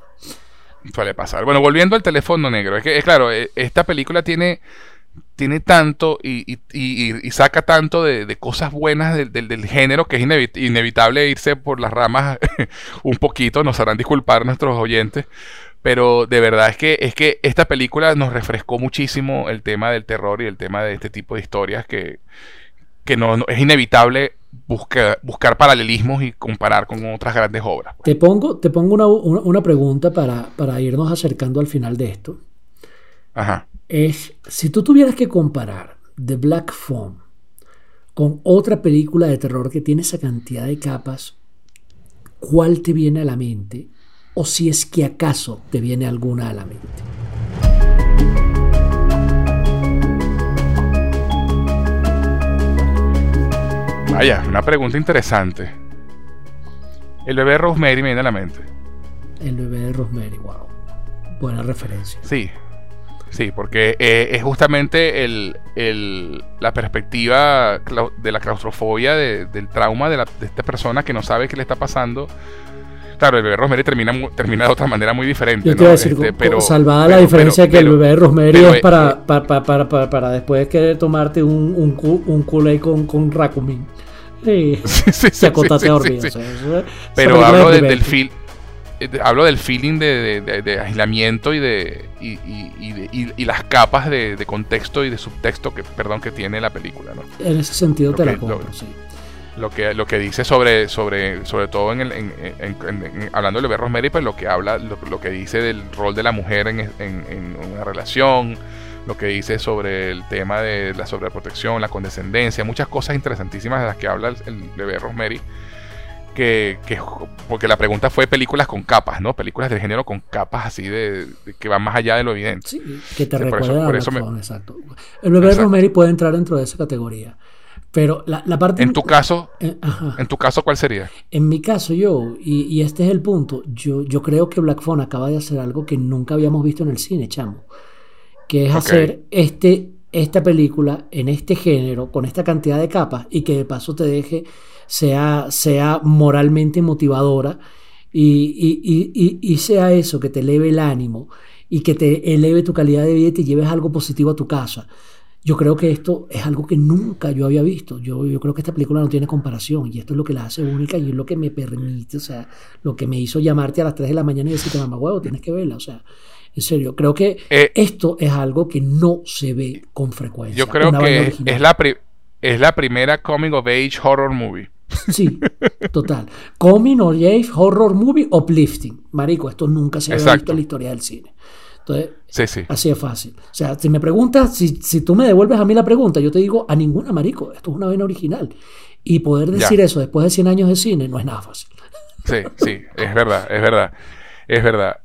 S1: Suele pasar. Bueno, volviendo al teléfono negro, es que, es claro, eh, esta película tiene tiene tanto y, saca tanto de, cosas buenas del, género que es inevitable irse por las ramas <laughs> un poquito, nos harán disculpar nuestros oyentes, pero de verdad es que, es que esta película nos refrescó muchísimo el tema del terror y el tema de este tipo de historias que, que no, es inevitable buscar, buscar paralelismos y comparar con otras grandes obras.
S2: Te pongo, te pongo una, pregunta para, para irnos acercando al final de esto.
S1: Ajá
S2: es si tú tuvieras que comparar The Black Phone con otra película de terror que tiene esa cantidad de capas, ¿cuál te viene a la mente? O si es que acaso te viene alguna a la mente.
S1: Vaya, una pregunta interesante. El bebé Rosemary me viene a la mente.
S2: El bebé de Rosemary, wow. Buena referencia.
S1: Sí, Sí, porque eh, es justamente el, la perspectiva de la claustrofobia, del trauma de, esta persona que no sabe qué le está pasando. Claro, el bebé Rosemary termina, termina de otra manera muy diferente.
S2: Yo te decir, este, pero, salvada la diferencia que el bebé Rosemary es para, eh, para, para, para, después querer tomarte un, un, un culé con, con Rakumin. <laughs> Sí, sí, sí,
S1: Pero hablo del film eh, hablo del feeling de, aislamiento y de y, las capas de, contexto y de subtexto que perdón que tiene la película ¿no?
S2: en ese sentido te la compro, sí
S1: lo que lo que dice sobre sobre sobre todo en, el, en, hablando de Rosemary pues lo que habla lo, que dice del rol de la mujer en, una relación lo que dice sobre el tema de la sobreprotección la condescendencia muchas cosas interesantísimas de las que habla el, el bebé Rosemary que, porque la pregunta fue películas con capas, ¿no? Películas de género con capas así de, que van más allá de lo evidente.
S2: Sí, que te recuerda por eso, exacto. El bebé Rosemary puede entrar dentro de esa categoría. Pero la, parte...
S1: En tu caso, eh, en tu caso, ¿cuál sería?
S2: En mi caso, yo, y, este es el punto, yo, yo creo que Black Phone acaba de hacer algo que nunca habíamos visto en el cine, chamo. Que es hacer este, esta película en este género, con esta cantidad de capas, y que de paso te deje sea, sea moralmente motivadora y, y, sea eso que te eleve el ánimo y que te eleve tu calidad de vida y te lleves algo positivo a tu casa. Yo creo que esto es algo que nunca yo había visto. Yo, yo creo que esta película no tiene comparación y esto es lo que la hace única y es lo que me permite, o sea, lo que me hizo llamarte a las 3 de la mañana y decirte, mamá, huevo, tienes que verla. O sea, en serio, creo que
S1: Eh,
S2: esto es algo que no se ve con frecuencia.
S1: Yo creo que es la, es la primera coming of age horror movie.
S2: Sí, total. Coming or age, horror movie, uplifting. Marico, esto nunca se había visto en la historia del cine. Entonces,
S1: Sí, sí.
S2: así es fácil. O sea, si me preguntas, si, si tú me devuelves a mí la pregunta, yo te digo a ninguna, marico. Esto es una vaina original. Y poder decir
S1: Ya.
S2: eso después de 100 años de cine no es nada fácil.
S1: Sí, sí, es verdad, es verdad. Es verdad.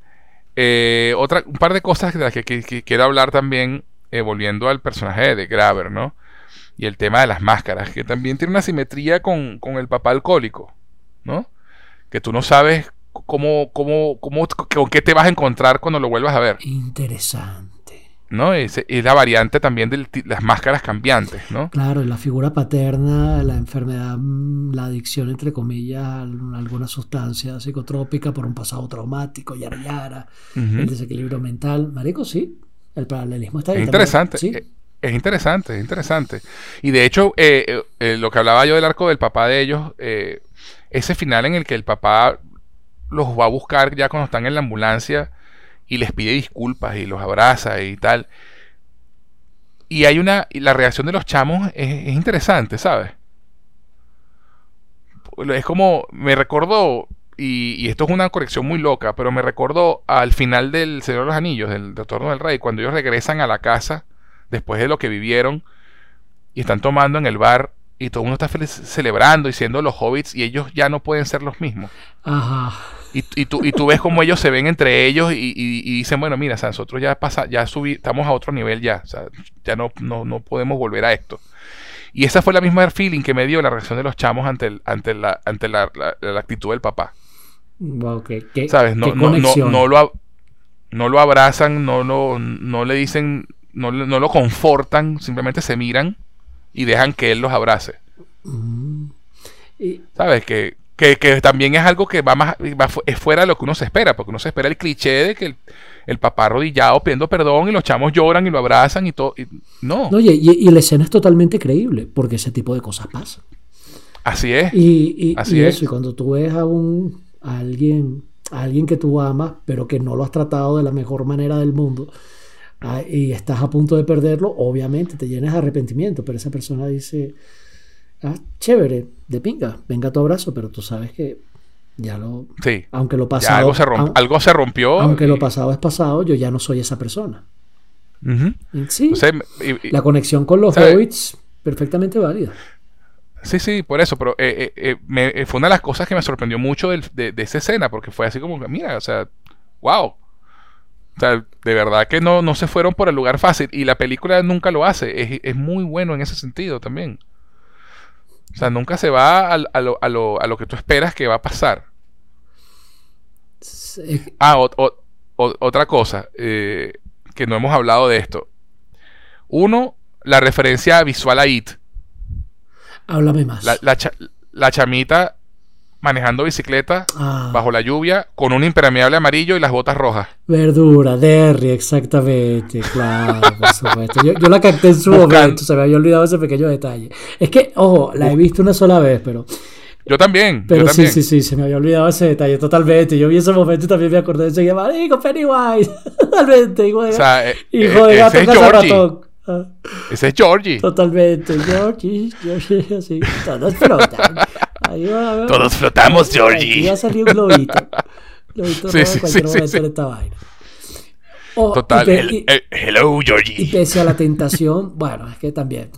S1: Eh, otra, un par de cosas de las que, que- que quiero hablar también, eh, volviendo al personaje de Graver, ¿no? Y el tema de las máscaras, que también tiene una simetría con, con el papá alcohólico, ¿no? Que tú no sabes cómo, cómo, cómo, con qué te vas a encontrar cuando lo vuelvas a ver,
S2: Interesante.
S1: ¿no? Es, es la variante también de las máscaras cambiantes, ¿no?
S2: Claro, la figura paterna, la enfermedad, mm, la adicción, entre comillas, a alguna sustancia psicotrópica por un pasado traumático, yara yara, el desequilibrio mental. Marico, sí, el paralelismo está ahí.
S1: Interesante.
S2: Sí.
S1: eh, Es interesante, es interesante. Y de hecho, eh, eh, eh, lo que hablaba yo del arco del papá de ellos, eh, ese final en el que el papá los va a buscar ya cuando están en la ambulancia y les pide disculpas y los abraza y tal. Y hay una. Y la reacción de los chamos es, es interesante, ¿sabes? Es como. Me recordó. Y, esto es una corrección muy loca, pero me recordó al final del Señor de los Anillos, del Retorno del Rey, cuando ellos regresan a la casa después de lo que vivieron y están tomando en el bar y todo el mundo está celebrando y siendo los hobbits y ellos ya no pueden ser los mismos.
S2: Ajá.
S1: Y, y tú, y tú ves cómo ellos se ven entre ellos y, y- y dicen, bueno, mira, o sea, nosotros ya pasa, ya subí, estamos a otro nivel ya, o sea, ya no, no, no podemos volver a esto. Y esa fue la misma feeling que me dio la reacción de los chamos ante, el- ante, la, ante la, la- la actitud del papá.
S2: Wow, qué, qué-
S1: ¿Sabes? No,
S2: qué
S1: no, no, no lo, no lo abrazan, no, lo, no le dicen, no, no lo confortan, simplemente se miran y dejan que él los abrace.
S2: Mm. Y-
S1: ¿Sabes? Que, que, que también es algo que va más va es fuera de lo que uno se espera, porque uno se espera el cliché de que el, el papá arrodillado pidiendo perdón y los chamos lloran y lo abrazan y todo. y- no,
S2: no, oye, y, y la escena es totalmente creíble, porque ese tipo de cosas pasan.
S1: así es.
S2: Y, y-
S1: Así es.
S2: y cuando tú ves a un a alguien, a alguien que tú amas, pero que no lo has tratado de la mejor manera del mundo, ah, y estás a punto de perderlo, obviamente te llenas de arrepentimiento, pero esa persona dice, ah, chévere, de pinga, venga tu abrazo, pero tú sabes que ya lo,
S1: Sí.
S2: aunque lo pasado,
S1: algo, se romp-
S2: aun-
S1: algo se rompió.
S2: aunque
S1: y-
S2: lo pasado es pasado, yo ya no soy esa persona. Sí,
S1: Entonces, y- y-
S2: la conexión con los hobbits, perfectamente válida.
S1: Sí, sí, por eso, pero eh, eh, eh, me- fue una de las cosas que me sorprendió mucho de, de esa escena, porque fue así como que, mira, o sea, wow. O sea, de verdad que no, no se fueron por el lugar fácil, y la película nunca lo hace, es, es muy bueno en ese sentido también. O sea, nunca se va al- a, lo, a, lo, a lo que tú esperas que va a pasar.
S2: Es- es-
S1: Ah, ot- otra cosa, eh, que no hemos hablado de esto. Uno, la referencia visual a It.
S2: háblame más.
S1: La, la, cha- la chamita manejando bicicleta
S2: Ah.
S1: bajo la lluvia con un impermeable amarillo y las botas rojas.
S2: Verdura, Derry, exactamente, claro, por <laughs> supuesto. Yo, yo la capté en su momento, se me había olvidado ese pequeño detalle. Es que, ojo, la he visto una sola vez, pero,
S1: Yo también,
S2: pero
S1: yo
S2: sí,
S1: también.
S2: sí, sí, se me había olvidado ese detalle totalmente. Yo vi ese momento y también me acordé de ese marico, Pennywise, <laughs> totalmente, hijo de,
S1: O sea, eh,
S2: hijo
S1: eh,
S2: de gato,
S1: ese es
S2: casa
S1: Georgie.
S2: ratón.
S1: Ese es Georgie.
S2: totalmente, Georgie, Georgie, así, todos flotan. Ahí va a ver.
S1: Todos flotamos, Georgie.
S2: va a salir un globito. <laughs> globito
S1: Sí, sí, sí, sí,
S2: esta vaina. Oh,
S1: Total.
S2: y
S1: el-
S2: y-
S1: el- hello,
S2: Y
S1: Georgie.
S2: pese a la tentación, <laughs> bueno, es que también.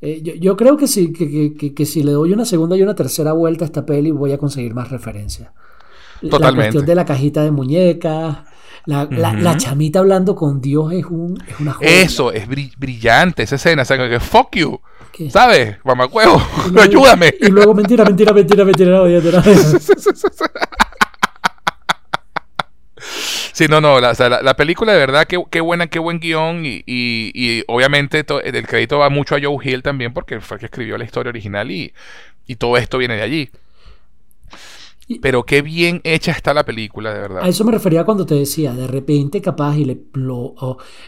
S2: eh, yo, yo creo que sí, que, que- que- si le doy una segunda y una tercera vuelta a esta peli, voy a conseguir más referencias. La
S1: Totalmente.
S2: cuestión de la cajita de muñecas, la, la- la chamita hablando con Dios es, un, es una joya.
S1: Eso, es bri- brillante esa escena. O sea, que fuck you.
S2: ¿Qué?
S1: ¿Sabes? Mamacuevo, <laughs>
S2: luego-
S1: ayúdame.
S2: Y luego, mentira, mentira, mentira, mentira, no, la-
S1: Sí, no, no, la, o sea, la- la película de verdad, qué, qué buena, qué buen guion y, y- y obviamente to- el crédito va mucho a Joe Hill también porque fue el que escribió la historia original y, y todo esto viene de allí. Pero qué bien hecha está la película, de verdad.
S2: A eso me refería cuando te decía, de repente capaz y le...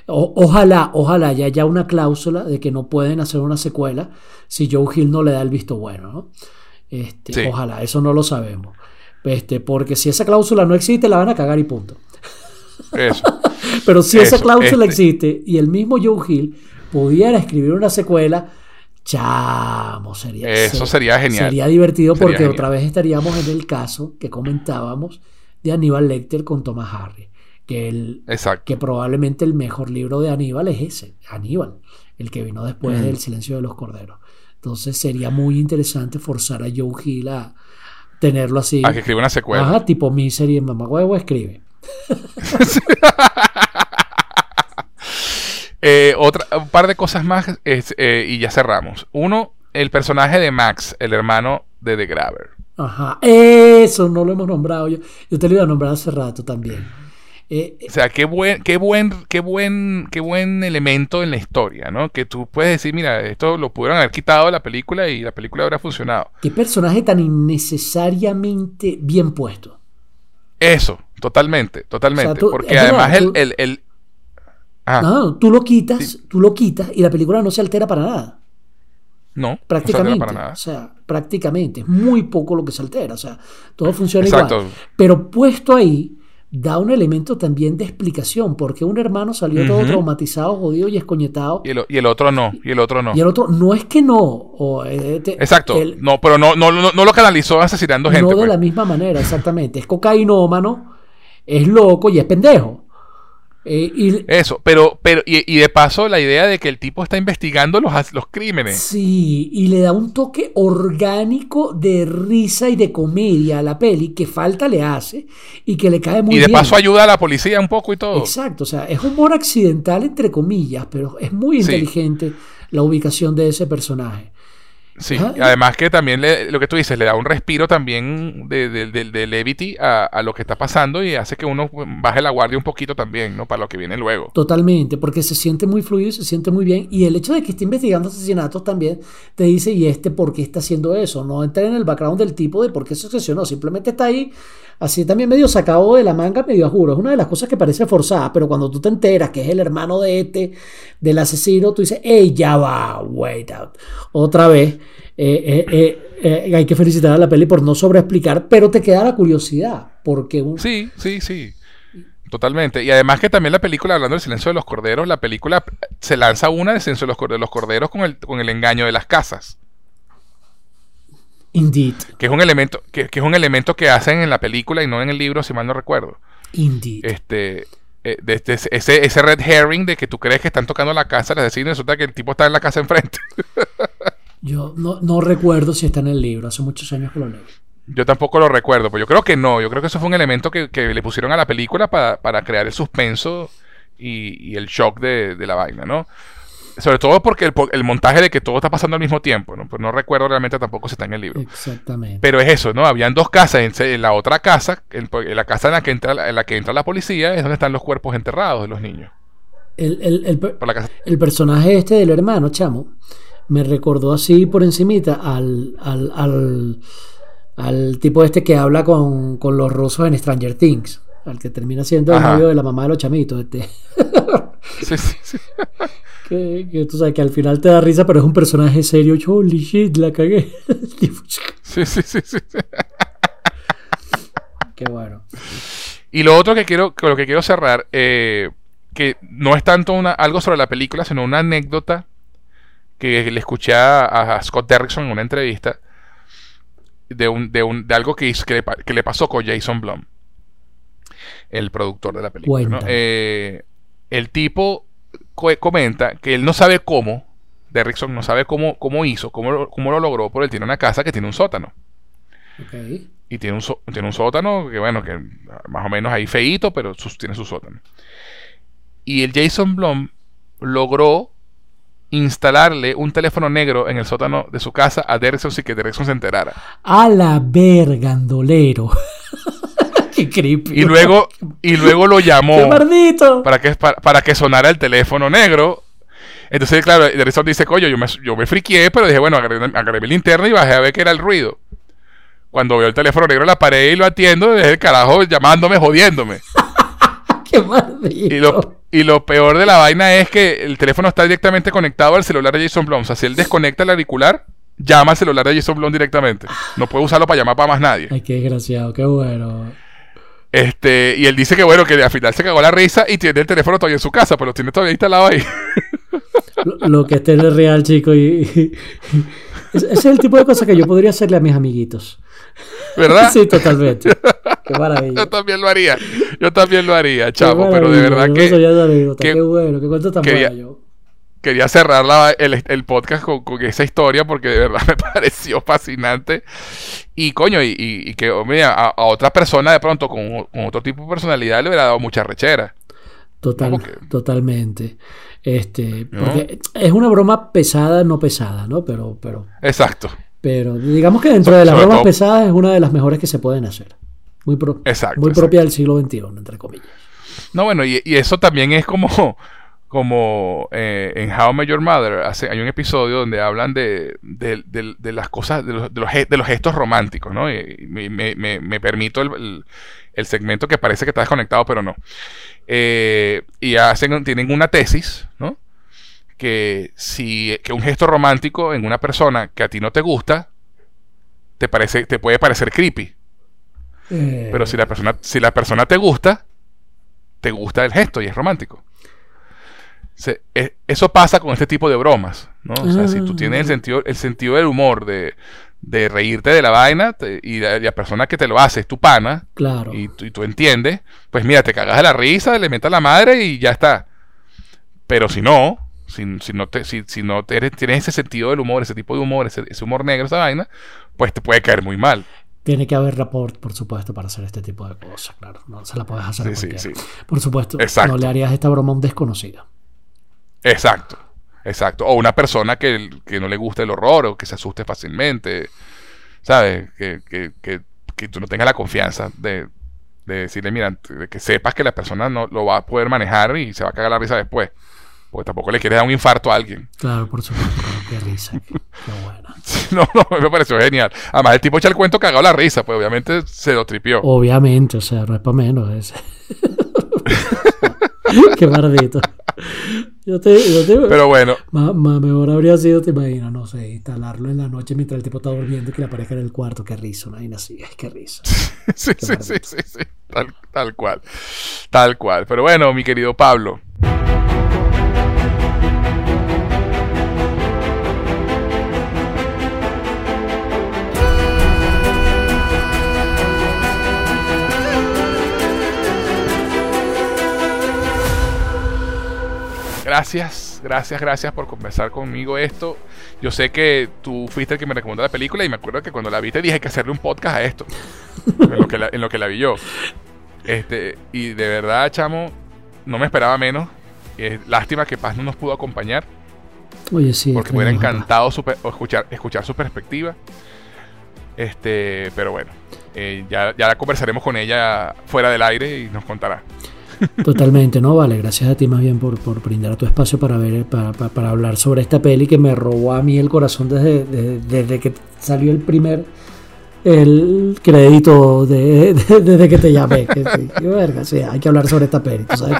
S2: ojalá, ojalá ya haya una cláusula de que no pueden hacer una secuela si Joe Hill no le da el visto bueno, ¿no? Este, Ojalá, eso no lo sabemos. Este, porque si esa cláusula no existe, la van a cagar y punto. Eso. <laughs> Pero si esa cláusula este. existe y el mismo Joe Hill pudiera escribir una secuela, chamo, sería,
S1: Eso sería genial.
S2: Sería divertido porque otra vez estaríamos en el caso que comentábamos de Aníbal Lecter con Thomas Harry. Que, el, que probablemente el mejor libro de Aníbal es ese, Aníbal, el que vino después del Silencio de los Corderos. Entonces sería muy interesante forzar a Joe Hill a tenerlo así.
S1: A que escriba una secuela.
S2: Ajá, tipo Misery en Mamá Huevo escribe. <laughs> <laughs>
S1: Eh, otra, un par de cosas más eh, y ya cerramos. Uno, el personaje de Max, el hermano de The Graver.
S2: Ajá, eso no lo hemos nombrado. Yo, yo te lo iba a nombrar hace rato también.
S1: Eh, o sea, qué buen, qué buen, qué buen, qué buen elemento en la historia, ¿no? Que tú puedes decir, mira, esto lo pudieron haber quitado de la película y la película habría funcionado.
S2: Qué personaje tan innecesariamente bien puesto.
S1: Eso, totalmente, totalmente. porque además el, el,
S2: No, tú lo quitas, tú lo quitas y la película no se altera para nada.
S1: No,
S2: prácticamente. para nada. O sea, prácticamente. Es muy poco lo que se altera. O sea, todo funciona igual. Pero puesto ahí, da un elemento también de explicación, porque un hermano salió todo traumatizado, jodido y escoñetado.
S1: Y el, otro no, y el otro no.
S2: Y el otro no es que no.
S1: Eh, Exacto, no, pero no, no, no, lo canalizó asesinando gente.
S2: No de
S1: pues.
S2: la misma manera, exactamente. Es cocainómano, es loco y es pendejo.
S1: Eh, Eso, pero, pero y, de paso la idea de que el tipo está investigando los, los crímenes.
S2: Sí, y le da un toque orgánico de risa y de comedia a la peli que falta le hace y que le cae muy bien.
S1: Y de paso ayuda a la policía un poco y todo.
S2: Exacto, o sea, es humor accidental entre comillas, pero es muy inteligente la ubicación de ese personaje.
S1: Sí, además que también lo que tú dices, le da un respiro también de, de, levity a, lo que está pasando y hace que uno baje la guardia un poquito también, ¿no? Para lo que viene luego.
S2: Totalmente, porque se siente muy fluido y se siente muy bien. Y el hecho de que esté investigando asesinatos también te dice, ¿y este por qué está haciendo eso? No entra en el background del tipo de por qué se obsesionó, simplemente está ahí así también medio sacado de la manga, medio a juro. Es una de las cosas que parece forzada, pero cuando tú te enteras que es el hermano de este, del asesino, tú dices, ¡ey, ya va! Wait out. Otra vez. Eh, eh, eh, hay que felicitar a la peli por no sobreexplicar, pero te queda la curiosidad. Porque
S1: Sí, sí, sí. Totalmente. Y además que también la película, hablando del silencio de los corderos, la película se lanza una del silencio de los corderos, con el, con el engaño de las casas.
S2: Indeed.
S1: Que es un elemento, que, es un elemento que hacen en la película y no en el libro, si mal no recuerdo.
S2: Indeed.
S1: Este, eh, este ese, ese red herring de que tú crees que están tocando la casa, les deciden resulta que el tipo está en la casa enfrente. <laughs>
S2: yo no, recuerdo si está en el libro, hace muchos años que lo leo.
S1: Yo tampoco lo recuerdo, pero yo creo que no. Yo creo que eso fue un elemento que, le pusieron a la película para, crear el suspenso y, el shock de, de la vaina, ¿no? Sobre todo porque el, montaje de que todo está pasando al mismo tiempo, ¿no? Pues no recuerdo realmente tampoco si está en el libro.
S2: Exactamente.
S1: Pero es eso, ¿no? Habían dos casas. En, la otra casa, en, la casa en la, que entra, en la que entra la policía, es donde están los cuerpos enterrados de los niños.
S2: El, el personaje este del hermano, chamo, me recordó así por encimita al, al, al, tipo este que habla con, con, los rusos en Stranger Things. Al que termina siendo el novio de la mamá de los chamitos. Este. <laughs> <laughs> sí, sí, sí. Que, tú sabes que al final te da risa, pero es un personaje serio. Holy shit, la cagué. <laughs>
S1: sí, sí, sí, sí.
S2: Qué bueno.
S1: Y lo otro que quiero, con lo que quiero cerrar, eh, que no es tanto una, algo sobre la película, sino una anécdota que le escuché a, Scott Derrickson en una entrevista de, un, de, un, de algo que, hizo, que, le, pasó con Jason Blum, el productor de la película. Eh, el tipo comenta que él no sabe cómo, Derrickson no sabe cómo, cómo hizo, cómo lo, cómo lo logró, pero él tiene una casa que tiene un sótano. Y tiene un, tiene un sótano que, bueno, que más o menos ahí feíto, pero tiene su sótano. Y el Jason Blum logró instalarle un teléfono negro en el sótano de su casa a Derrickson sin que Derrickson se enterara.
S2: A la vergandolero. <laughs> Qué creepy.
S1: Y luego, y luego lo llamó.
S2: Para
S1: que, para, que sonara el teléfono negro. Entonces, claro, Derrickson dice, coño, yo me, yo me friqué, pero dije, bueno, agarré, mi linterna y bajé a ver qué era el ruido. cuando veo el teléfono negro en la pared y lo atiendo, es el carajo llamándome, jodiéndome. <laughs>
S2: ¡Qué maldito!
S1: Y lo, y lo peor de la vaina es que el teléfono está directamente conectado al celular de Jason Blum. O sea, si él desconecta el auricular, llama al celular de Jason Blum directamente. No puede usarlo para llamar para más nadie.
S2: Ay, qué desgraciado, qué bueno.
S1: Este, y él dice que bueno, que al final se cagó la risa y tiene el teléfono todavía en su casa, pero lo tiene todavía instalado ahí.
S2: Lo, lo que esté es real, chico. Y, y- ese es el tipo de cosas que yo podría hacerle a mis amiguitos.
S1: ¿Verdad? <laughs>
S2: Sí, totalmente. Qué maravilla.
S1: Yo también lo haría. Yo también lo haría,
S2: Qué
S1: chavo. Pero de verdad que que-
S2: Qué bueno, qué cuento tan
S1: quería-
S2: yo.
S1: Quería cerrar la- el, el podcast con, con esa historia porque de verdad <laughs> me pareció fascinante. Y coño, y, y- y que a, a otra persona de pronto con, con otro tipo de personalidad le hubiera dado mucha rechera.
S2: Total, totalmente. Este,
S1: ¿No?
S2: porque es una broma pesada, no pesada, ¿no? Pero, pero,
S1: Exacto.
S2: pero digamos que dentro
S1: So-
S2: de las bromas
S1: todo-
S2: pesadas es una de las mejores que se pueden hacer. Muy, pro-
S1: Exacto,
S2: muy
S1: exacto.
S2: propia del siglo XXI, entre comillas.
S1: No, bueno, y, y eso también es como, como eh, en How I Met Your Mother, hace, hay un episodio donde hablan de, de- de- de las cosas, de los, de los ge- de los gestos románticos, ¿no? Y, y me, me- me- me permito el, el- el segmento que parece que está desconectado, pero no. Eh, y hacen, tienen una tesis, ¿no? Que si que un gesto romántico en una persona que a ti no te gusta, te parece, te puede parecer creepy.
S2: Eh,
S1: Pero si la persona, si la persona te gusta, te gusta el gesto y es romántico. Se- e- eso pasa con este tipo de bromas, ¿no? O sea, si tú tienes el
S2: Ah.
S1: sentido, el sentido del humor, de, de reírte de la vaina, te- y la, la persona que te lo hace es tu pana,
S2: Claro.
S1: y, tú- y tú entiendes, pues mira, te cagas de la risa, le metas la madre y ya está. Pero si no, si, si no, te, si, si no te eres- tienes ese sentido del humor, ese tipo de humor, ese, ese humor negro, esa vaina, pues te puede caer muy mal.
S2: Tiene que haber rapport, por supuesto, para hacer este tipo de cosas, claro. No se la puedes hacer a
S1: Sí, sí,
S2: cualquiera.
S1: sí.
S2: Por supuesto,
S1: Exacto.
S2: no le harías esta broma a un desconocido.
S1: Exacto, exacto. O una persona que, que no le guste el horror o que se asuste fácilmente, ¿sabes? Que, que, que, que tú no tengas la confianza de, de decirle, mira, de que sepas que la persona no lo va a poder manejar y se va a cagar la risa después. Porque tampoco le quieres dar un infarto a alguien.
S2: Claro, por supuesto. <laughs> Qué risa. Qué, buena.
S1: No, no, <laughs> me pareció genial. Además, el tipo echa el cuento cagado la risa, pues obviamente se lo tripió.
S2: Obviamente, o sea, no es para menos. Es... <laughs> Qué maldito. Yo te, yo te-
S1: Pero bueno,
S2: Más, más mejor habría sido, te imaginas, no sé, instalarlo en la noche mientras el tipo está durmiendo y que le aparezca en el cuarto. Qué risa, una vaina así. Ay, qué risa. <laughs>
S1: sí, sí, sí, sí, sí. Tal, tal cual. Tal cual. Pero bueno, mi querido Pablo. Gracias, gracias, gracias por conversar conmigo esto. Yo sé que tú fuiste el que me recomendó la película y me acuerdo que cuando la viste dije que hacerle un podcast a esto. <laughs> en, lo que la, en lo que la vi yo. Este, y de verdad, chamo, no me esperaba menos. Eh, lástima que Paz no nos pudo acompañar
S2: Oye, sí.
S1: porque me hubiera encantado escuchar, escuchar su perspectiva. Este, pero bueno, eh, ya, ya conversaremos con ella fuera del aire y nos contará.
S2: Totalmente, ¿no? Vale, gracias a ti más bien por, por brindar tu espacio para ver, para, para- para hablar sobre esta peli que me robó a mí el corazón desde, desde, desde que salió el primer el crédito de, de- desde que te llamé. Que, sí, qué verga, sí, hay que hablar sobre esta peli, ¿tú sabes?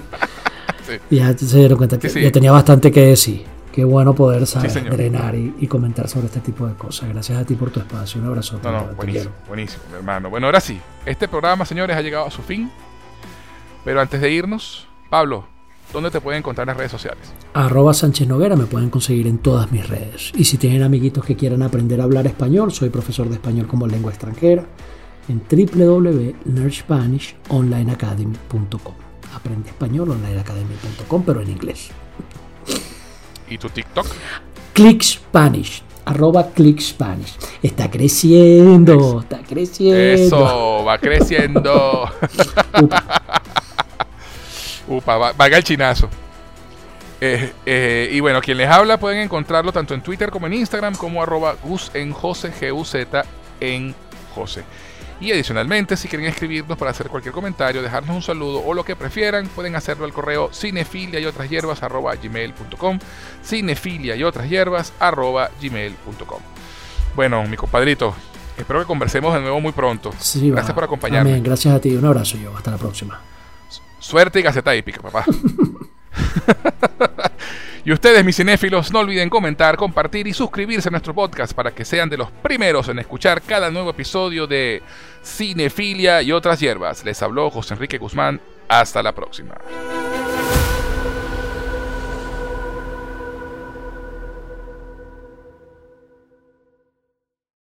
S1: Sí.
S2: Y ya se dieron cuenta que ya tenía bastante que decir. Qué bueno poder saber,
S1: señor.
S2: drenar y, y comentar sobre este tipo de cosas. Gracias a ti por tu espacio. Un abrazo.
S1: No, no, buenísimo, buenísimo, mi hermano. Bueno, ahora sí, este programa, señores, ha llegado a su fin. Pero antes de irnos, Pablo, ¿dónde te pueden encontrar en las redes sociales?
S2: Arroba Sánchez Noguera me pueden conseguir en todas mis redes. Y si tienen amiguitos que quieran aprender a hablar español, soy profesor de español como lengua extranjera en www.learnspanishonlineacademy.com. Aprende español onlineacademy.com, pero en inglés.
S1: ¿Y tu TikTok?
S2: Click Spanish. Arroba Click Spanish. Está creciendo. Está creciendo.
S1: Eso, va creciendo. Upa. Va- valga el chinazo. Eh, eh, y bueno, quien les habla pueden encontrarlo tanto en Twitter como en Instagram como arroba Gus en Jose, G-U-Z en Jose. Y adicionalmente, si quieren escribirnos para hacer cualquier comentario, dejarnos un saludo o lo que prefieran, pueden hacerlo al correo cinefilia y otras hierbas arroba gmail.com. Cinefilia y otras hierbas arroba gmail.com. Bueno, mi compadrito, Espero que conversemos de nuevo muy pronto. gracias por acompañarme. Amén.
S2: Gracias a ti. Un abrazo yo. Hasta la próxima.
S1: Suerte y gaceta épica, papá. <laughs> y ustedes, mis cinéfilos, no olviden comentar, compartir y suscribirse a nuestro podcast para que sean de los primeros en escuchar cada nuevo episodio de Cinefilia y otras hierbas. Les habló José Enrique Guzmán. Hasta la próxima.